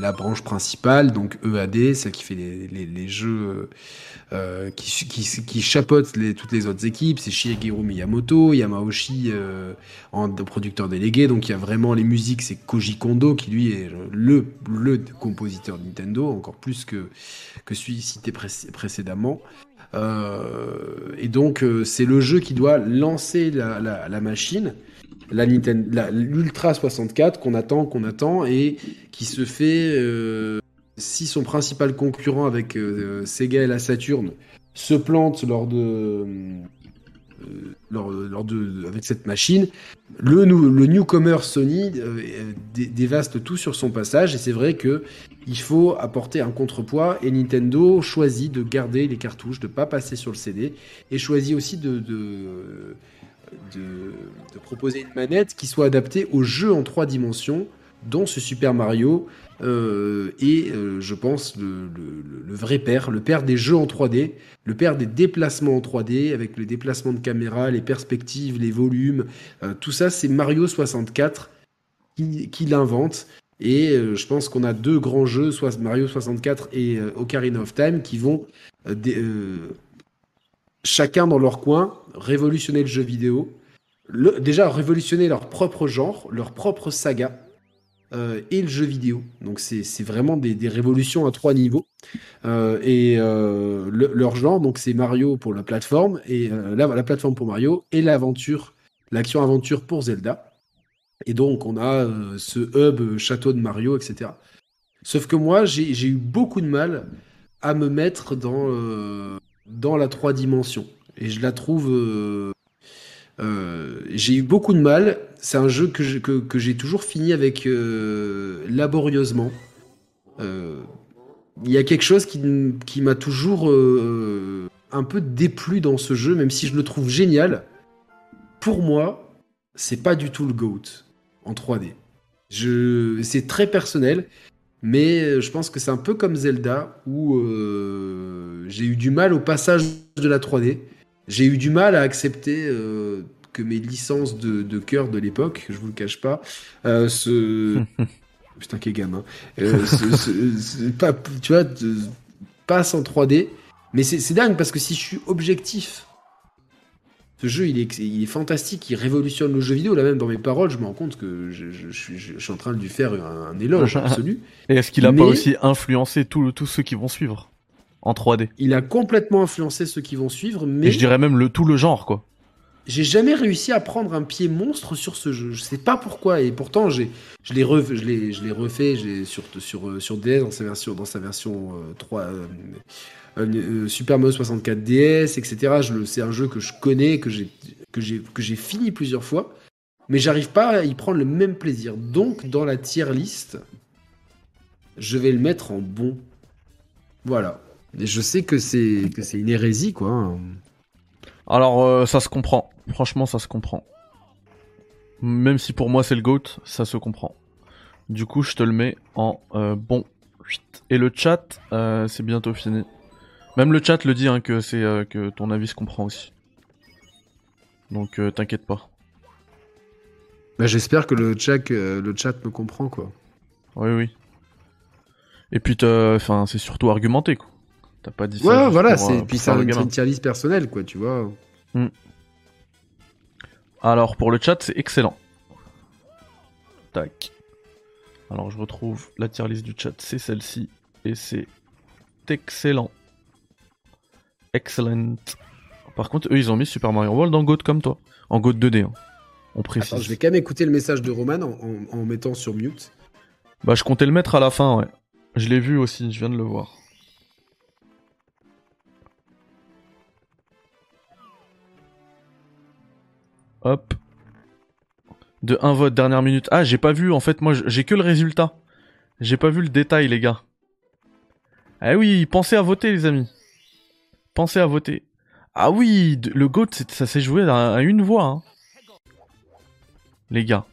la branche principale, donc EAD, celle qui fait les, les, les jeux euh, qui, qui, chapeaute toutes les autres équipes. C'est Shigeru Miyamoto, Yamauchi euh, en producteur délégué. Donc il y a vraiment les musiques, c'est Koji Kondo qui lui est le, compositeur de Nintendo, encore plus que, que celui cité pré- précédemment. Euh, et donc, c'est le jeu qui doit lancer la, machine, l'Ultra 64 qu'on attend, qu'on attend, et qui se fait. Si son principal concurrent avec euh, Sega et la Saturn se plante lors de. euh, lors, lors de, avec cette machine, le, le newcomer Sony euh, euh, dé- dévaste tout sur son passage et c'est vrai que il faut apporter un contrepoids et Nintendo choisit de garder les cartouches, de pas passer sur le CD et choisit aussi de, de, de, de proposer une manette qui soit adaptée aux jeux en trois dimensions, dont ce Super Mario euh, est, euh, je pense, le, vrai père, le père des jeux en 3D, le père des déplacements en 3D, avec les déplacements de caméra, les perspectives, les volumes, euh, tout ça, c'est Mario 64 qui, l'invente. Et euh, je pense qu'on a deux grands jeux, Mario 64 et euh, Ocarina of Time, qui vont euh, euh, chacun dans leur coin révolutionner le jeu vidéo. Déjà révolutionner leur propre genre, leur propre saga euh, et le jeu vidéo. Donc c'est vraiment des, des révolutions à trois niveaux. Euh, et euh, le- leur genre, donc c'est Mario pour la plateforme et la, la plateforme pour Mario et l'aventure, l'action aventure pour Zelda. Et donc on a ce hub château de Mario, etc. Sauf que moi j'ai eu beaucoup de mal à me mettre dans dans la trois dimensions et je la trouve euh, j'ai eu beaucoup de mal. C'est un jeu que j'ai toujours fini avec euh, laborieusement. Euh, Il y a quelque chose qui, m'a toujours un peu déplu dans ce jeu, même si je le trouve génial. Pour moi, c'est pas du tout le GOAT en 3D. Je... C'est très personnel, mais je pense que c'est un peu comme Zelda, où j'ai eu du mal au passage de la 3D. J'ai eu du mal à accepter euh, que mes licences de, de cœur de l'époque, je vous le cache pas, euh, se... Putain, quel gamin. Euh, pas, tu vois, de- passe en 3D. Mais c'est dingue parce que si je suis objectif, ce jeu il est, il est fantastique, il révolutionne le jeu vidéo. Là même dans mes paroles, je me rends compte que je, je- je suis, je suis en train de lui faire un, un éloge absolu. Et est-ce qu'il a Mais- pas aussi influencé tous ceux qui vont suivre? En 3D Il a complètement influencé ceux qui vont suivre, mais Et je dirais même le tout le genre quoi. j'ai jamais réussi à prendre un pied monstre sur ce jeu. Je sais pas pourquoi. Et pourtant, j'ai, je l'ai re- je l'ai, je l'ai refait j'ai sur, sur, euh, sur DS dans sa version, dans sa version euh, 3, euh, euh, euh, Super Mario 64 DS, etc. Je le, c'est un jeu que je connais, que j'ai, que j'ai, que j'ai fini plusieurs fois. Mais j'arrive pas à y prendre le même plaisir. Donc, dans la tier list, je vais le mettre en bon. Voilà. Je sais que c'est que c'est une hérésie, quoi. hein. Alors, euh, ça se comprend. Franchement, ça se comprend. Même si pour moi c'est le GOAT, ça se comprend. Du coup, je te le mets en euh, bon 8. Et le chat, euh, c'est bientôt fini. Même le chat le dit hein, que c'est que ton avis se comprend aussi. Donc t'inquiète pas. Bah, j'espère que le chat, le chat me comprend, quoi. Oui, oui. Et puis, t'as- enfin, c'est surtout argumenté, quoi. T'as pas dit ça. Ouais, voilà. C'est euh, puis le une, une tier list personnelle, quoi. Tu vois. Alors, pour le chat, c'est excellent. Tac. Alors, je retrouve la tier list du chat, c'est celle-ci. Et c'est excellent. Excellent. Par contre, eux, ils ont mis Super Mario World en GOAT comme toi. En GOAT 2D, hein. On précise. Attends, je vais quand même écouter le message de Roman en, en, en mettant sur mute. Bah, je comptais le mettre à la fin, ouais. Je l'ai vu aussi, je viens de le voir. Hop. De un vote, dernière minute. Ah, j'ai pas vu, en fait, moi, j'ai que le résultat. J'ai pas vu le détail, les gars. Ah oui, pensez à voter, les amis. Pensez à voter. Ah oui, le GOAT, ça s'est joué à, à une voix, hein. Les gars.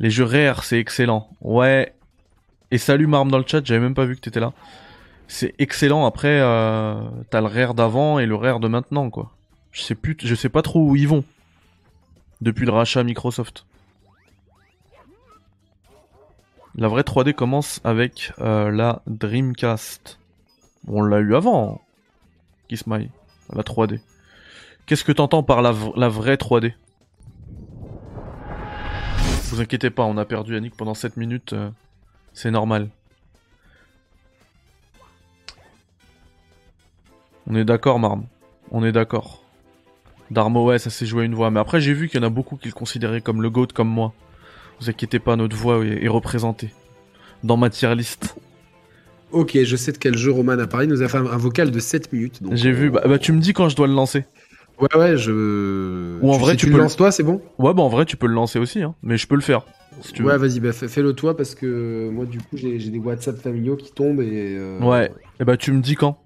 Les jeux rares, c'est excellent. Ouais. Et salut Marm dans le chat, j'avais même pas vu que t'étais là. C'est excellent. Après, euh, t'as le rare d'avant et le rare de maintenant, quoi. Je sais pas trop où ils vont. Depuis le rachat Microsoft. La vraie 3D commence avec euh, la Dreamcast. On l'a eu avant. La 3D. Qu'est-ce que t'entends par la vraie 3D vous inquiétez pas, on a perdu Yannick pendant 7 minutes, euh, c'est normal. On est d'accord, Marm. On est d'accord. Darmo, ouais, ça s'est joué à une voix. Mais après, j'ai vu qu'il y en a beaucoup qui le considéraient comme le GOAT, comme moi. Vous inquiétez pas, notre voix est, est représentée. Dans ma tier list. Ok, je sais de quel jeu Roman a parlé. Il nous a fait un, un vocal de 7 minutes. J'ai euh, vu, bah, bah, tu me dis quand je dois le lancer. Ouais, ouais, je. Ou en vrai, sais, tu tu peux le lances toi, c'est bon Ouais, bah en vrai, tu peux le lancer aussi, hein. Mais je peux le faire. Si tu veux. Ouais, vas-y, bah, fais- fais-le toi parce que moi, du coup, j'ai des WhatsApp familiaux qui tombent et. euh, Ouais. Et bah tu me dis quand?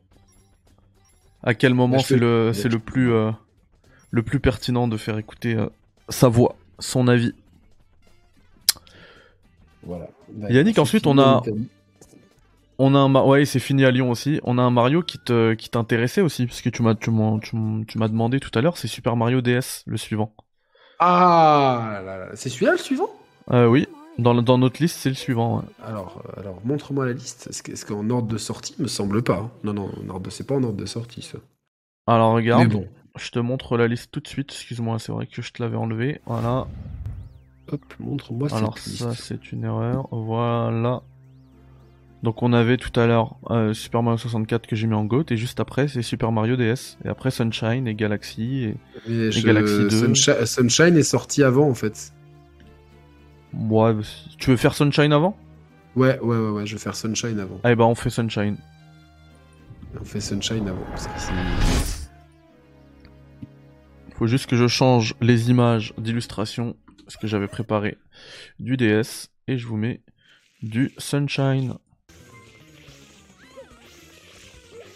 À quel moment Bah, c'est le le plus euh, le plus pertinent de faire écouter euh, sa voix, son avis. Voilà. Yannick, ensuite, on a-. On a un ouais, c'est fini à Lyon aussi. On a un Mario qui te qui t'intéressait aussi parce que tu m'as tu m'as tu m'as- demandé tout à l'heure, c'est Super Mario DS le suivant. Ah là là, c'est celui-là le suivant? Euh, oui, dans dans notre liste, c'est le suivant. ouais. Alors, euh, alors montre-moi la liste. Est-ce que- est-ce qu'en ordre de sortie Me semble pas. hein. Non, non, en ordre c'est pas en ordre de sortie ça. Alors regarde, Mais bon, je te montre la liste tout de suite. Excuse-moi, c'est vrai que je te l'avais enlevé. Voilà. hop, montre-moi cette Alors liste. ça c'est une erreur, voilà. Donc on avait tout à l'heure euh, Super Mario 64 que j'ai mis en GOAT et juste après c'est Super Mario DS et après Sunshine et Galaxy et je- Galaxy 2. Sunshi- Sunshine est sorti avant en fait. ouais, bah, tu veux faire Sunshine avant? Ouais, ouais, ouais, ouais, je vais faire Sunshine avant. Ah bah on fait Sunshine. On fait Sunshine avant. Parce que c'est- Faut juste que je change les images d'illustration parce que j'avais préparé du DS et je vous mets du Sunshine.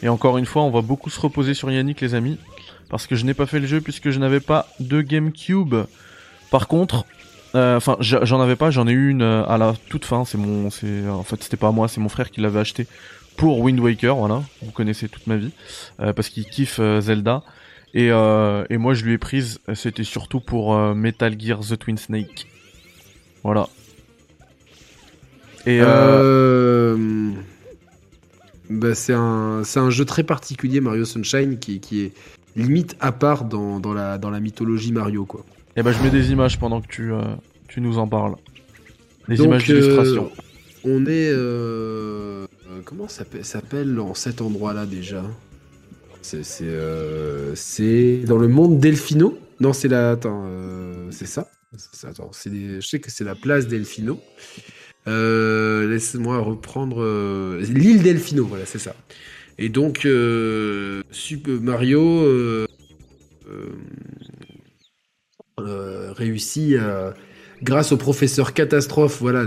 Et encore une fois, on va beaucoup se reposer sur Yannick les amis parce que je n'ai pas fait le jeu puisque je n'avais pas de GameCube. Par contre, euh, enfin j'en avais pas, j'en ai eu une euh, à la toute fin, c'est mon c'est en fait c'était pas moi, c'est mon frère qui l'avait acheté pour Wind Waker, voilà, vous connaissez toute ma vie euh, parce qu'il kiffe Zelda. Et, euh, et moi je lui ai prise, c'était surtout pour euh, Metal Gear The Twin Snake. Voilà. Et euh, bah, c'est un, c'est un jeu très particulier, Mario Sunshine, qui, qui est limite à part dans, dans, la, dans la mythologie Mario, quoi. eh ben, je mets des images pendant que tu, euh, tu nous en parles. Des Donc, images d'illustration. on est. comment ça s'appelle- s'appelle en cet endroit-là déjà? Euh, c'est dans le monde Delfino? Non, c'est la. Attends, euh, c'est ça? Attends, je sais que c'est la place Delfino. Euh, Laisse-moi reprendre. L'île Delfino, voilà, c'est ça. Et donc, Super Mario réussit grâce au professeur Catastrophe, voilà,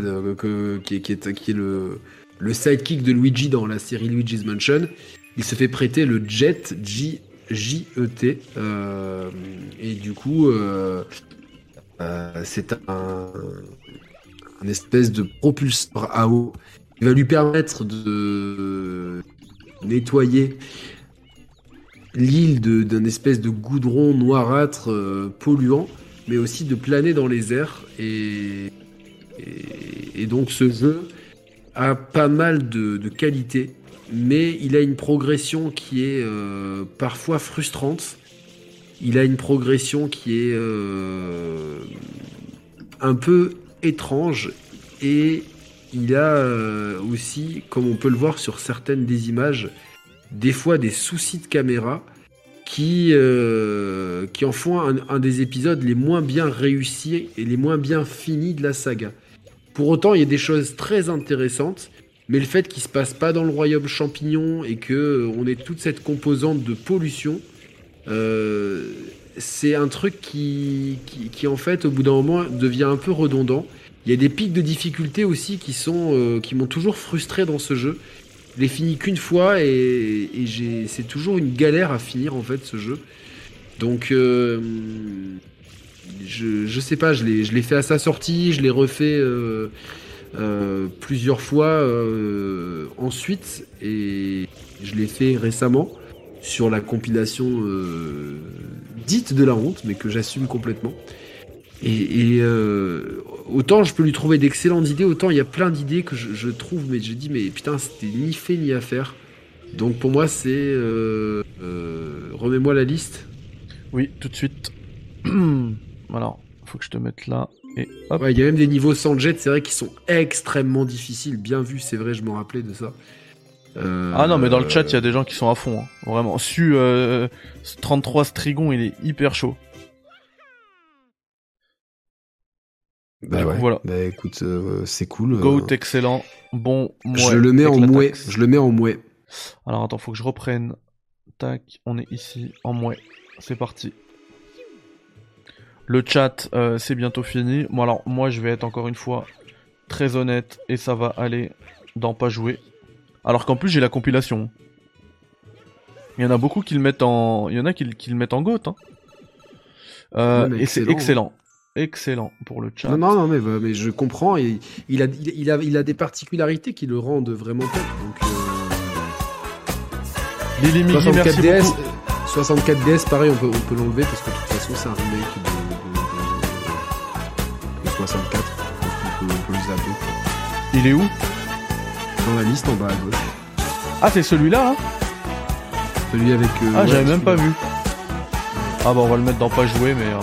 qui, est, le sidekick de Luigi dans la série Luigi's Mansion, il se fait prêter le Jet J, J-E-T. euh, et du coup, euh, euh, c'est un, espèce de propulseur à eau qui va lui permettre de nettoyer l'île d'un espèce de goudron noirâtre polluant, mais aussi de planer dans les airs. Et, et, et donc ce jeu a pas mal de, de qualités, mais il a une progression qui est euh, parfois frustrante. Il a une progression qui est euh, un peu étrange et il a euh, aussi, comme on peut le voir sur certaines des images, des fois des soucis de caméra qui, qui en font un des épisodes les moins bien réussis et les moins bien finis de la saga. Pour autant, il y a des choses très intéressantes, mais le fait qu'il se passe pas dans le royaume champignon et que euh, on ait toute cette composante de pollution, euh, c'est un truc qui, qui, en fait, au bout d'un moment, devient un peu redondant. Il y a des pics de difficulté aussi qui sont euh, qui m'ont toujours frustré dans ce jeu. Je l'ai fini qu'une fois et, et c'est toujours une galère à finir en fait ce jeu. Donc euh, je, je sais pas, je l'ai, fait à sa sortie, je l'ai refait plusieurs fois euh, ensuite et je l'ai fait récemment sur la compilation euh, dite de la honte, mais que j'assume complètement. Et, et, euh, autant je peux lui trouver d'excellentes idées, autant il y a plein d'idées que je, je trouve, mais je dis, mais putain, c'était ni fait ni à faire. Donc pour moi, c'est. Euh, euh, Remets-moi la liste. Oui, tout de suite. Alors, faut que je te mette là. Et hop. Ouais, il y a même des niveaux sans jet, c'est vrai, qui sont extrêmement difficiles. Bien vu, c'est vrai, je m'en rappelais de ça. Euh, Ah non, mais dans le chat, il y a des gens qui sont à fond. hein. Vraiment. Su euh, 33 Strigon, il est hyper chaud. Bah ouais. Voilà. Bah écoute, euh, c'est cool. Goat, euh, excellent. Bon, je mouais, le mets en mouet. Je le mets en mouet. Alors attends, faut que je reprenne. Tac, on est ici en mouet. C'est parti. Le chat, euh, c'est bientôt fini. Bon alors, moi je vais être encore une fois très honnête et ça va aller dans pas jouer. Alors qu'en plus j'ai la compilation. Il y en a beaucoup qui le mettent en, il y en a qui, qui le mettent en goat. Hein. Euh, Ouais, et c'est excellent. excellent, pour le chat. Non, non, non, mais, bah, mais je comprends. Et il, a, il, il a, il a des particularités qui le rendent vraiment top. Donc, euh, Lily Migi, 64 merci DS, beaucoup. euh, 64 DS, pareil, on peut, on peut l'enlever parce que de toute façon, c'est un remake de 64. Donc, on peut, on peut le zapper. Il est où? Dans la liste en bas à gauche. Ah, c'est celui-là. Hein? Celui avec. euh, ah, ouais, j'avais même pas vu. Ah bah on va le mettre dans pas jouer, mais euh,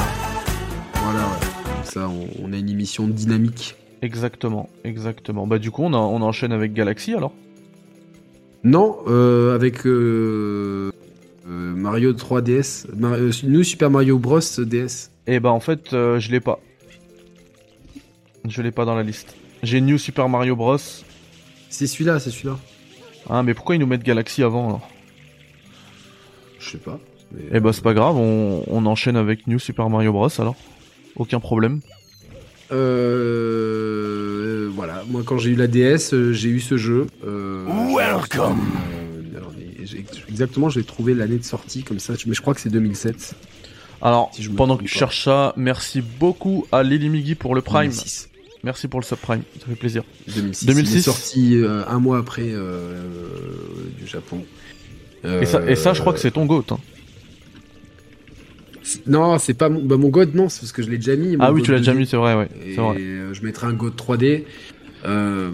Voilà, ouais. Comme ça, on, on a une émission dynamique. exactement, exactement. Bah du coup on, a- on enchaîne avec Galaxy alors? Non, euh, avec euh, euh, Mario 3DS. Mar- euh, New Super Mario Bros. DS. Et bah en fait euh, je l'ai pas. Je l'ai pas dans la liste. J'ai New Super Mario Bros. C'est celui-là, c'est celui-là. Ah mais pourquoi ils nous mettent Galaxy avant alors? Je sais pas. mais- Eh bah c'est pas grave, on, on enchaîne avec New Super Mario Bros alors. Aucun problème. Euh, voilà, moi quand j'ai eu la DS, euh, j'ai eu ce jeu. Euh, Welcome. euh, alors, j'ai- exactement, je l'ai trouvé l'année de sortie comme ça, mais je crois que c'est 2007. Alors, Si pendant que tu cherches ça, merci beaucoup à Lily Migi pour le Prime. 2006. Merci pour le subprime, ça fait plaisir. 2006. 2006. Il est sorti euh, un mois après euh, du Japon. Et, ça, et ça je crois que c'est ton GOAT. hein. Non, c'est pas mon, bah, mon God, non, c'est parce que je l'ai déjà mis. Ah oui tu l'as déjà 2D. mis, c'est vrai, ouais. Et C'est vrai. euh, je mettrai un God 3D. Euh,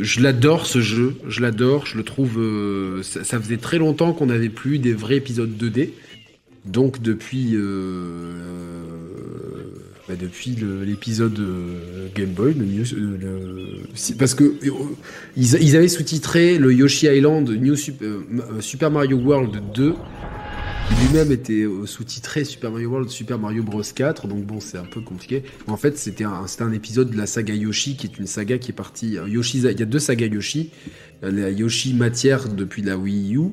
je l'adore ce jeu, je l'adore, je le trouve. euh, ça, ça faisait très longtemps qu'on n'avait plus des vrais épisodes 2D. Donc depuis, euh, euh, bah, depuis l'épisode euh, Game Boy, parce que ils, avaient sous-titré le Yoshi Island New Sup- Super Mario World 2 qui lui-même était sous-titré Super Mario World Super Mario Bros 4 donc bon c'est un peu compliqué. En fait c'était un, un épisode de la saga Yoshi qui est une saga qui est partie Yoshi il y a deux sagas Yoshi. La Yoshi matière depuis la Wii U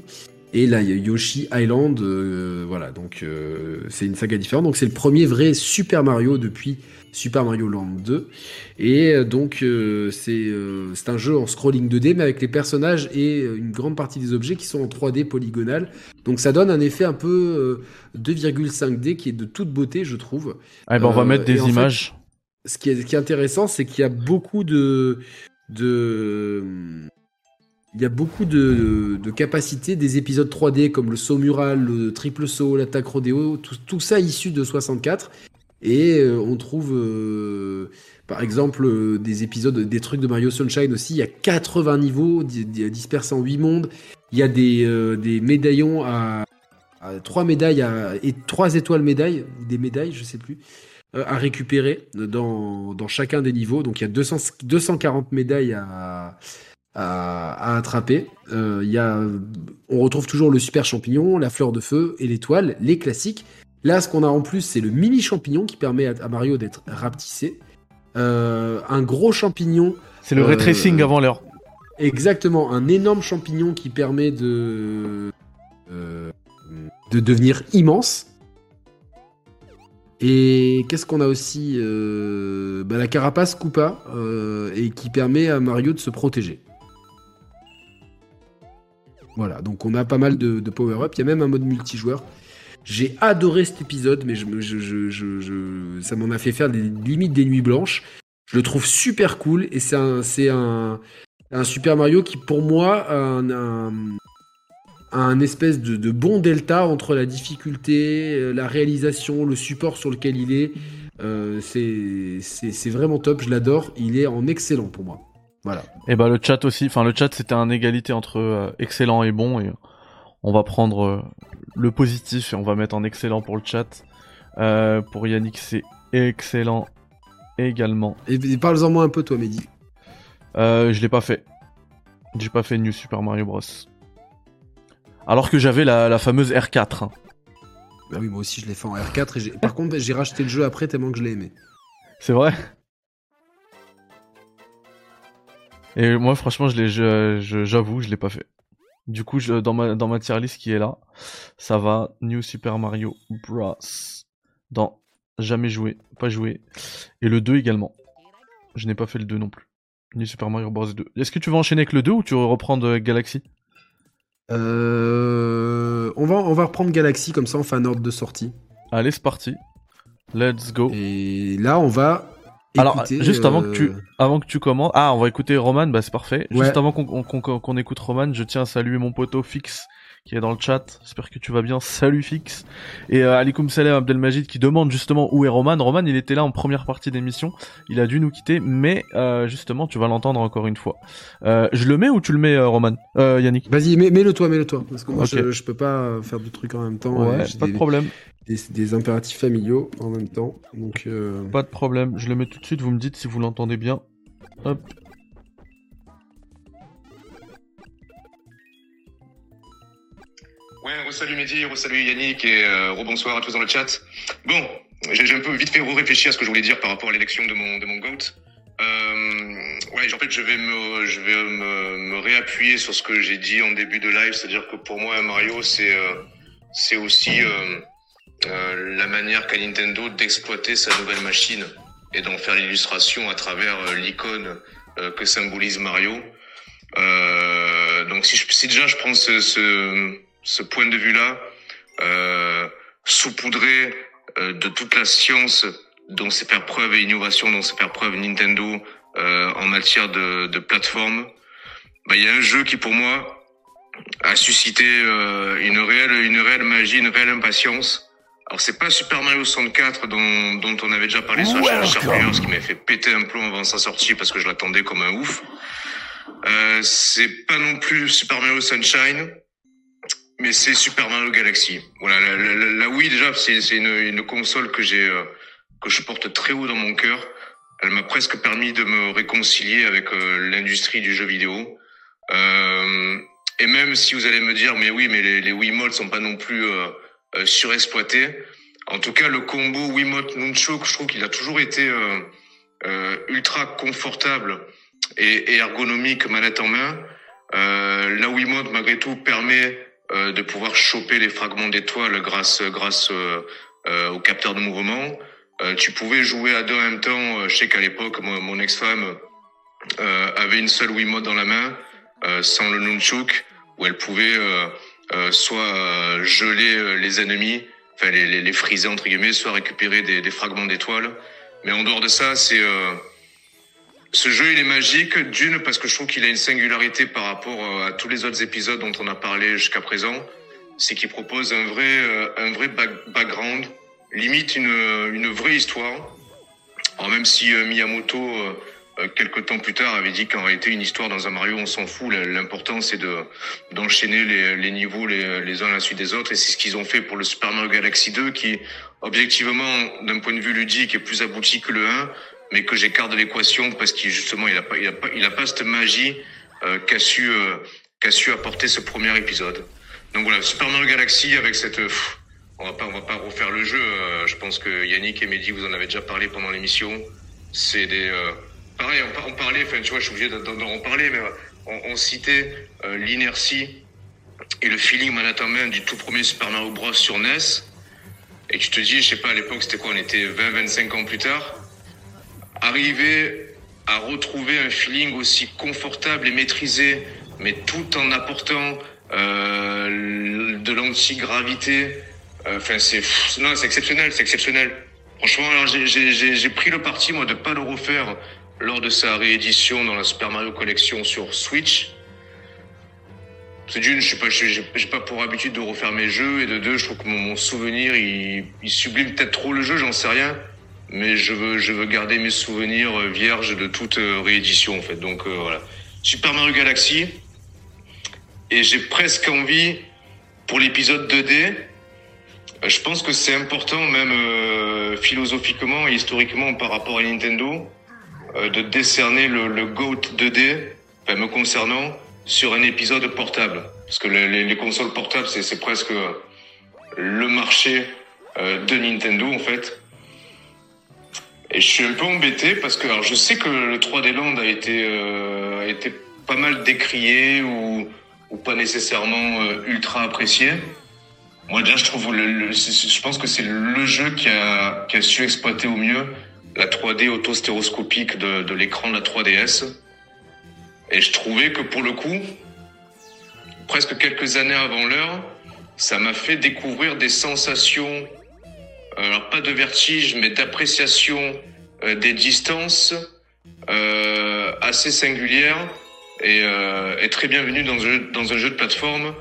Et là, il y a Yoshi Island. euh, voilà, donc euh, c'est une saga différente. Donc c'est le premier vrai Super Mario depuis Super Mario Land 2. Et euh, donc euh, c'est c'est un jeu en scrolling 2D, mais avec les personnages et une grande partie des objets qui sont en 3D polygonal. Donc ça donne un effet un peu euh, 2,5D qui est de toute beauté, je trouve. Ah, ben, on va mettre et des fait, images. ce qui est, ce qui est intéressant, c'est qu'il y a beaucoup de, de, il y a beaucoup de, capacités des épisodes 3D comme le saut mural, le triple saut, l'attaque rodéo, tout, ça issu de 64. Et euh, on trouve, euh, par exemple, euh, des épisodes, des trucs de Mario Sunshine aussi. Il y a 80 niveaux di- di- dispersés en 8 mondes. Il y a des, médaillons à, à 3 médailles à, et 3 étoiles médailles, des médailles, je sais plus à récupérer dans, chacun des niveaux. Donc il y a 200, 240 médailles à, à attraper. Euh, il y a, on retrouve toujours le super champignon, la fleur de feu et l'étoile, les classiques. Là, ce qu'on a en plus, c'est le mini champignon qui permet à, à Mario d'être rapetissé. Euh, un gros champignon C'est le euh, ray tracing avant l'heure. Exactement, un énorme champignon qui permet de euh, de devenir immense. Et qu'est-ce qu'on a aussi? Euh, bah, La carapace Koopa euh, et qui permet à Mario de se protéger. Voilà, donc on a pas mal de, power-up. Il y a même un mode multijoueur. J'ai adoré cet épisode, mais ça m'en a fait faire des limites des nuits blanches. Je le trouve super cool et c'est un, Super Mario qui, pour moi, a un, espèce de, bon delta entre la difficulté, euh, la réalisation, le support sur lequel il est. Euh, c'est vraiment top, je l'adore. Il est en excellent pour moi. Voilà. Et bah le chat aussi, enfin le chat c'était un égalité entre euh, excellent et bon et on va prendre euh, le positif et on va mettre en excellent pour le chat. Euh, pour Yannick c'est excellent également. Et, et parle-en moi un peu, toi, Mehdi. Je l'ai pas fait. J'ai pas fait New Super Mario Bros. Alors que j'avais la, la fameuse R4. hein. Bah oui, moi aussi, je l'ai fait en R4. Et j'ai- par contre, j'ai racheté le jeu après tellement que je l'ai aimé. C'est vrai? Et moi franchement je l'ai je- je- j'avoue je l'ai pas fait. Du coup je, dans ma dans ma tier list qui est là, ça va New Super Mario Bros. Dans jamais joué, pas joué et le 2 également. Je n'ai pas fait le 2 non plus. New Super Mario Bros 2. Est-ce que tu vas enchaîner avec le 2 ou tu veux reprendre euh, Galaxy? Euh, on, va, on va reprendre Galaxy, comme ça on fait un ordre de sortie. Allez, c'est parti. Let's go. Et là, on va. Alors, écouter, juste avant que tu, euh, avant que tu commences, ah, on va écouter Roman, bah c'est parfait. Ouais. Juste avant qu'on qu'on- qu'on- qu'on écoute Roman, je tiens à saluer mon poteau Fix qui est dans le chat. J'espère que tu vas bien. Salut Fix. Et euh, Alikum Salam Abdelmajid qui demande justement où est Roman. Roman, il était là en première partie d'émission. Il a dû nous quitter, mais euh, justement, tu vas l'entendre encore une fois. Euh, je le mets ou tu le mets, euh, Roman? Euh, Yannick Vas-y, mets- mets-le toi, mets-le toi. Parce que moi, je, je peux pas faire deux trucs en même temps. Ouais, pas des, de problème. des, des impératifs familiaux en même temps. Donc, euh, Pas de problème. Je le mets tout de suite. Vous me dites si vous l'entendez bien. Hop. Ouais, salut Mehdi, salut Yannick et euh, rebonsoir à tous dans le chat. Bon, j'ai un peu vite fait réfléchir à ce que je voulais dire par rapport à l'élection de mon, de mon GOAT. Euh, ouais, en fait, je vais me, je vais me, me réappuyer sur ce que j'ai dit en début de live, c'est-à-dire que pour moi, Mario, c'est, euh, c'est aussi euh, euh, la manière qu'a Nintendo d'exploiter sa nouvelle machine et d'en faire l'illustration à travers euh, l'icône euh, que symbolise Mario. Donc si, je, si déjà je prends ce, ce, ce point de vue-là, euh, saupoudré euh, de toute la science dont sait faire preuve et innovation dont sait faire preuve Nintendo euh, en matière de, de plateforme, bah, il y a un jeu qui pour moi a suscité euh, une réelle une réelle magie, une réelle impatience. Alors c'est pas Super Mario 64 dont, dont on avait déjà parlé sur la chaîne ce qui m'avait fait péter un plomb avant sa sortie parce que je l'attendais comme un ouf. Euh, c'est pas non plus Super Mario Sunshine, mais c'est Super Mario Galaxy. Voilà, la, la, la- Wii déjà, c'est une, une console que j'ai euh, que je porte très haut dans mon cœur. Elle m'a presque permis de me réconcilier avec euh, l'industrie du jeu vidéo. Euh, et même si vous allez me dire, mais oui, mais les, les Wiimotes sont pas non plus euh, euh, surexploités. En tout cas, le combo Wiimote Nunchuk, je trouve qu'il a toujours été euh, ultra confortable et, et ergonomique manette en main. La Wiimote, malgré tout, permet euh, de pouvoir choper les fragments d'étoiles grâce grâce euh, euh, au capteur de mouvement. Euh, tu pouvais jouer à deux en même temps. Je sais qu'à l'époque, mon, mon ex-femme avait une seule Wiimote dans la main, sans le nunchuk, où elle pouvait soit geler les ennemis, enfin les, les, les friser entre guillemets, soit récupérer des, des fragments d'étoiles. Mais en dehors de ça, c'est ce jeu il est magique d'une parce que je trouve qu'il a une singularité par rapport euh, à tous les autres épisodes dont on a parlé jusqu'à présent, c'est qu'il propose un vrai euh, un vrai back- background, limite une une vraie histoire. Alors même si euh, Miyamoto euh, euh, quelques temps plus tard avait dit qu'en réalité une histoire dans un Mario on s'en fout, l'important c'est de d'enchaîner les, les niveaux les, les uns à la suite des autres. Et c'est ce qu'ils ont fait pour le Super Mario Galaxy 2 qui objectivement d'un point de vue ludique est plus abouti que le 1 mais que j'écarte de l'équation parce qu'il justement il a pas il a pas il a pas cette magie euh, qu'a su euh, qu'a su apporter ce premier épisode. Donc voilà, Super Mario Galaxy avec cette pff, on va pas on va pas refaire le jeu, euh, je pense que Yannick et Mehdi vous en avez déjà parlé pendant l'émission. C'est des euh, pareil on, on parlait enfin tu vois, je suis obligé d'en d'en en parler mais euh, on, on citait euh, l'inertie et le feeling en main du tout premier Super Mario Bros sur NES. Et tu te dis, je sais pas, à l'époque, c'était quoi On était 20-25 ans plus tard. Arriver à retrouver un feeling aussi confortable et maîtrisé, mais tout en apportant euh, de l'antigravité. euh, Enfin, c'est non, c'est exceptionnel, c'est exceptionnel. Franchement, alors j'ai- pris le parti moi de pas le refaire lors de sa réédition dans la Super Mario Collection sur Switch. C'est d'une, je sais pas, pour habitude de refaire mes jeux et de deux, je trouve que mon, souvenir il sublime peut-être trop le jeu, j'en sais rien, mais je veux je veux garder mes souvenirs euh, vierges de toute euh, réédition en fait. Donc euh, voilà, Super Mario Galaxy et j'ai presque envie pour l'épisode 2D. euh, Je pense que c'est important même euh, philosophiquement et historiquement par rapport à Nintendo euh, de décerner le, le GOAT 2D, enfin, me concernant, sur un épisode portable. Parce que les, les- les consoles portables, c'est presque le marché de Nintendo, en fait. Et je suis un peu embêté parce que alors, je sais que le 3D Land a été, euh, a été pas mal décrié ou, ou pas nécessairement euh, ultra apprécié. Moi déjà, je trouve, le, je pense que c'est le jeu qui a, qui a su exploiter au mieux la 3D autostéroscopique de, de l'écran de la 3DS. Et je trouvais que pour le coup, presque quelques années avant l'heure, ça m'a fait découvrir des sensations, alors pas de vertige, mais d'appréciation euh, des distances euh, assez singulières et, euh, et très bienvenues dans un jeu, de plateforme,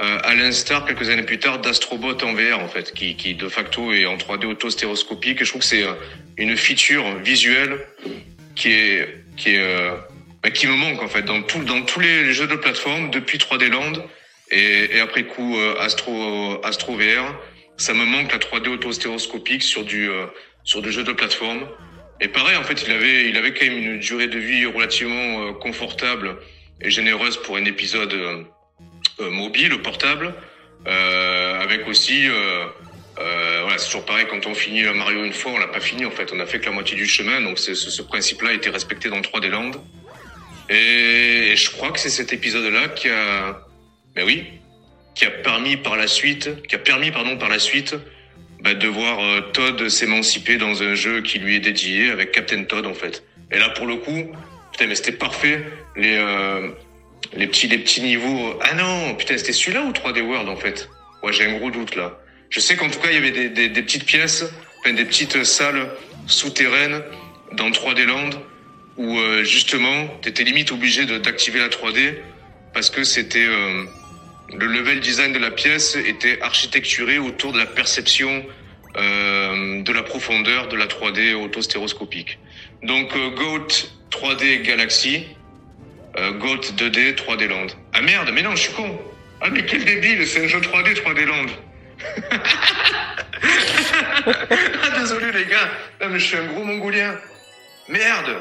euh, à l'instar quelques années plus tard d'Astrobot en VR en fait, qui, qui de facto est en 3D autostéroscopique. Et je trouve que c'est une feature visuelle qui est qui est euh, bah, qui me manque en fait dans tout dans tous les jeux de plateforme depuis 3D Land et, et après coup Astro Astro VR ça me manque la 3D autostéroscopique sur du euh, sur du jeu de plateforme. Et pareil en fait il avait il avait quand même une durée de vie relativement euh, confortable et généreuse pour un épisode euh, euh, mobile portable. Euh, avec aussi euh, voilà, c'est toujours pareil, quand on finit Mario une fois, on l'a pas fini en fait, on a fait que la moitié du chemin, donc ce, ce principe-là a été respecté dans 3D Land. Et, et je crois que c'est cet épisode-là qui a, ben oui, qui a permis par la suite, qui a permis pardon par la suite, bah, de voir euh, Todd s'émanciper dans un jeu qui lui est dédié avec Captain Todd en fait. Et là pour le coup, putain mais c'était parfait, les euh, les petits les petits niveaux. Ah non, putain c'était celui-là ou 3D World en fait? Ouais j'ai un gros doute là. Je sais qu'en tout cas, il y avait des, des, des petites pièces, enfin, des petites salles souterraines dans 3D Land où euh, justement, tu étais limite obligé d'activer la 3D parce que c'était euh, le level design de la pièce était architecturé autour de la perception euh, de la profondeur de la 3D autostéroscopique. Donc euh, Goat 3D Galaxy, euh, Goat 2D 3D Land. Ah merde, mais non, je suis con. Ah mais quel débile, c'est un jeu 3D 3D Land. ah, désolé les gars, non mais je suis un gros mongolien. Merde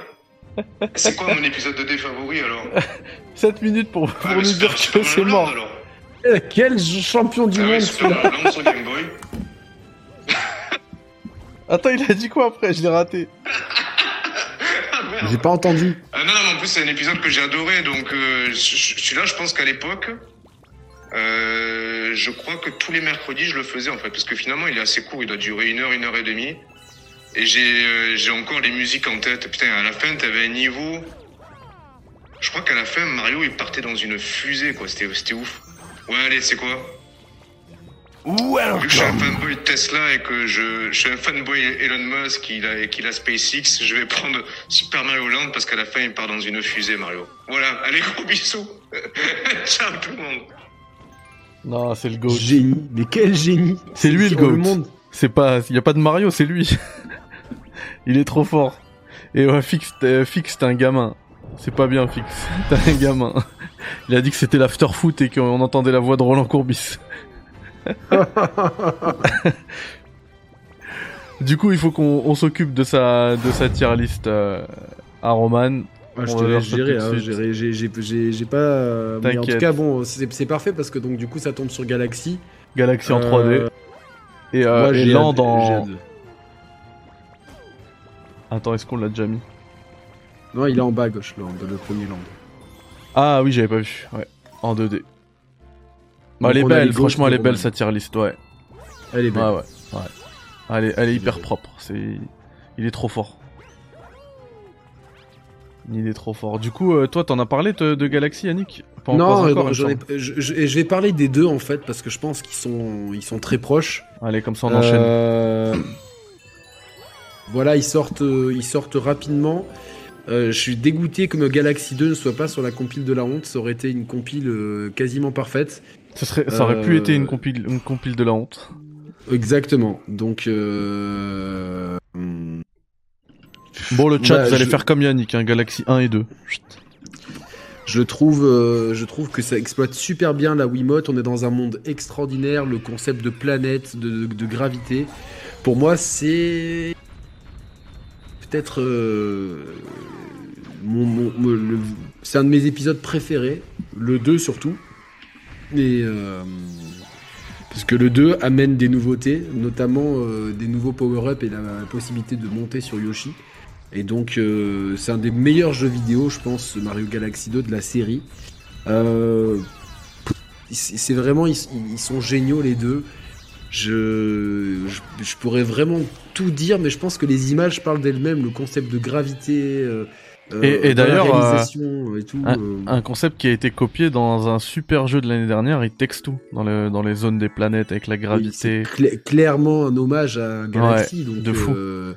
C'est quoi mon épisode de dé favori alors? 7 minutes pour, pour Ah, nous dire que c'est Land, mort. alors. Eh, Quel champion du Ah monde sur Game Boy. Attends, il a dit quoi après? Je l'ai raté. Ah, merde. J'ai pas entendu. Ah non, non, mais en plus c'est un épisode que j'ai adoré, donc euh, celui-là je pense qu'à l'époque, Euh, je crois que tous les mercredis, je le faisais en fait, parce que finalement, il est assez court, il doit durer une heure, une heure et demie. Et j'ai euh, j'ai encore les musiques en tête. Putain, à la fin, t'avais un niveau. Je crois qu'à la fin, Mario, il partait dans une fusée, quoi. C'était c'était ouf. Ouais, allez, c'est quoi Vu que je suis un fanboy de Tesla et que je, je suis un fanboy Elon Musk qu'il a, a SpaceX, je vais prendre Super Mario Land parce qu'à la fin, il part dans une fusée, Mario. Voilà, allez, gros bisous. Ciao tout le monde. Non, c'est le GOAT. Génie, mais quel génie C'est lui le GOAT. monde. C'est pas, y a pas de Mario, c'est lui. Il est trop fort. Et ouais, Fix, t'es- Fix, t'es un gamin. C'est pas bien, Fix. T'es un gamin. Il a dit que c'était l'after foot et qu'on entendait la voix de Roland Courbis. du coup, il faut qu'on on s'occupe de sa, de sa tier list euh, à Roman. Ah, je te laisse gérer, hein, j'ai- pas. euh, mais en tout cas, bon, c'est parfait parce que donc du coup, ça tombe sur Galaxy. Galaxy en Euh, 3D. Et, euh, moi, et j'ai Land en... Attends, est-ce qu'on l'a déjà mis? Non, il est en bas à gauche, Land, le premier Land. Ah oui, j'avais pas vu. Ouais, en 2D. Bah, elle est belle, franchement, elle est belle sa tier list, ouais. Elle est belle. Ouais, ouais, ouais. Elle est, elle est hyper propre. C'est, il est trop fort. Il est trop fort. Du coup, euh, toi, t'en as parlé de, de Galaxy, Yannick? Pas- non, pas encore, non, j'en ai- semble. je, je- je vais parler des deux en fait parce que je pense qu'ils sont, ils sont très proches. Allez, comme ça, on enchaîne. Euh, Voilà, ils sortent, euh, ils sortent rapidement. Euh, je suis dégoûté que Galaxy 2 ne soit pas sur la compile de la honte. Ça aurait été une compile euh, quasiment parfaite. Serait, ça aurait pu euh, être une compile, une compile de la honte. Exactement. Donc, Bon, le chat, Bah, vous allez je- faire comme Yannick, hein, Galaxy 1 et 2. Chut. je trouve, euh, je trouve que ça exploite super bien la Wiimote. On est dans un monde extraordinaire. Le concept de planète, de, de- de gravité. Pour moi, c'est euh, c'est un de mes épisodes préférés. Le 2 surtout. Et euh, parce que le 2 amène des nouveautés, notamment euh, des nouveaux power-up et la, possibilité de monter sur Yoshi. Et donc, c'est un des meilleurs jeux vidéo, je pense, Mario Galaxy 2 de la série. C'est vraiment, ils sont géniaux les deux. Je, je, je pourrais vraiment tout dire, mais je pense que les images parlent d'elles-mêmes, le concept de gravité. euh, euh, Et- et dans la d'ailleurs, euh, et tout. euh, Un concept qui a été copié dans un super jeu de l'année dernière, It Takes Two, dans, le, dans les zones des planètes avec la gravité. cla- clairement un hommage à Galaxy. donc, de fou. euh,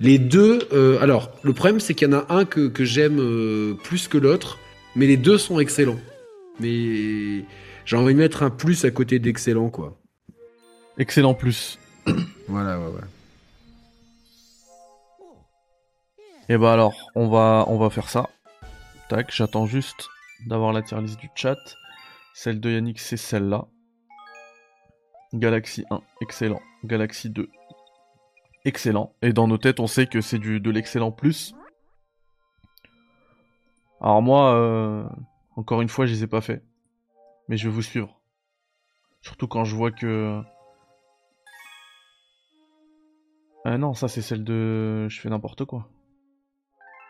les deux. euh, alors, le problème, c'est qu'il y en a un que, que j'aime euh, plus que l'autre, mais les deux sont excellents. Mais j'ai envie de mettre un plus à côté d'excellent, quoi. Excellent plus. Voilà, ouais, ouais. Et bah alors, on va, on va faire ça. Tac, j'attends juste d'avoir la tier list du chat. Celle de Yannick, c'est celle-là. Galaxy 1, excellent. Galaxy 2, excellent. Et dans nos têtes, on sait que c'est du de l'excellent plus. Alors moi, euh, encore une fois, je les ai pas fait. Mais je vais vous suivre. Surtout quand je vois que... Ah non, ça c'est celle de... Je fais n'importe quoi.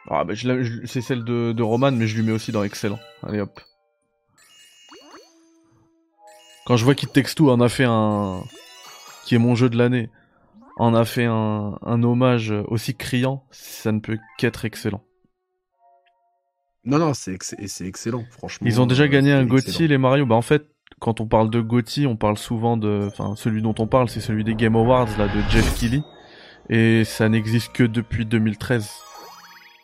Ah bah je la- je- c'est celle de, de Roman, mais je lui mets aussi dans excellent. Allez hop. Quand je vois qu'il Textu en a fait un... qui est mon jeu de l'année, en a fait un, un hommage aussi criant, ça ne peut qu'être excellent. Non, non, c'est ex- excellent, franchement. Ils ont déjà euh, gagné un. GOTY les Mario. Bah en fait, quand on parle de GOTY, on parle souvent de, enfin celui dont on parle, c'est celui des Game Awards là de Jeff Keighley, et ça n'existe que depuis 2013.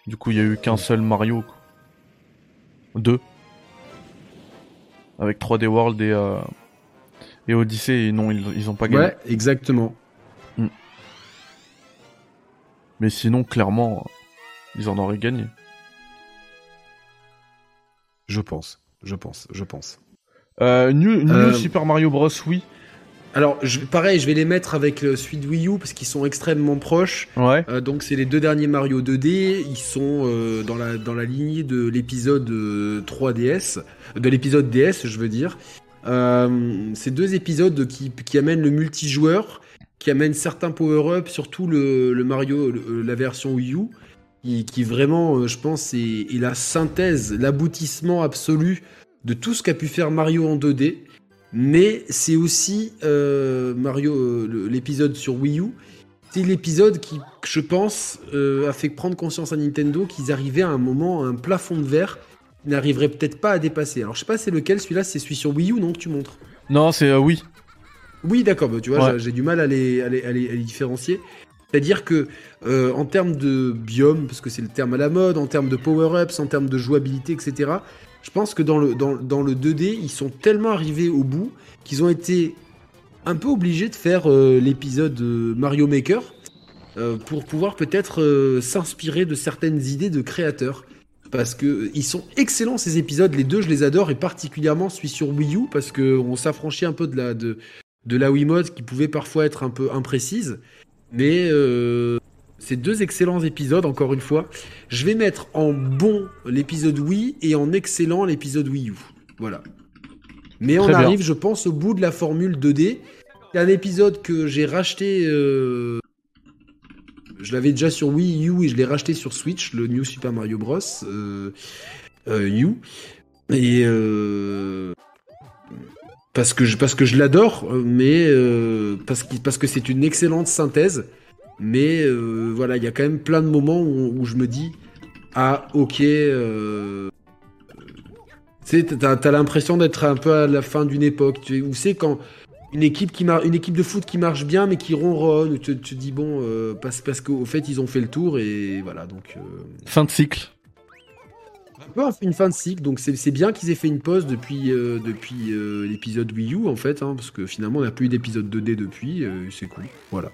Du coup, il y a eu qu'un seul Mario, quoi. deux, avec 3D World et euh, et Odyssey. Et non, ils, ils ont pas gagné. Ouais, exactement. Mais sinon, clairement, ils en auraient gagné. Je pense, je pense, je pense. Euh, New, New Euh, Super Mario Bros. Oui. Alors, je, pareil, je vais les mettre avec euh, celui de Wii U parce qu'ils sont extrêmement proches. Ouais. Euh, donc c'est les deux derniers Mario 2D, ils sont euh, dans, la, dans la lignée de l'épisode euh, 3DS, de l'épisode DS je veux dire. Euh, c'est deux épisodes qui, qui amènent le multijoueur, qui amènent certains power-ups, surtout le, le Mario, le- la version Wii U, qui, qui vraiment, euh, je pense, est, est la synthèse, l'aboutissement absolu de tout ce qu'a pu faire Mario en 2D. Mais c'est aussi euh, Mario, euh, l'épisode sur Wii U. C'est l'épisode qui, je pense, euh, a fait prendre conscience à Nintendo qu'ils arrivaient à un moment, à un plafond de verre qu'ils n'arriveraient peut-être pas à dépasser. Alors je sais pas c'est lequel, celui-là c'est celui sur Wii U, non, que tu montres? Non, c'est oui. Oui, d'accord, bah, tu vois, Ouais. j'ai- j'ai du mal à les, à les, à les- à les différencier. C'est-à-dire que, euh, en termes de biome, parce que c'est le terme à la mode, en termes de power-ups, en termes de jouabilité, etc., je pense que dans le, dans, dans le 2D, ils sont tellement arrivés au bout qu'ils ont été un peu obligés de faire euh, l'épisode euh, Mario Maker euh, pour pouvoir peut-être s'inspirer de certaines idées de créateurs. Parce que ils sont excellents ces épisodes, les deux je les adore et particulièrement celui sur Wii U parce que on s'affranchit un peu de la de, de la Wiimote qui pouvait parfois être un peu imprécise. Mais c'est deux excellents épisodes, encore une fois. Je vais mettre en bon l'épisode Wii et en excellent l'épisode Wii U. Voilà. Mais on Très bien. arrive, je pense, au bout de la formule 2D. C'est un épisode que j'ai racheté. euh, Je l'avais déjà sur Wii U et je l'ai racheté sur Switch, le New Super Mario Bros. euh, euh, U. Et euh, parce que je, parce que je l'adore, mais parce que c'est une excellente synthèse. Mais euh, voilà, il y a quand même plein de moments où, où je me dis ah ok. Euh, tu sais, t'as, t'as l'impression d'être un peu à la fin d'une époque. Tu où c'est quand une équipe qui mar- une équipe de foot qui marche bien mais qui ronronne, tu te dis bon euh, parce parce qu'au fait ils ont fait le tour et voilà donc. Fin de cycle. un peu une fin de cycle, donc c'est c'est bien qu'ils aient fait une pause depuis, depuis l'épisode Wii U en fait, hein, parce que finalement on n'a plus eu d'épisode 2D depuis, c'est cool. Voilà.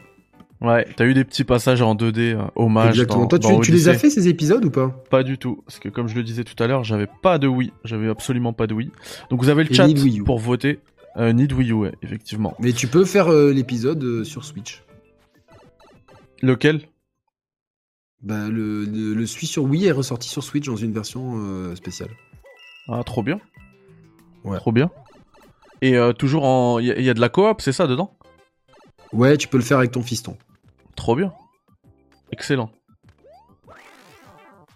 Ouais, t'as eu des petits passages en 2D, euh, hommage. Exactement. dans- Toi, dans tu, tu les as fait ces épisodes ou pas? Pas du tout, parce que comme je le disais tout à l'heure, j'avais pas de Wii, j'avais absolument pas de Wii. Donc vous avez le Et chat pour voter. Euh, de Wii U, ouais, effectivement. Mais tu peux faire euh, l'épisode sur Switch. Lequel? Bah, le, le, sur Wii est ressorti sur Switch dans une version spéciale. Ah, trop bien. Ouais. Trop bien. Et toujours en, il y a de la coop, c'est ça dedans? Ouais, tu peux le faire avec ton fiston. Trop bien. Excellent.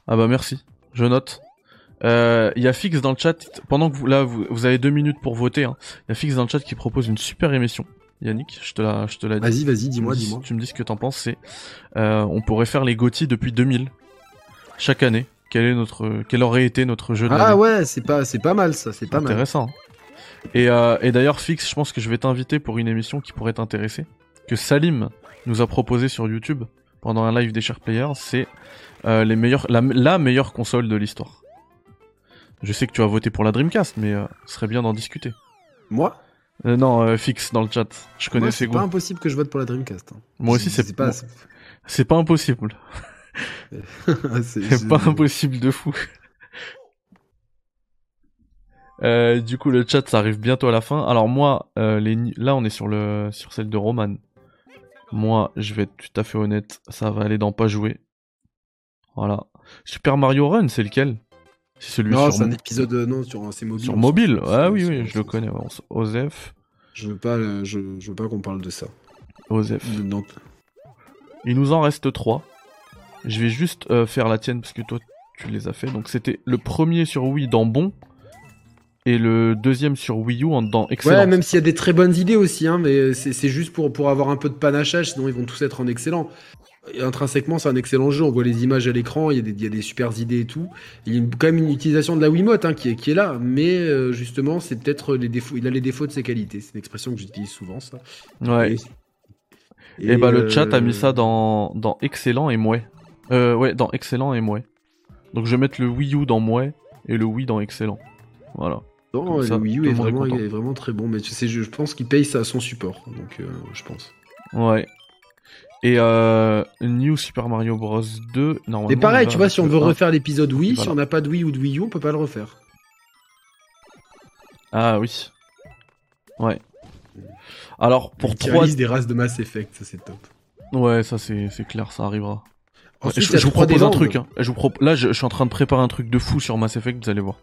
Ah bah merci, je note. Euh, Il y a Fix dans le chat, pendant que vous, là, vous, vous avez deux minutes pour voter, hein. il y a Fix dans le chat qui propose une super émission. Yannick, je te la, je te la dis. Vas-y, vas-y, dis-moi, dis-moi. Tu me dis ce que t'en penses, c'est, euh, on pourrait faire les GOTY depuis 2000. Chaque année. Quel est notre, quel aurait été notre jeu de Ah ouais, c'est pas, c'est pas mal ça, c'est pas mal. Intéressant. Et, euh, et d'ailleurs, Fix, je pense que je vais t'inviter pour une émission qui pourrait t'intéresser, que Salim nous a proposé sur YouTube pendant un live des Share Players, c'est euh, les meilleurs, la, la meilleure console de l'histoire. Je sais que tu as voté pour la Dreamcast, mais euh, ce serait bien d'en discuter. Moi? Euh, non, euh, Fix dans le chat. Je connais Moi, ses c'est pas impossible que je vote pour la Dreamcast. hein. Moi aussi, c'est pas. c'est pas impossible. c'est C'est pas impossible de fou. Du coup, le chat, ça arrive bientôt à la fin. Alors moi, les là, on est sur le sur celle de Roman. Moi, je vais être tout à fait honnête, ça va aller dans pas jouer. Voilà. Super Mario Run, c'est lequel? C'est celui Non, sur, c'est un épisode, euh, non, sur c'est mobile. sur mobile. Ah oui, oui, je le connais. ouais, on Osef, Je veux pas, euh, je, je veux pas qu'on parle de ça. Osef. Donc, Il nous en reste trois. Je vais juste euh, faire la tienne parce que toi tu les as fait. Donc c'était le premier sur Wii dans bon et le deuxième sur Wii U en dans excellent. ouais, même s'il y a des très bonnes idées aussi, hein, mais c'est c'est juste pour, pour avoir un peu de panachage, sinon ils vont tous être en excellent. Et intrinsèquement, c'est un excellent jeu. On voit les images à l'écran, il y, a des- il y a des super idées et tout. Il y a une- quand même une utilisation de la Wiimote hein, qui, est, qui est là, mais euh, justement, c'est peut-être les défauts. Il a les défauts de ses qualités. C'est une expression que j'utilise souvent, ça. Ouais. Et, Et, bah le euh, chat a mis ça dans dans excellent et mouais. Euh ouais, dans excellent et mouais. Donc je vais mettre le Wii U dans mouais et le Wii dans excellent. Voilà. Non, le Wii U est vraiment, content. est vraiment très bon, mais tu sais, je, je pense qu'il paye ça à son support, donc euh, je pense. Ouais. Et euh, New Super Mario Bros 2 normalement. Et pareil, il tu vois, si on veut refaire l'épisode Wii, Voilà. si on n'a pas de Wii ou de Wii U, on peut pas le refaire. Ah oui. Ouais. Alors pour Une tier 3 list des races de Mass Effect, ça c'est top. Ouais, ça c'est clair, ça arrivera. Ensuite, je, vous 3D propose un truc. Hein. Je vous prop- Là, je, je suis en train de préparer un truc de fou sur Mass Effect, vous allez voir.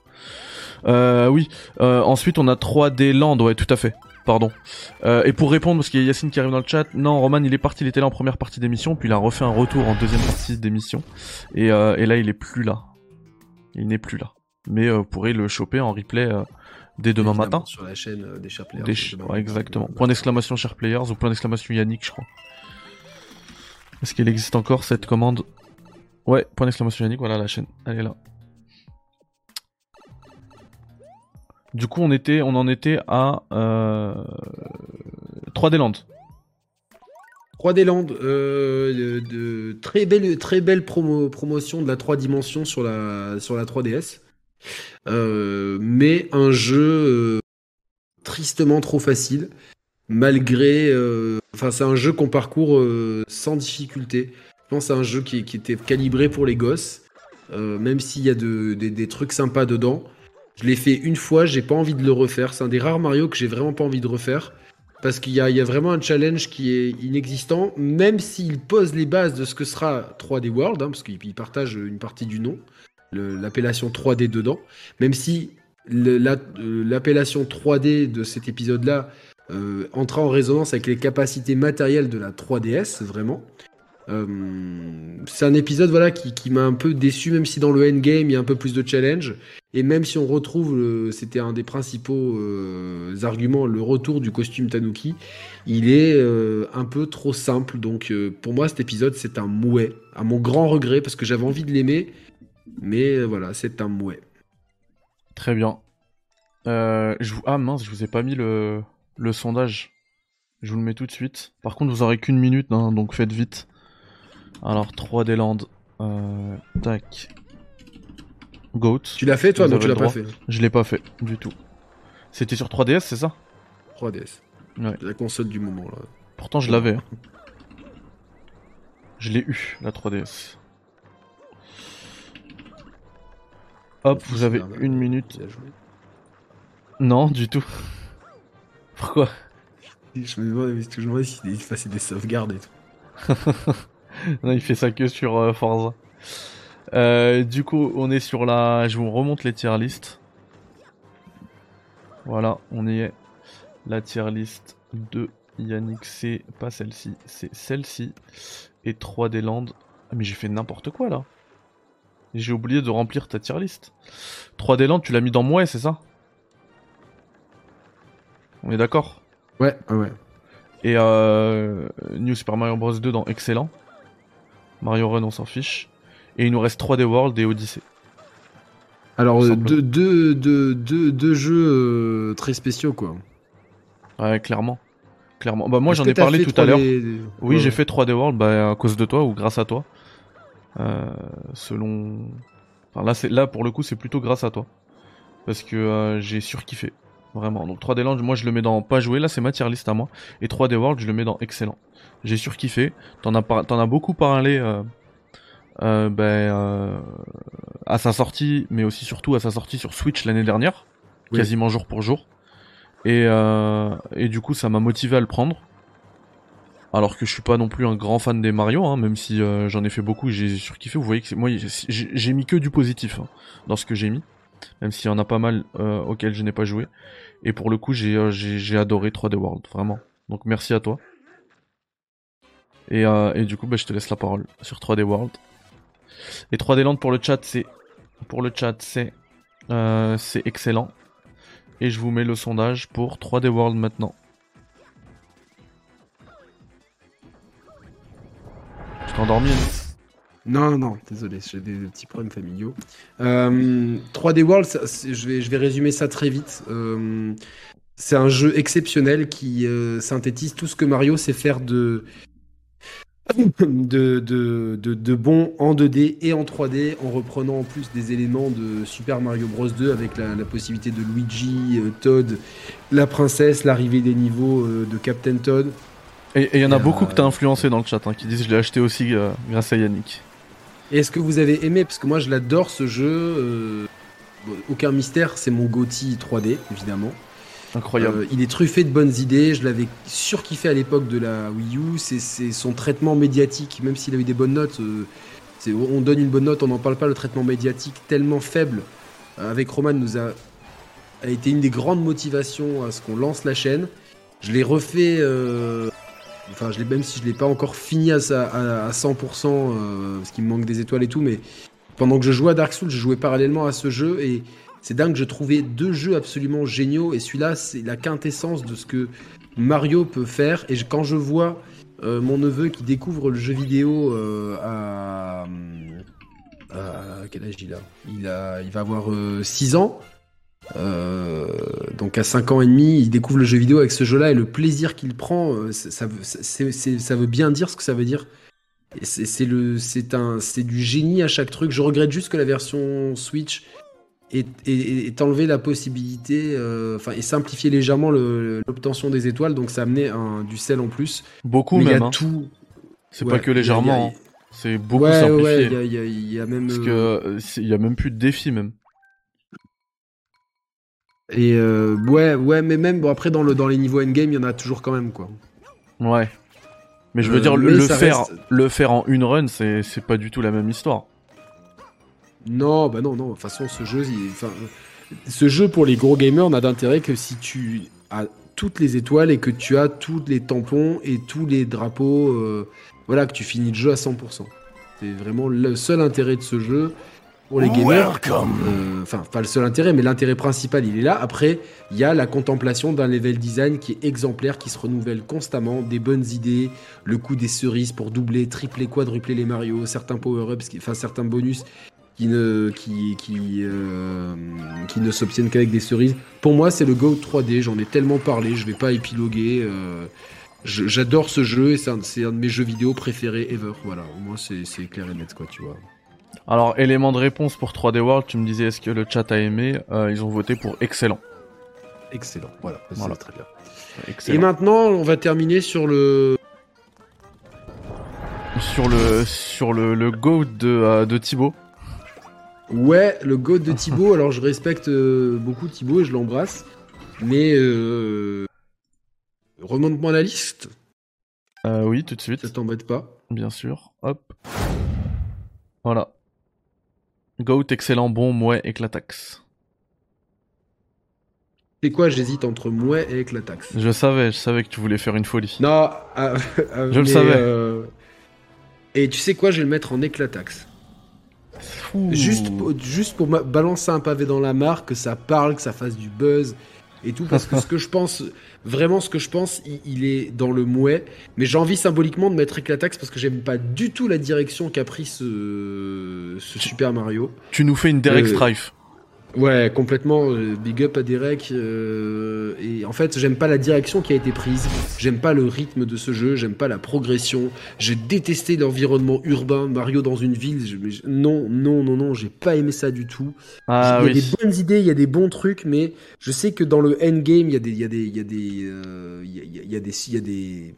Euh, oui. Euh, ensuite, on a 3D Land, ouais, tout à fait. Pardon. Euh, et pour répondre, parce qu'il y a Yacine qui arrive dans le chat, non, Roman, il est parti, il était là en première partie d'émission, puis il a refait un retour en deuxième partie d'émission, et, euh, et là, il est plus là. Il n'est plus là. Mais euh, vous pourrez le choper en replay euh, Dès demain matin. Sur la chaîne des Sharp Players. Des ch- demain ouais, exactement. Point d'exclamation Share Players ou point d'exclamation Yannick, je crois. Est-ce qu'il existe encore cette commande? Ouais, point d'exclamation Yannick, voilà la chaîne. Elle est là. Du coup, on était, on en était à euh, 3D Land. 3D Land, de, très belle, très belle promo, promotion de la 3 dimensions sur la, sur la 3DS. Euh, mais un jeu euh, tristement trop facile, malgré. euh, Enfin, c'est un jeu qu'on parcourt sans difficulté. Je pense c'est un jeu qui, était calibré pour les gosses, même s'il y a de- des- des trucs sympas dedans. Je l'ai fait une fois, j'ai pas envie de le refaire. C'est un des rares Mario que j'ai vraiment pas envie de refaire. Parce qu'il y a, vraiment un challenge qui est inexistant, même s'il pose les bases de ce que sera 3D World, hein, parce qu'il il partage une partie du nom, l'appellation 3D dedans, même si euh, l'appellation 3D de cet épisode-là euh, entra en résonance avec les capacités matérielles de la 3DS, vraiment. Euh, c'est un épisode voilà qui, m'a un peu déçu, même si dans le endgame il y a un peu plus de challenge. Et même si on retrouve, c'était un des principaux euh, arguments, le retour du costume Tanuki, il est euh, un peu trop simple. Donc pour moi cet épisode c'est un mouet, à mon grand regret, parce que j'avais envie de l'aimer. Mais voilà, c'est un mouet. Très bien. Ah mince, je vous ai pas mis le, le sondage. Je vous le mets tout de suite. Par contre, vous aurez qu'une minute, hein, donc faites vite. Alors, 3D Land. Euh, tac. Goat. Tu l'as fait toi Vous Non, tu l'as pas fait. Je l'ai pas fait, du tout. C'était sur 3DS, c'est ça? 3DS. Ouais. La console du moment là. Pourtant, je l'avais. hein. Je l'ai eu, la 3DS. Hop, vous avez une minute. Non, du tout. Pourquoi? Je me demande, mais c'est toujours s'il faisait des sauvegardes et tout. Non, il fait ça que sur euh, Forza. Euh, du coup, on est sur la. Je vous remonte les tier list. Voilà, on y est. La tier list de Yannick, c'est pas celle-ci, c'est celle-ci. Et 3D Land. Ah, mais j'ai fait n'importe quoi là. J'ai oublié de remplir ta tier list. 3D Land, tu l'as mis dans Mouais, c'est ça? On est d'accord? Ouais, ouais, ouais. Et euh, New Super Mario Bros 2 dans Excellent. Mario Run, on s'en fiche. Et il nous reste 3D World et Odyssey. Alors, euh, deux, deux, deux, deux, deux jeux euh, très spéciaux, quoi. Ouais, clairement. Clairement. Bah, moi, j'en ai parlé tout à l'heure. 3D Oui, Ouais, j'ai fait 3D World bah, à cause de toi ou grâce à toi. Euh, selon. Enfin, là, c'est là pour le coup, c'est plutôt grâce à toi. Parce que euh, j'ai surkiffé. Vraiment. Donc 3D Land, moi je le mets dans pas joué, là c'est ma tier list à moi. Et 3D World, je le mets dans excellent. J'ai surkiffé. T'en as, par- t'en as beaucoup parlé euh, euh, ben, euh, à sa sortie, mais aussi surtout à sa sortie sur Switch l'année dernière. Oui. Quasiment jour pour jour. Et, euh, et du coup, ça m'a motivé à le prendre. Alors que je suis pas non plus un grand fan des Mario, hein, même si j'en ai fait beaucoup, j'ai surkiffé. Vous voyez que c'est- moi, j'ai j'ai mis que du positif hein, dans ce que j'ai mis, même s'il y en a pas mal euh, auxquels je n'ai pas joué. Et pour le coup, j'ai euh, adoré 3D World, vraiment. Donc merci à toi. Et, euh, et du coup, bah, je te laisse la parole sur 3D World. Et 3D Land pour le chat, c'est pour le chat, c'est c'est excellent. Et je vous mets le sondage pour 3D World maintenant. T'es endormi Yannick Non, non, désolé, j'ai des petits problèmes familiaux. Euh, 3D World, ça, c'est- je, vais, je vais résumer ça très vite. Euh, c'est un jeu exceptionnel qui euh, synthétise tout ce que Mario sait faire de, de, de, de, de bon en 2D et en 3D, en reprenant en plus des éléments de Super Mario Bros 2 avec la, la possibilité de Luigi, euh, Toad, la princesse, l'arrivée des niveaux euh, de Captain Toad. Et et il y en a Euh, beaucoup que t'as influencé dans le chat, hein, qui disent je l'ai acheté aussi euh, grâce à Yannick. Est-ce que vous avez aimé Parce que moi je l'adore ce jeu. euh, aucun mystère, c'est mon GOTY 3D évidemment. Incroyable. Euh, il est truffé de bonnes idées. Je l'avais surkiffé à l'époque de la Wii U. C'est son traitement médiatique, même s'il a eu des bonnes notes. euh, on donne une bonne note, on n'en parle pas. Le traitement médiatique tellement faible avec Roman nous a, a été une des grandes motivations à ce qu'on lance la chaîne. Je l'ai refait. Enfin, je même si je l'ai pas encore fini à, sa- à, à 100%, euh, parce qu'il me manque des étoiles et tout, mais pendant que je jouais à Dark Souls, je jouais parallèlement à ce jeu et c'est dingue, je trouvais deux jeux absolument géniaux et celui-là, c'est la quintessence de ce que Mario peut faire. Et quand je vois euh, mon neveu qui découvre le jeu vidéo euh, à, à- quel âge il a? Il a, il va avoir 6 ans. Euh, donc à 5 ans et demi, il découvre le jeu vidéo avec ce jeu-là et le plaisir qu'il prend, euh, ça, ça, veut- ça bien dire ce que ça veut dire. C'est du génie à chaque truc. Je regrette juste que la version Switch ait, ait- ait enlevé la possibilité, euh, enfin, et simplifié légèrement l'obtention des étoiles, donc ça amenait un, du sel en plus. Beaucoup Mais il y même. a hein. tout. C'est ouais, pas que légèrement. hein. C'est beaucoup ouais, simplifié. ouais, y a, y a- il y a même. Parce que il y a même plus de défis même. Et euh, ouais, ouais, mais même bon, après dans le dans les niveaux endgame, il y en a toujours quand même quoi. Ouais. Mais je veux Euh, dire, le, faire, reste- le faire en une run, c'est c'est pas du tout la même histoire. Non, bah non, non. De toute façon, ce jeu, il- enfin, ce jeu pour les gros gamers n'a d'intérêt que si tu as toutes les étoiles et que tu as tous les tampons et tous les drapeaux. euh, voilà, que tu finis le jeu à 100%. C'est vraiment le seul intérêt de ce jeu pour les gamers. Euh, Enfin, pas le seul intérêt, mais l'intérêt principal, il est là. Après, il y a la contemplation d'un level design qui est exemplaire, qui se renouvelle constamment, des bonnes idées, le coup des cerises pour doubler, tripler, quadrupler les Mario, certains power-ups, enfin certains bonus qui ne, qui, qui, euh, qui ne s'obtiennent qu'avec des cerises. Pour moi, c'est le Go 3D. J'en ai tellement parlé, je vais pas épiloguer. euh, je- J'adore ce jeu et c'est un, un de mes jeux vidéo préférés ever. Voilà, moi c'est c'est clair et net quoi, tu vois. Alors, élément de réponse pour 3D World, tu me disais est-ce que le chat a aimé Euh, Ils ont voté pour excellent. Excellent, voilà, Voilà. très bien. Et maintenant, on va terminer sur le. Sur le sur le, le GOAT de, euh, de Thibaut. Ouais, le GOAT de Thibaut. Alors, je respecte euh, beaucoup Thibaut et je l'embrasse. Mais. Euh... Remonte-moi la liste, Euh, oui, tout de suite, ça t'embête pas. bien sûr. Hop. Voilà. GOAT, excellent, bon, mouais, éclatax. C'est quoi J'hésite entre Mouais et Éclatax. Je savais, je savais que tu voulais faire une folie. Non, ah, ah, Je le savais. euh, Et tu sais quoi Je vais le mettre en Éclatax. Fou. Juste, pour- juste pour balancer un pavé dans la mare, que ça parle, que ça fasse du buzz et tout. Parce que ce que je pense, vraiment ce que je pense, il, il est dans le mouet. Mais j'ai envie symboliquement de mettre Éclatax parce que j'aime pas du tout la direction qu'a pris ce, ce Super Mario. Tu nous fais une Derek Euh, Strife. Ouais, complètement. euh, big up à Derek. euh, et en fait, j'aime pas la direction qui a été prise. J'aime pas le rythme de ce jeu. J'aime pas la progression. J'ai détesté l'environnement urbain. Mario dans une ville. je- non, non, non, non. J'ai pas aimé ça du tout. Ah il y a oui. des bonnes idées, il y a des bons trucs, mais je sais que dans le endgame, il y a des, il y a des, il y a des, euh, il y a, il y des, il y a des,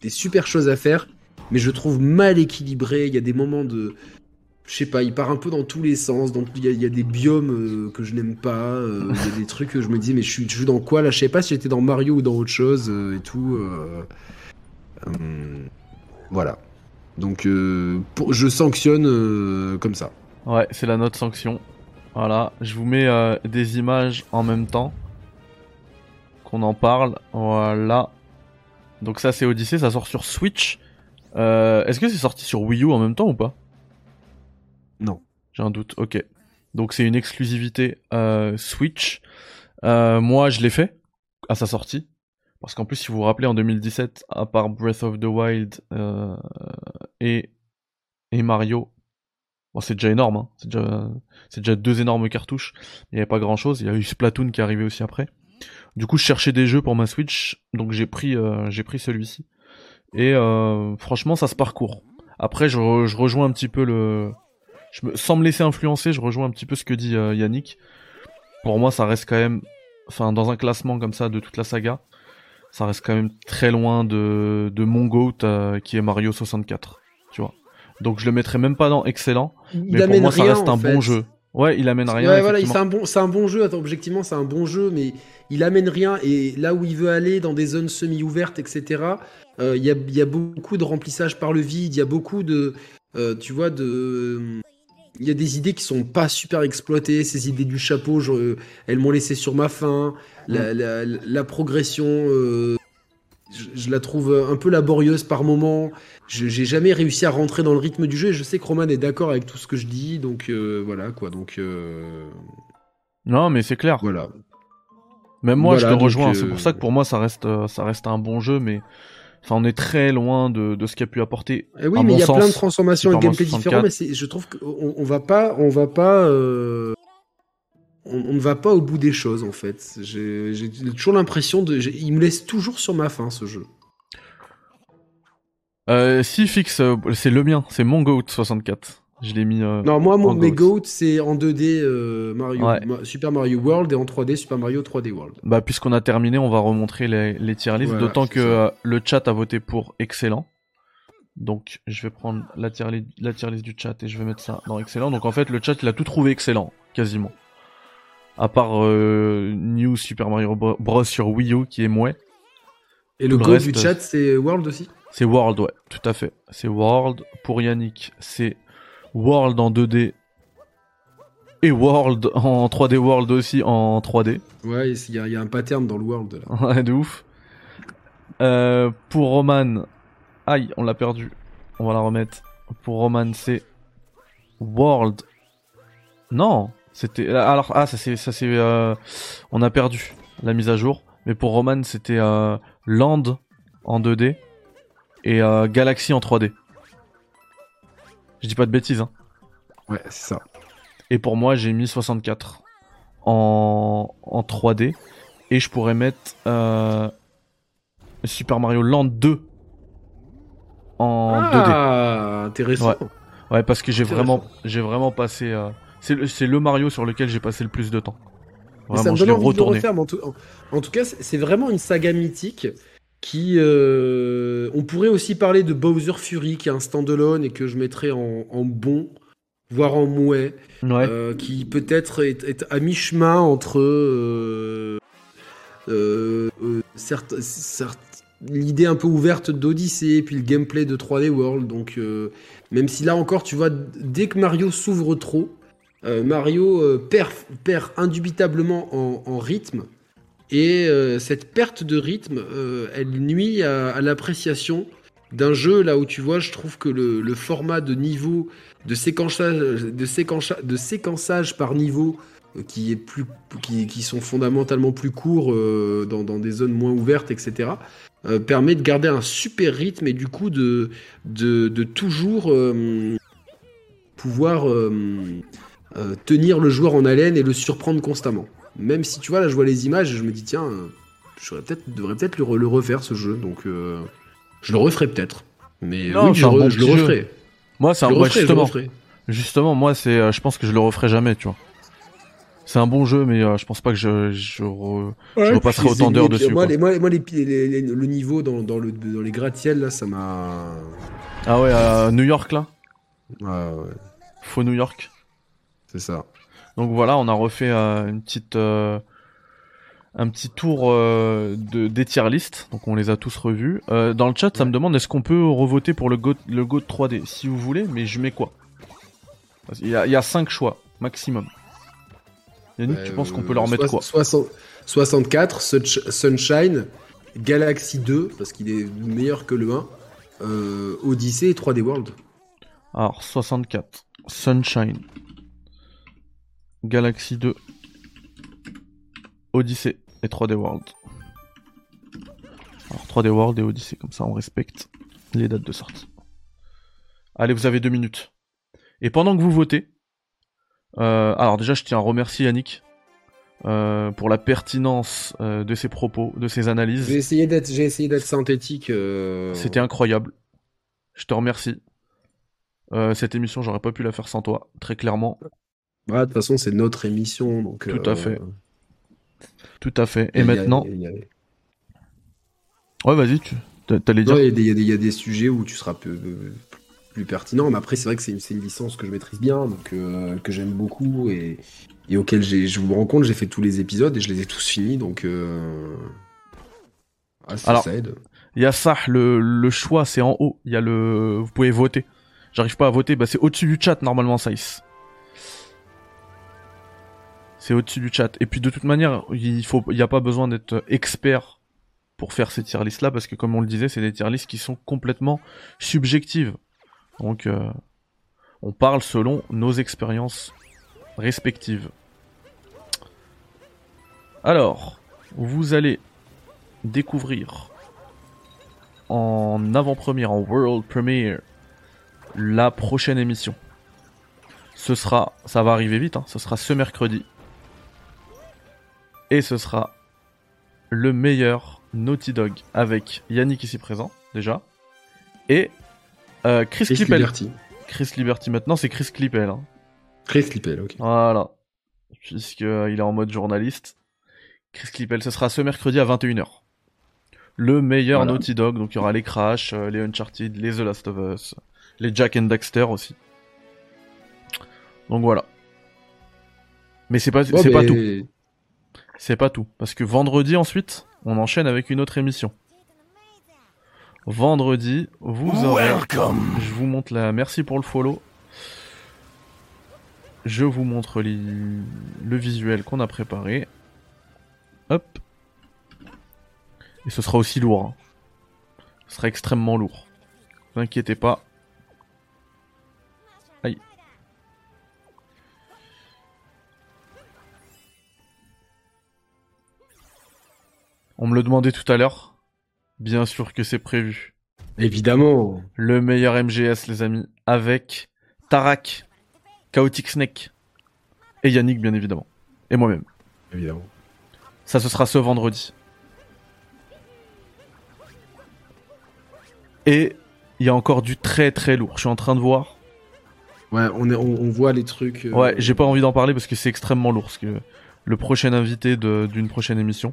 des super choses à faire, mais je trouve mal équilibré. Il y a des moments de, je sais pas, il part un peu dans tous les sens. Donc il y a, il y a des biomes euh, que je n'aime pas. euh, il y a des trucs que je me dis, mais je suis, je suis dans quoi là? Je sais pas si j'étais dans Mario ou dans autre chose euh, et tout. voilà. Donc euh, pour- je sanctionne comme ça. Ouais, c'est la note sanction. Voilà, je vous mets des images en même temps. Qu'on en parle. Voilà. Donc ça c'est Odyssey, ça sort sur Switch. Est-ce que c'est sorti sur Wii U en même temps ou pas? J'ai un doute, ok. Donc c'est une exclusivité euh, Switch. Euh, moi je l'ai fait à sa sortie. Parce qu'en plus si vous vous rappelez en 2017, à part Breath of the Wild euh, et, et Mario, bon, c'est déjà énorme, hein. c'est déjà, déjà deux énormes cartouches. Il n'y avait pas grand chose. Il y a eu Splatoon qui est arrivé aussi après. Du coup, je cherchais des jeux pour ma Switch, donc j'ai pris, euh, j'ai pris celui-ci. Et franchement, ça se parcourt. Après, je rejoins un petit peu le, je me, sans me laisser influencer, je rejoins un petit peu ce que dit euh, Yannick. Pour moi, ça reste quand même, enfin, dans un classement comme ça de toute la saga, ça reste quand même très loin de, de mon GOAT euh, qui est Mario 64. Tu vois. Donc je le mettrais même pas dans excellent, Il mais pour amène moi, ça rien, reste un fait. bon jeu. Ouais, il amène rien. Ouais, voilà, c'est un bon, c'est un bon jeu. Attends, objectivement, c'est un bon jeu, mais il amène rien. Et là où il veut aller, dans des zones semi-ouvertes, etc., euh, il y, a, il y a beaucoup de remplissage par le vide. Il y a beaucoup de, euh, tu vois, de, il y a des idées qui sont pas super exploitées. Ces idées du chapeau, je- elles m'ont laissé sur ma faim. La, la- la progression, euh, je, je la trouve un peu laborieuse par moment. Je- J'ai jamais réussi à rentrer dans le rythme du jeu. Et je sais que Roman est d'accord avec tout ce que je dis, donc euh, voilà quoi. Donc euh, Non, mais c'est clair. Voilà. Même moi, Voilà, je te rejoins. euh, C'est pour ça que pour moi, ça reste, euh, ça reste un bon jeu, mais enfin, on est très loin de, de ce qu'a pu apporter. Eh oui, mais il y a sens, plein de transformations et de gameplay différents, mais je trouve qu'on on va pas, on va pas, euh, on, on ne va pas au bout des choses en fait. J'ai toujours l'impression de, il me laisse toujours sur ma faim ce jeu. Euh, si fixe, euh, c'est le mien, c'est mon Goat 64. Je l'ai mis. euh, Non, moi, mon mes Goat. C'est en 2D euh, Mario, Ouais. Super Mario World et en 3D Super Mario 3D World. Bah, puisqu'on a terminé, on va remontrer les, les tier lists. Voilà, D'autant que euh, le chat a voté pour excellent. Donc, je vais prendre la tier, li- la tier list du chat et je vais mettre ça dans excellent. Donc, en fait, le chat, il a tout trouvé excellent, quasiment. À part New Super Mario Bro- Bros sur Wii U qui est mouais. Et le Goat reste, du chat, c'est World aussi? C'est World, ouais, tout à fait. C'est World. Pour Yannick, c'est World en 2D. Et World en 3D World aussi en 3D. Ouais, il y, a- il y a un pattern dans le World là. Ouais, de ouf. Euh, pour Roman, aïe, on l'a perdu. On va la remettre. Pour Roman, c'est World. Non, c'était. Alors, ah, ça c'est, ça c'est. euh, On a perdu la mise à jour. Mais pour Roman, c'était euh, Land en 2D et Galaxy en 3D. Je dis pas de bêtises. Hein. Ouais, c'est ça. Et pour moi, j'ai mis 64 en, en 3D. Et je pourrais mettre euh, Super Mario Land 2 en 2D. ah, intéressant. Ouais. Ouais, parce que j'ai vraiment, j'ai vraiment passé. euh, c'est le, le Mario sur lequel j'ai passé le plus de temps. Mais ça Vraiment, me donne envie de le refaire. mais en, tout, en- en tout cas, c'est vraiment une saga mythique qui. euh, on pourrait aussi parler de Bowser Fury, qui est un standalone et que je mettrais en, en bon, voire en mouet, Ouais. euh, qui peut-être est, est à mi-chemin entre. euh, certes, certes, l'idée un peu ouverte d'Odyssey et puis le gameplay de 3D World. Donc, même si là encore, tu vois, dès que Mario s'ouvre trop, Mario perd, perd indubitablement en, en rythme. Et euh, cette perte de rythme, euh, elle nuit à, l'appréciation d'un jeu là où tu vois, je trouve que le, format de niveau, de séquençage, de séquençage, par niveau, euh, qui est plus, qui, sont fondamentalement plus courts dans, des zones moins ouvertes, etc. permet de garder un super rythme et du coup de, toujours pouvoir tenir le joueur en haleine et le surprendre constamment. Même si tu vois, là je vois les images et je me dis tiens, euh, je peut-être, devrais peut-être le, re- le refaire ce jeu, donc euh, je le referai peut-être. Mais Non, oui, c'est je, bon je le petit jeu. referai. Moi, c'est un, ouais, referai, le justement, referai. justement, moi, c'est, euh, je pense que je le referai jamais, tu vois. C'est un bon jeu, mais euh, je pense pas que je, je re- Je repasserai autant d'heures dessus, Moi, les, moi, moi, les- les- les- le niveau dans, dans, le, dans les gratte-ciel, là, ça m'a. Ah ouais, à New York là, Ah ouais, faux New York? c'est ça. Donc voilà, on a refait euh, une petite, euh, un petit tour euh, de des tier list. Donc on les a tous revus. Euh, dans le chat, ça me demande est-ce qu'on peut revoter pour le Go le Go 3D si vous voulez, mais je mets quoi? Il y a 5 choix maximum. Yannick, tu penses qu'on peut leur mettre quoi? 60 64, Sunsh- Sunshine, Galaxy 2, parce qu'il est meilleur que le 1, euh, Odyssey et 3D World. Alors 64, Sunshine, Galaxy 2, Odyssey et 3D World. Alors 3D World et Odyssey, comme ça on respecte les dates de sortie. Allez, vous avez deux minutes. Et pendant que vous votez, euh, alors déjà je tiens à remercier Yannick euh, pour la pertinence euh, de ses propos, de ses J'ai analyses. essayé d'être, j'ai essayé d'être synthétique. C'était incroyable. Je te remercie. Cette émission, j'aurais pas pu la faire sans toi, très clairement. Ouais, de toute façon, c'est notre émission, donc. Tout euh, à fait. Tout à fait. Et il y a- maintenant, y a- ouais, vas-y, tu t'allais dire. il y, a des- y a sujets où tu seras plus pertinent, mais après, c'est vrai que c'est une, licence que je maîtrise bien, donc euh, que j'aime beaucoup et, et auquel j'ai, je me rends compte, j'ai fait tous les épisodes et je les ai tous finis, donc. euh, ah, ça, Alors- ça aide. Il y a ça, le, le choix, c'est en haut. Il y a le, vous pouvez voter. J'arrive pas à voter, bah c'est au-dessus du chat normalement, Saïs. C'est au-dessus du chat. Et puis de toute manière, il faut, il y a pas besoin d'être expert pour faire ces tier là, parce que comme on le disait, c'est des tier qui sont complètement subjectives. Donc, euh, on parle selon nos expériences respectives. Alors, vous allez découvrir en avant-première, en world premiere, la prochaine émission. Ce sera, ça va arriver vite, hein, ce sera ce mercredi. Et ce sera le meilleur Naughty Dog avec Yannick ici présent, déjà. Et euh, Chris, Chris Clippel. Liberty. Chris Liberty maintenant, c'est Chris Clippel. hein. Chris Clippel, ok. Voilà. Puisque euh, il est en mode journaliste. Chris Clippel, ce sera ce mercredi à 21h. Le meilleur Voilà. Naughty Dog, donc il y aura les Crash, euh, les Uncharted, les The Last of Us, les Jack and Daxter aussi. Donc voilà. Mais c'est pas, c'est tout. C'est pas tout. Parce que vendredi ensuite, on enchaîne avec une autre émission. Vendredi, vous aurez Welcome. je vous montre la. Merci pour le follow. Je vous montre les- le visuel qu'on a préparé. Hop. Et ce sera aussi lourd. hein. Ce sera extrêmement lourd. Ne vous inquiétez pas. On me le demandait tout à l'heure. Bien sûr que c'est prévu Évidemment. le meilleur MGS, les amis, avec Tarak, Chaotic Snake et Yannick, bien évidemment. Et moi-même. Évidemment. Ça, ce sera ce vendredi. Et il y a encore du très très lourd. Je suis en train de voir. Ouais, on, est, on, on voit les trucs. euh, Ouais, j'ai pas envie d'en parler parce que c'est extrêmement lourd. Parce que le prochain invité d'une prochaine émission.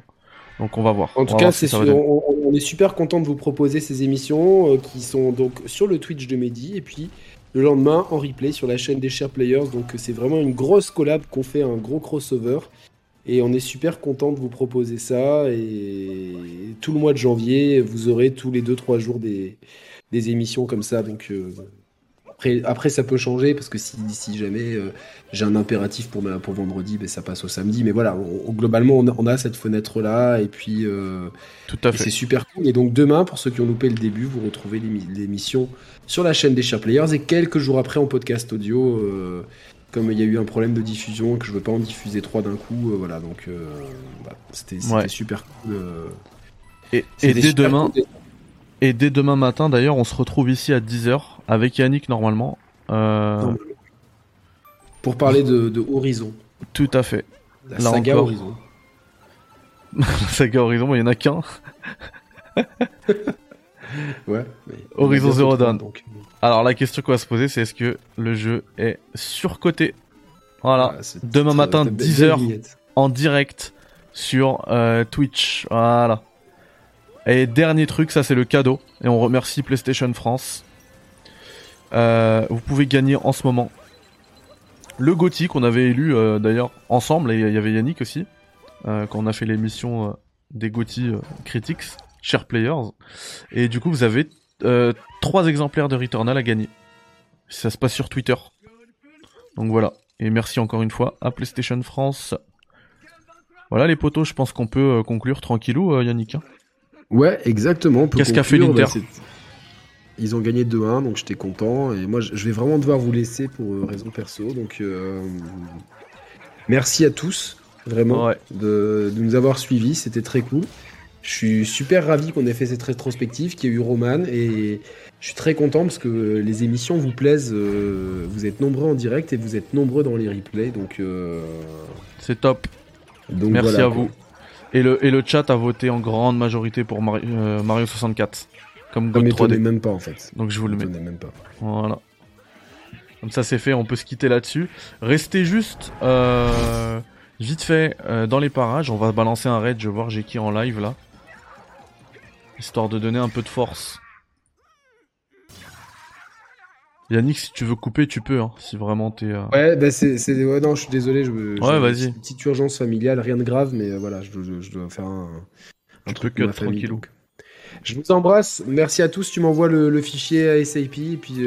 Donc on va voir. En tout cas, c'est on, on- on est super content de vous proposer ces émissions euh, qui sont donc sur le Twitch de Mehdi et puis le lendemain en replay sur la chaîne des Share Players. Donc c'est vraiment une grosse collab qu'on fait, un gros crossover. Et on est super content de vous proposer ça. Et tout le mois de janvier, vous aurez tous les 2-3 jours des, des émissions comme ça. Donc euh, après, après, ça peut changer parce que si, si jamais euh, j'ai un impératif pour, ma- pour vendredi, ben, ça passe au samedi. Mais voilà, on- globalement, on a, on a cette fenêtre-là. Et puis. euh, Tout à et c'est super cool. Et donc demain, pour ceux qui ont loupé le début, vous retrouvez l'émi- l'émission sur la chaîne des Share Players et quelques jours après en podcast audio. euh, comme il y a eu un problème de diffusion que je veux pas en diffuser trois d'un coup, voilà. Donc euh, voilà, c'était c'était Ouais. super cool. Et, dès demain, cool. Et dès demain matin, d'ailleurs, on se retrouve ici à 10h avec Yannick normalement. Euh, Pour parler de, de Horizon, tout à fait. la Là saga encore. Horizon. La saga Horizon, il y en a qu'un. Ouais. mais- Horizon Zero Dawn. donc, Alors la question qu'on va se poser, c'est est-ce que le jeu est surcoté Voilà, ah, demain matin, c'est- 10 belle heures. vignette. en direct sur euh, Twitch. Voilà. Et dernier truc, ça c'est le cadeau. Et on remercie PlayStation France. Euh, vous pouvez gagner en ce moment le GOTY qu'on avait élu euh, d'ailleurs ensemble. Et il y avait Yannick aussi. euh, quand on a fait l'émission des euh, Critics, Share Players. Et du coup, vous avez trois exemplaires de Returnal à gagner. Ça se passe sur Twitter. Donc voilà. Et merci encore une fois à PlayStation France. Voilà les potos, je pense qu'on peut conclure tranquillou, Yannick. hein. Ouais, exactement. Qu'est-ce qu'a fait l'Inter bah, Ils ont gagné 2-1, donc j'étais content. Et moi, je vais vraiment devoir vous laisser pour euh, raison perso. Donc, euh, merci à tous, vraiment, Ouais. de, de nous avoir suivis. C'était très cool. Je suis super ravi qu'on ait fait cette rétrospective, qu'il y ait eu Roman. Et je suis très content parce que les émissions vous plaisent. euh, vous êtes nombreux en direct et vous êtes nombreux dans les replays. Donc, euh, C'est top. donc Merci voilà, à vous. Et le, et le chat a voté en grande majorité pour euh, Mario 64. Comme God m'étonnait 3D. même pas, en fait. Donc je vous le mets. même pas. Voilà. Comme ça c'est fait, on peut se quitter là-dessus. Restez juste euh, vite fait euh, dans les parages. On va balancer un raid, je vais voir j'ai qui en live là. Histoire de donner un peu de force. Yannick, si tu veux couper, tu peux, hein, si vraiment t'es... euh, Ouais, bah c'est, c'est- ouais, non, je suis désolé. Je, Ouais, vas-y. Une petite urgence familiale, rien de grave, mais euh, voilà, je, dois- je- je dois faire un, un truc ma famille. tranquillou. donc. Je vous embrasse. Merci à tous. Tu m'envoies le, le fichier à SAP et puis. euh,